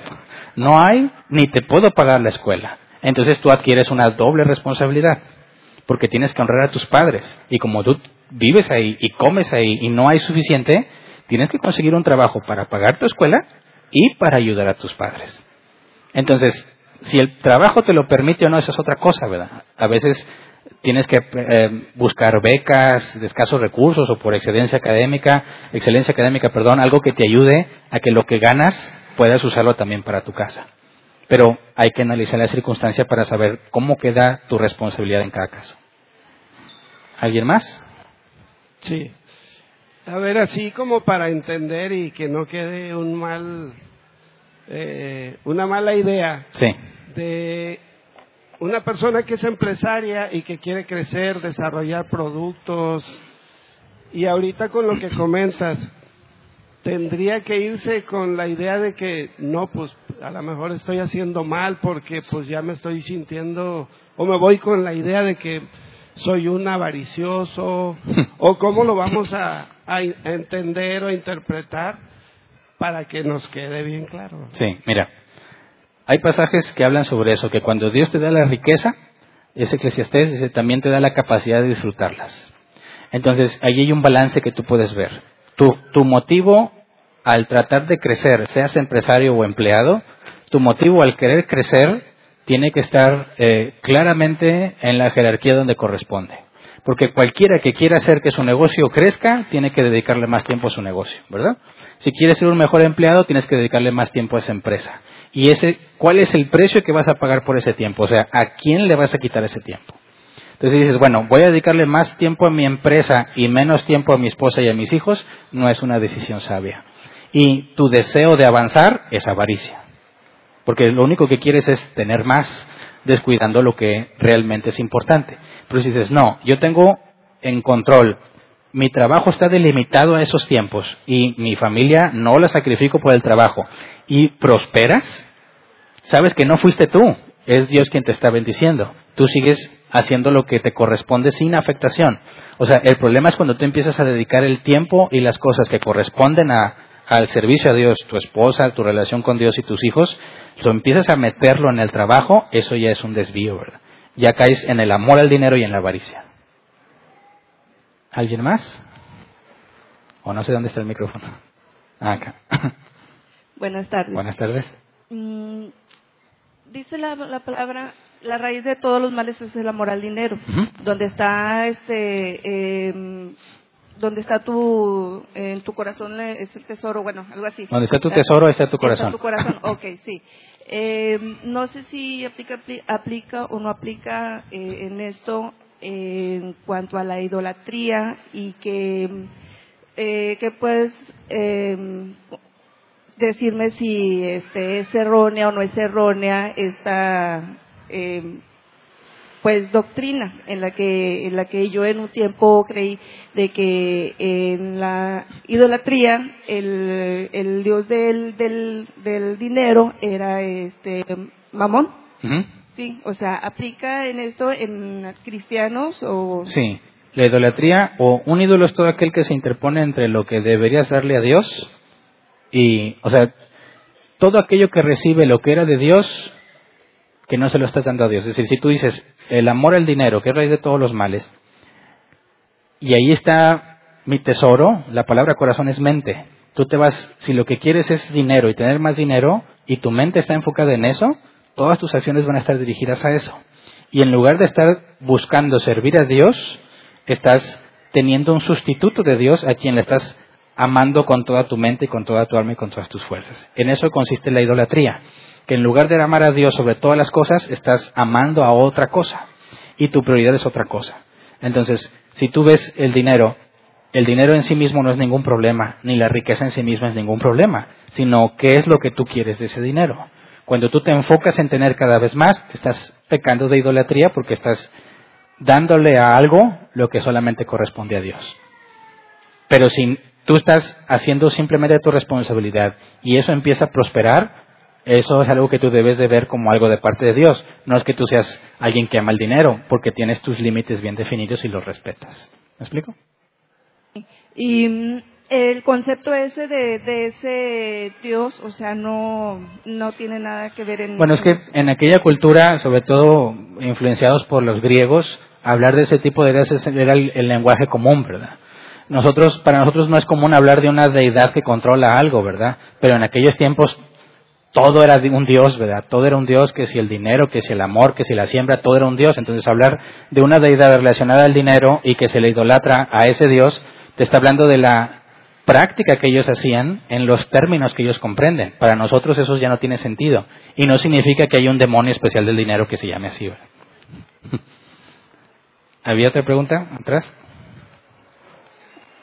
no hay, ni te puedo pagar la escuela. Entonces tú adquieres una doble responsabilidad, porque tienes que honrar a tus padres. Y como tú vives ahí y comes ahí y no hay suficiente, tienes que conseguir un trabajo para pagar tu escuela y para ayudar a tus padres. Entonces, si el trabajo te lo permite o no, esa es otra cosa, ¿verdad? A veces tienes que eh, buscar becas de escasos recursos o por excelencia académica, excelencia académica, perdón, algo que te ayude a que lo que ganas puedas usarlo también para tu casa. Pero hay que analizar la circunstancia para saber cómo queda tu responsabilidad en cada caso. ¿Alguien más? Sí. A ver, así como para entender y que no quede un mal, eh, una mala idea Sí. de una persona que es empresaria y que quiere crecer, desarrollar productos, y ahorita con lo que (clears throat) comentas, tendría que irse con la idea de que no, pues a lo mejor estoy haciendo mal porque pues ya me estoy sintiendo, o me voy con la idea de que soy un avaricioso, (laughs) o cómo lo vamos a, a entender o interpretar para que nos quede bien claro. Sí, mira, hay pasajes que hablan sobre eso, que cuando Dios te da la riqueza, ese eclesiastés dice, también te da la capacidad de disfrutarlas. Entonces, ahí hay un balance que tú puedes ver. Tu, tu motivo al tratar de crecer, seas empresario o empleado, tu motivo al querer crecer tiene que estar eh, claramente en la jerarquía donde corresponde. Porque cualquiera que quiera hacer que su negocio crezca, tiene que dedicarle más tiempo a su negocio, ¿verdad? Si quieres ser un mejor empleado, tienes que dedicarle más tiempo a esa empresa. Y ese, ¿cuál es el precio que vas a pagar por ese tiempo? O sea, ¿a quién le vas a quitar ese tiempo? Entonces dices, bueno, voy a dedicarle más tiempo a mi empresa y menos tiempo a mi esposa y a mis hijos, no es una decisión sabia. Y tu deseo de avanzar es avaricia. Porque lo único que quieres es tener más, descuidando lo que realmente es importante. Pero si dices, no, yo tengo en control, mi trabajo está delimitado a esos tiempos y mi familia no la sacrifico por el trabajo y prosperas, sabes que no fuiste tú, es Dios quien te está bendiciendo. Tú sigues haciendo lo que te corresponde sin afectación. O sea, el problema es cuando tú empiezas a dedicar el tiempo y las cosas que corresponden a, al servicio a Dios, tu esposa, tu relación con Dios y tus hijos, lo empiezas a meterlo en el trabajo, eso ya es un desvío, ¿verdad? Ya caes en el amor al dinero y en la avaricia. ¿Alguien más? O no sé dónde está el micrófono. Ah, acá. (laughs) Buenas tardes. Buenas tardes. Mm, dice la, la palabra, la raíz de todos los males es el amor al dinero. Donde está este, em, donde está tu, en tu corazón es el tesoro, bueno, algo así. Donde está tu tesoro, está tu corazón. Está tu corazón, (laughs) ok, sí. Em, no sé si aplica, apli- aplica o no aplica eh, en esto en cuanto a la idolatría y que, eh, que puedes em, decirme si este, es errónea o no es errónea esta, em, pues doctrina en la que en la que yo en un tiempo creí de que en la idolatría el, el dios del, del, del dinero era este mamón sí o sea aplica en esto en cristianos o sí la idolatría o un ídolo es todo aquel que se interpone entre lo que deberías darle a Dios y o sea todo aquello que recibe lo que era de Dios que no se lo estás dando a Dios. Es decir, si tú dices el amor al dinero, que es raíz de todos los males, y ahí está mi tesoro, la palabra corazón es mente. Tú te vas, si lo que quieres es dinero y tener más dinero, y tu mente está enfocada en eso, todas tus acciones van a estar dirigidas a eso. Y en lugar de estar buscando servir a Dios, estás teniendo un sustituto de Dios a quien le estás amando con toda tu mente y con toda tu alma y con todas tus fuerzas. En eso consiste la idolatría que en lugar de amar a Dios sobre todas las cosas, estás amando a otra cosa y tu prioridad es otra cosa. Entonces, si tú ves el dinero, el dinero en sí mismo no es ningún problema, ni la riqueza en sí misma es ningún problema, sino qué es lo que tú quieres de ese dinero. Cuando tú te enfocas en tener cada vez más, estás pecando de idolatría porque estás dándole a algo lo que solamente corresponde a Dios. Pero si tú estás haciendo simplemente tu responsabilidad y eso empieza a prosperar, eso es algo que tú debes de ver como algo de parte de Dios. No es que tú seas alguien que ama el dinero, porque tienes tus límites bien definidos y los respetas. ¿Me explico? Y el concepto ese de, ese Dios, o sea, no, no tiene nada que ver en... Bueno, es que en aquella cultura, sobre todo influenciados por los griegos, hablar de ese tipo de dioses era el, el lenguaje común, ¿verdad? Nosotros, para nosotros no es común hablar de una deidad que controla algo, ¿verdad? Pero en aquellos tiempos todo era un Dios, ¿verdad? Todo era un Dios, que si el dinero, que si el amor, que si la siembra, todo era un Dios. Entonces hablar de una deidad relacionada al dinero y que se le idolatra a ese Dios, te está hablando de la práctica que ellos hacían en los términos que ellos comprenden. Para nosotros eso ya no tiene sentido. Y no significa que haya un demonio especial del dinero que se llame así. (laughs) ¿Había otra pregunta atrás?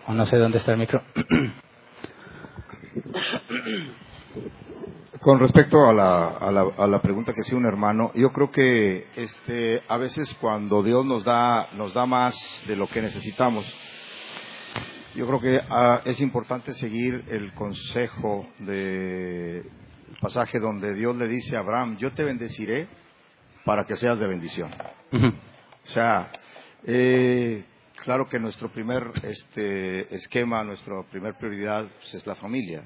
O no sé dónde está el micro. (coughs) Con respecto a la, a la, a la pregunta que hacía un hermano, yo creo que este, a veces cuando Dios nos da, nos da más de lo que necesitamos, yo creo que ah, es importante seguir el consejo del pasaje donde Dios le dice a Abraham, yo te bendeciré para que seas de bendición. O sea, eh, claro que nuestro primer este, esquema, nuestra primer prioridad pues, es la familia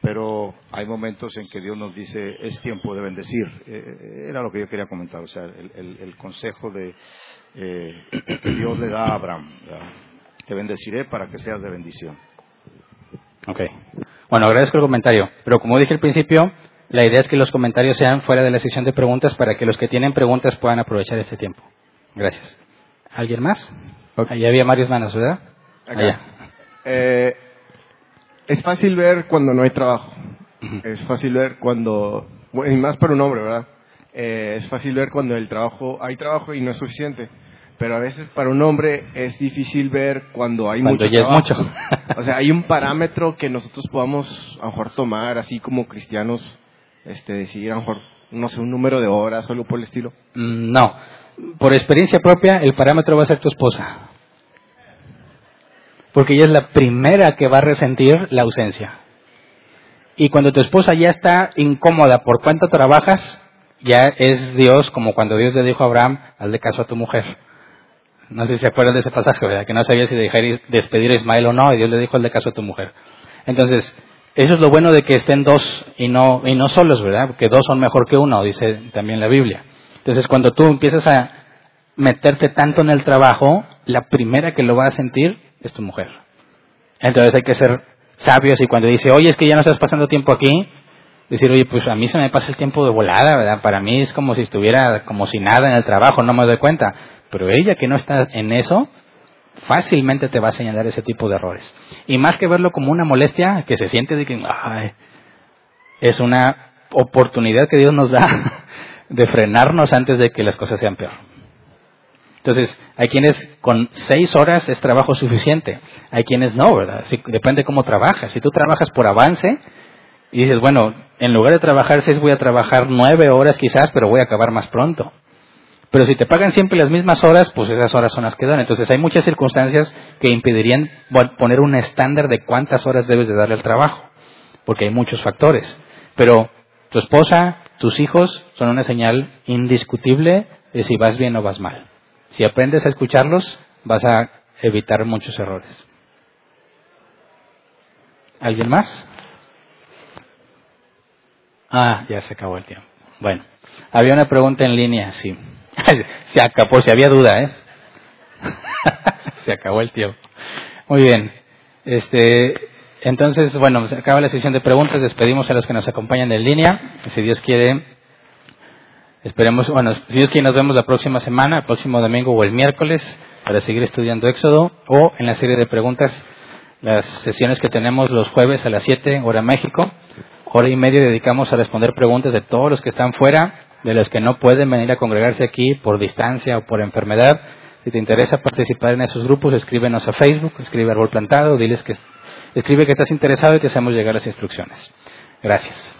pero hay momentos en que Dios nos dice es tiempo de bendecir. Eh, era lo que yo quería comentar, o sea, el, consejo de eh, (coughs) que Dios le da a Abraham. Te bendeciré para que seas de bendición. Ok. Bueno, agradezco el comentario, pero como dije al principio, la idea es que los comentarios sean fuera de la sección de preguntas para que los que tienen preguntas puedan aprovechar este tiempo. Gracias. ¿Alguien más? Ahí había varias manos, ¿verdad? Allá. Eh, es fácil ver cuando no hay trabajo. Es fácil ver cuando, y más para un hombre, ¿verdad? Eh, es fácil ver cuando el trabajo, hay trabajo y no es suficiente. Pero a veces para un hombre es difícil ver cuando hay mucho ya Es mucho. (laughs) o sea, hay un parámetro que nosotros podamos a lo mejor tomar así como cristianos, este, decir a lo mejor, no sé, un número de horas o algo por el estilo. Mm, no. Por experiencia propia, el parámetro va a ser tu esposa porque ella es la primera que va a resentir la ausencia. Y cuando tu esposa ya está incómoda por cuánto trabajas, ya es Dios, como cuando Dios le dijo a Abraham, hazle caso a tu mujer. No sé si se acuerdan de ese pasaje, ¿verdad? Que no sabía si dejar despedir a Ismael o no, y Dios le dijo, hazle caso a tu mujer. Entonces, eso es lo bueno de que estén dos y no, y no solos, ¿verdad? Porque dos son mejor que uno, dice también la Biblia. Entonces, cuando tú empiezas a meterte tanto en el trabajo, la primera que lo va a sentir es tu mujer. Entonces hay que ser sabios y cuando dice, oye, es que ya no estás pasando tiempo aquí, decir, oye, pues a mí se me pasa el tiempo de volada, ¿verdad? Para mí es como si estuviera como si nada en el trabajo, no me doy cuenta. Pero ella que no está en eso, fácilmente te va a señalar ese tipo de errores. Y más que verlo como una molestia, que se siente de que, ay, es una oportunidad que Dios nos da (laughs) de frenarnos antes de que las cosas sean peor. Entonces, hay quienes con seis horas es trabajo suficiente, hay quienes no, ¿verdad? depende cómo trabajas. Si tú trabajas por avance y dices, bueno, en lugar de trabajar seis voy a trabajar nueve horas quizás, pero voy a acabar más pronto. Pero si te pagan siempre las mismas horas, pues esas horas son las que dan. Entonces hay muchas circunstancias que impedirían poner un estándar de cuántas horas debes de darle al trabajo, porque hay muchos factores. Pero tu esposa, tus hijos son una señal indiscutible de si vas bien o vas mal. Si aprendes a escucharlos, vas a evitar muchos errores. ¿Alguien más? Ah, ya se acabó el tiempo. Bueno, había una pregunta en línea, sí. Se acabó, si había duda, ¿eh? (laughs) se acabó el tiempo. Muy bien. Este, entonces, bueno, se acaba la sesión de preguntas. Despedimos a los que nos acompañan en línea. Si Dios quiere, esperemos, bueno, si Dios quiere, nos vemos la próxima semana, el próximo domingo o el miércoles, para seguir estudiando Éxodo o en la serie de preguntas, las sesiones que tenemos los jueves a las 7, hora México. Hora y media dedicamos a responder preguntas de todos los que están fuera, de los que no pueden venir a congregarse aquí por distancia o por enfermedad. Si te interesa participar en esos grupos, escríbenos a Facebook, escribe Árbol Plantado, diles que Escribe que estás interesado y te hacemos llegar las instrucciones. Gracias.